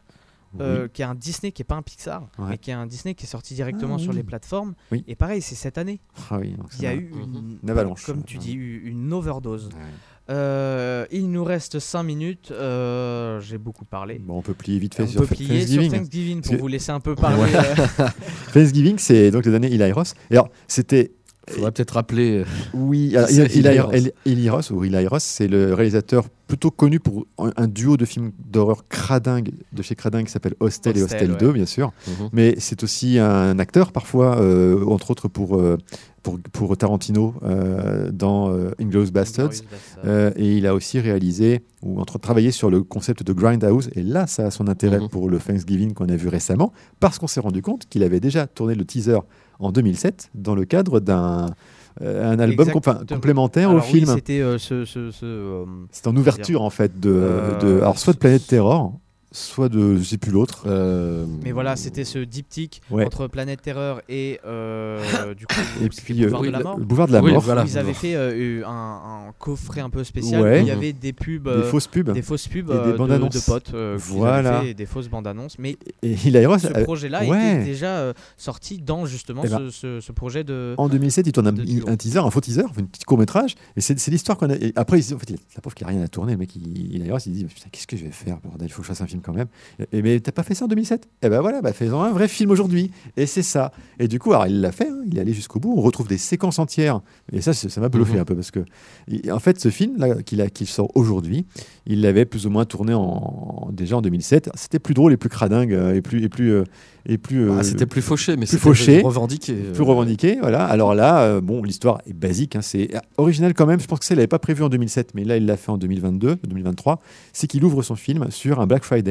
[SPEAKER 6] euh, qui est un Disney qui est pas un Pixar,
[SPEAKER 5] Ouais.
[SPEAKER 6] mais qui est un Disney qui est sorti directement
[SPEAKER 5] Ah,
[SPEAKER 6] sur les plateformes.
[SPEAKER 5] Oui.
[SPEAKER 6] Et pareine, c'est cette année.
[SPEAKER 5] Ah oui, donc
[SPEAKER 6] Il y a eu
[SPEAKER 7] Mhm.
[SPEAKER 6] une,
[SPEAKER 5] Une avalanche.
[SPEAKER 6] Comme tu dis, une overdose.
[SPEAKER 5] Ouais.
[SPEAKER 6] Euh, il nous reste 5 minutes. euh, J'ai beaucoup parlé.
[SPEAKER 5] Bon, on peut plier vite fait
[SPEAKER 6] on
[SPEAKER 5] sur
[SPEAKER 6] peut plier
[SPEAKER 5] Thanksgiving.
[SPEAKER 6] sur Thanksgiving pour
[SPEAKER 5] que-
[SPEAKER 6] vous laisser un peu parler.
[SPEAKER 5] Ouais. [laughs] Thanksgiving, c'est donc le dernier Eli Ross. Et alors, c'était.
[SPEAKER 7] Faudrait peut-être rappeler. euh,
[SPEAKER 5] Oui, alors,
[SPEAKER 7] C'est
[SPEAKER 5] Eli,
[SPEAKER 7] Ross.
[SPEAKER 5] Ou Eli Ross, c'est le réalisateur plutôt connu pour un, un duo de films d'horreur cradingue de chez Cradingue qui s'appelle Hostel, et
[SPEAKER 6] Hostel, ouais.
[SPEAKER 5] 2, bien sûr.
[SPEAKER 7] mhm.
[SPEAKER 5] Mais c'est aussi un acteur parfois, euh, entre autres pour, euh, pour, pour Tarantino euh, dans euh, Inglourious Basterds. Euh, et il a aussi réalisé ou entre travaillé sur le concept de Grindhouse. Et là, ça a son intérêt
[SPEAKER 7] Mhm.
[SPEAKER 5] pour le Thanksgiving qu'on a vu récemment, parce qu'on s'est rendu compte qu'il avait déjà tourné le teaser en 2007 dans le cadre d'un euh, un album complémentaire
[SPEAKER 6] Alors
[SPEAKER 5] au
[SPEAKER 6] oui,
[SPEAKER 5] film.
[SPEAKER 6] c'était euh, ce. ce, ce, euh,
[SPEAKER 5] C'est en ouverture en fait de,
[SPEAKER 6] Euh,
[SPEAKER 5] de- alors soit de Planète Terror, soit de je sais plus l'autre.
[SPEAKER 7] Euh,
[SPEAKER 6] Mais voilà, c'était ce diptyque
[SPEAKER 5] Ouais.
[SPEAKER 6] entre Planète Terreur et euh, [laughs] du coup
[SPEAKER 5] Et
[SPEAKER 6] c'était
[SPEAKER 5] puis euh,
[SPEAKER 6] Boulevard
[SPEAKER 7] oui,
[SPEAKER 6] de la
[SPEAKER 7] le-
[SPEAKER 6] Mort.
[SPEAKER 5] le boulevard de la
[SPEAKER 7] Oui,
[SPEAKER 5] mort,
[SPEAKER 7] voilà.
[SPEAKER 6] Ils avaient fait euh, eu un, un coffret un peu spécial
[SPEAKER 5] Ouais.
[SPEAKER 6] où il y avait des pubs,
[SPEAKER 5] des fausses pubs.
[SPEAKER 6] des fausses pubs
[SPEAKER 5] Et des bandes
[SPEAKER 6] de,
[SPEAKER 5] annonces.
[SPEAKER 6] de potes, euh,
[SPEAKER 5] Voilà.
[SPEAKER 6] fait, et des fausses bandes annonces. Mais
[SPEAKER 5] Et Eli Ross,
[SPEAKER 6] ce
[SPEAKER 5] euh,
[SPEAKER 6] projet-là
[SPEAKER 5] ouais.
[SPEAKER 6] était déjà euh, sorti dans justement
[SPEAKER 5] Eh ben,
[SPEAKER 6] ce, ce- ce projet de.
[SPEAKER 5] En 2007, il tourne un, un teaser, un faux teaser, un petit court métrage, et c'est l'histoire qu'on a. et après, il, en fait, il, la pauvre qu'il a rien à tourner, le mec, il, il, il se dit qu'est-ce que je vais faire, bordel, il faut que je fasse un film quand même. Et, mais t'as pas fait ça en 2007 Eh ben voilà, bah, fais-en un vrai film aujourd'hui. Et c'est ça. Et du coup, alors il l'a fait, hein, il est allé jusqu'au bout. On retrouve des séquences entières, et ça, ça m'a bluffé
[SPEAKER 7] Mhm.
[SPEAKER 5] un peu parce que, en fait, ce film là qu'il sort aujourd'hui, il l'avait plus ou moins tourné en, déjà en 2007. C'était plus drôle et plus cradingue euh, et plus et plus euh, et plus.
[SPEAKER 7] bah,
[SPEAKER 5] euh,
[SPEAKER 7] c'était plus fauché, mais
[SPEAKER 5] plus fauché,
[SPEAKER 7] revendiqué.
[SPEAKER 5] plus revendiqué, voilà. Alors là, euh, bon, l'histoire est basique, hein, c'est original quand même. Je pense que ça, il l'avait pas prévu en 2007, mais là, il l'a fait en 2022, 2023. C'est qu'il ouvre son film sur un Black Friday.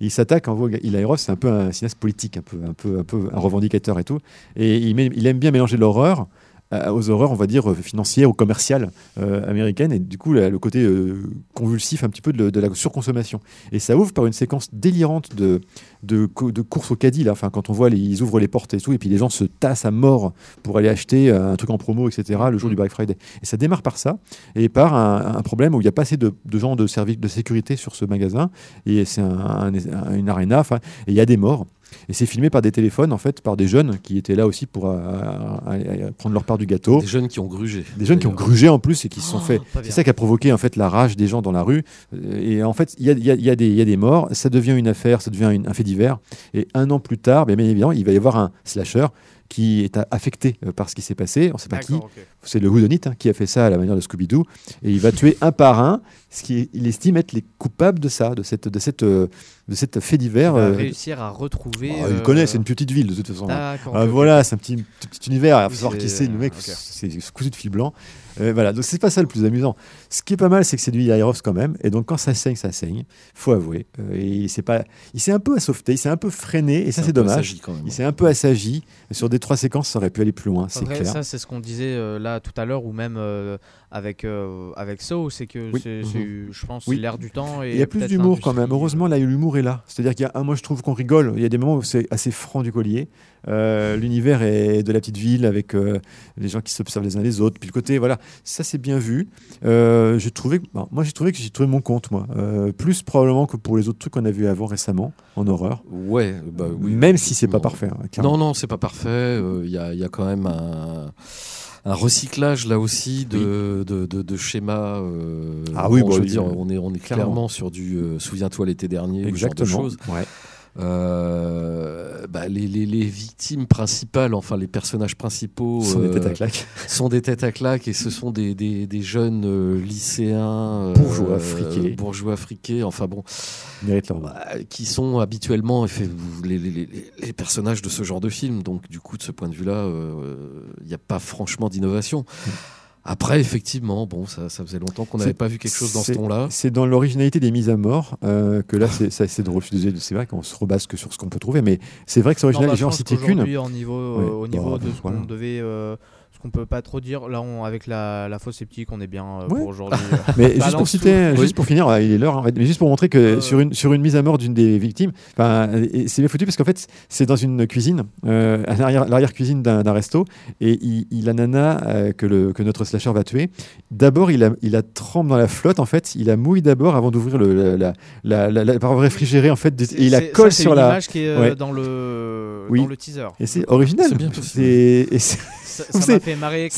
[SPEAKER 5] Il s'attaque en. Eli Roth, c'est un peu un cinéaste politique, un peu, un peu, un peu un revendicateur et tout. Et il, aime bien mélanger l'horreur aux horreurs, on va dire, financières ou commerciales euh, américaines, et du coup, le côté euh, convulsif un petit peu de, de la surconsommation. Et ça ouvre par une séquence délirante de, de, de course au caddie, là, enfin, quand on voit, les, ils ouvrent les portes et tout, et puis les gens se tassent à mort pour aller acheter euh, un truc en promo, etc., le jour du Black Friday. Et ça démarre par ça, et par un, un problème où il n'y a pas assez de, de gens de service de sécurité sur ce magasin, et c'est un, un- une arena, et il y a des morts. Et c'est filmé par des téléphones, en fait, par des jeunes qui étaient là aussi pour euh, prendre leur part du gâteau.
[SPEAKER 7] Des jeunes qui ont grugé.
[SPEAKER 5] Des jeunes qui ont grugé en plus et qui se sont
[SPEAKER 6] Oh,
[SPEAKER 5] fait. C'est ça qui a provoqué en fait la rage des gens dans la rue. Euh, Et en fait, il y a, y a- il y a des- il y a des morts. Ça devient une affaire, ça devient une- un fait divers. Et un an plus tard, bien, bien évidemment, il va y avoir un slasher qui est affecté euh, par ce qui s'est passé. On ne sait pas qui. C'est le Whodunit hein, qui a fait ça à la manière de Scooby-Doo. Et il va tuer un par un, ce qui il estime être les coupables de ça, de cette, de cette, euh, de cette fait divers.
[SPEAKER 6] Il va
[SPEAKER 5] euh,
[SPEAKER 6] réussir à retrouver.
[SPEAKER 5] oh, il
[SPEAKER 6] euh,
[SPEAKER 5] connaît, c'est une petite ville de toute façon. Ah, voilà, c'est un petit, petit, univers. Il faut
[SPEAKER 6] Oui,
[SPEAKER 5] savoir qui
[SPEAKER 6] c'est-
[SPEAKER 5] c'est. Le mec, c'est cousu de fil blanc. Euh, voilà, donc c'est pas ça le plus amusant. Ce qui est pas mal, c'est que c'est du Roth quand même, et donc quand ça saigne, ça saigne. Faut avouer. Euh, et il s'est pas, il s'est un peu assauveté, il s'est un peu freiné, et ça c'est dommage.
[SPEAKER 7] assagi quand même.
[SPEAKER 5] Il s'est un peu assagi. Sur des trois séquences, ça aurait pu aller plus loin, c'est clair.
[SPEAKER 6] ça, c'est ce qu'on disait euh, là tout à l'heure, ou même euh, avec, euh, avec So, c'est que
[SPEAKER 5] Oui.
[SPEAKER 6] c'est, c'est, je pense,
[SPEAKER 5] Oui.
[SPEAKER 6] l'air du temps. Et
[SPEAKER 5] Il y a plus d'humour quand même. Heureusement, là, l'humour est là. C'est-à-dire qu'il y a un, moi, je trouve qu'on rigole. Il y a des moments où c'est assez franc du collier. Euh, L'univers est de la petite ville avec euh, les gens qui s'observent les uns les autres. Puis le côté, voilà, ça c'est bien vu. Euh, j'ai trouvé, bon, moi j'ai trouvé que j'ai trouvé mon compte, moi, Euh, plus probablement que pour les autres trucs qu'on a vus avant récemment en horreur.
[SPEAKER 7] Ouais, bah oui.
[SPEAKER 5] Même si c'est pas parfait. hein.
[SPEAKER 7] Non, non, c'est pas parfait. Euh, Il y, a, il y a quand même un, un recyclage là aussi de, de, de, de schémas. euh,
[SPEAKER 5] Ah oui,
[SPEAKER 7] bon,
[SPEAKER 5] bah
[SPEAKER 7] je veux
[SPEAKER 5] oui,
[SPEAKER 7] dire,
[SPEAKER 5] euh,
[SPEAKER 7] on est, on est
[SPEAKER 5] clairement.
[SPEAKER 7] clairement sur du euh, Souviens-toi l'été dernier, ou ce genre de
[SPEAKER 5] Exactement.
[SPEAKER 7] choses.
[SPEAKER 5] Ouais.
[SPEAKER 7] Euh, bah, les, les, les victimes principales, enfin les personnages principaux,
[SPEAKER 5] sont des
[SPEAKER 7] euh,
[SPEAKER 5] têtes à claque.
[SPEAKER 7] sont des têtes à claques et ce sont des, des, des jeunes euh, lycéens, euh,
[SPEAKER 5] Bourgeois friqués.
[SPEAKER 7] bourgeois friqués, enfin bon, bah, qui sont habituellement les, les- les- les personnages de ce genre de film. Donc du coup, de ce point de vue-là, euh, il n'y a pas franchement d'innovation. Après, effectivement, bon, ça, ça faisait longtemps qu'on n'avait pas vu quelque chose dans ce ton-là.
[SPEAKER 5] C'est dans l'originalité des mises à mort euh, que là, c'est drôle. Je suis c'est vrai qu'on se rebase que sur ce qu'on peut trouver, mais c'est vrai que c'est
[SPEAKER 6] Non,
[SPEAKER 5] original.
[SPEAKER 6] bah,
[SPEAKER 5] les gens citaient qu'une.
[SPEAKER 6] qu'aujourd'hui, au niveau, euh,
[SPEAKER 5] Ouais,
[SPEAKER 6] au niveau
[SPEAKER 5] bah,
[SPEAKER 6] de ce qu'on devait. euh, qu'on peut pas trop dire, là, on- avec la, la fausse sceptique, on est bien euh,
[SPEAKER 5] Ouais.
[SPEAKER 6] pour aujourd'hui. [laughs]
[SPEAKER 5] Mais juste pour citer,
[SPEAKER 6] tout.
[SPEAKER 5] juste pour finir, il est l'heure, en fait, mais juste pour montrer que
[SPEAKER 6] Euh.
[SPEAKER 5] sur, une, sur une mise à mort d'une des victimes, c'est bien foutu parce qu'en fait, c'est dans une cuisine, euh, l'arrière-cuisine d'un resto, et il, il- la nana euh, que, le, que notre slasher va tuer, d'abord, il la, il la trempe dans la flotte, en fait, il la mouille d'abord avant d'ouvrir le, la, la, la, la, par réfrigérer, en fait, et il la colle
[SPEAKER 6] ça, c'est
[SPEAKER 5] sur
[SPEAKER 6] une
[SPEAKER 5] la.
[SPEAKER 6] image qui est euh,
[SPEAKER 5] Ouais.
[SPEAKER 6] dans, le,
[SPEAKER 5] Oui.
[SPEAKER 6] dans le teaser.
[SPEAKER 5] Et c'est original.
[SPEAKER 7] C'est bien possible.
[SPEAKER 5] C'est- et
[SPEAKER 6] Ça m'a fait marrer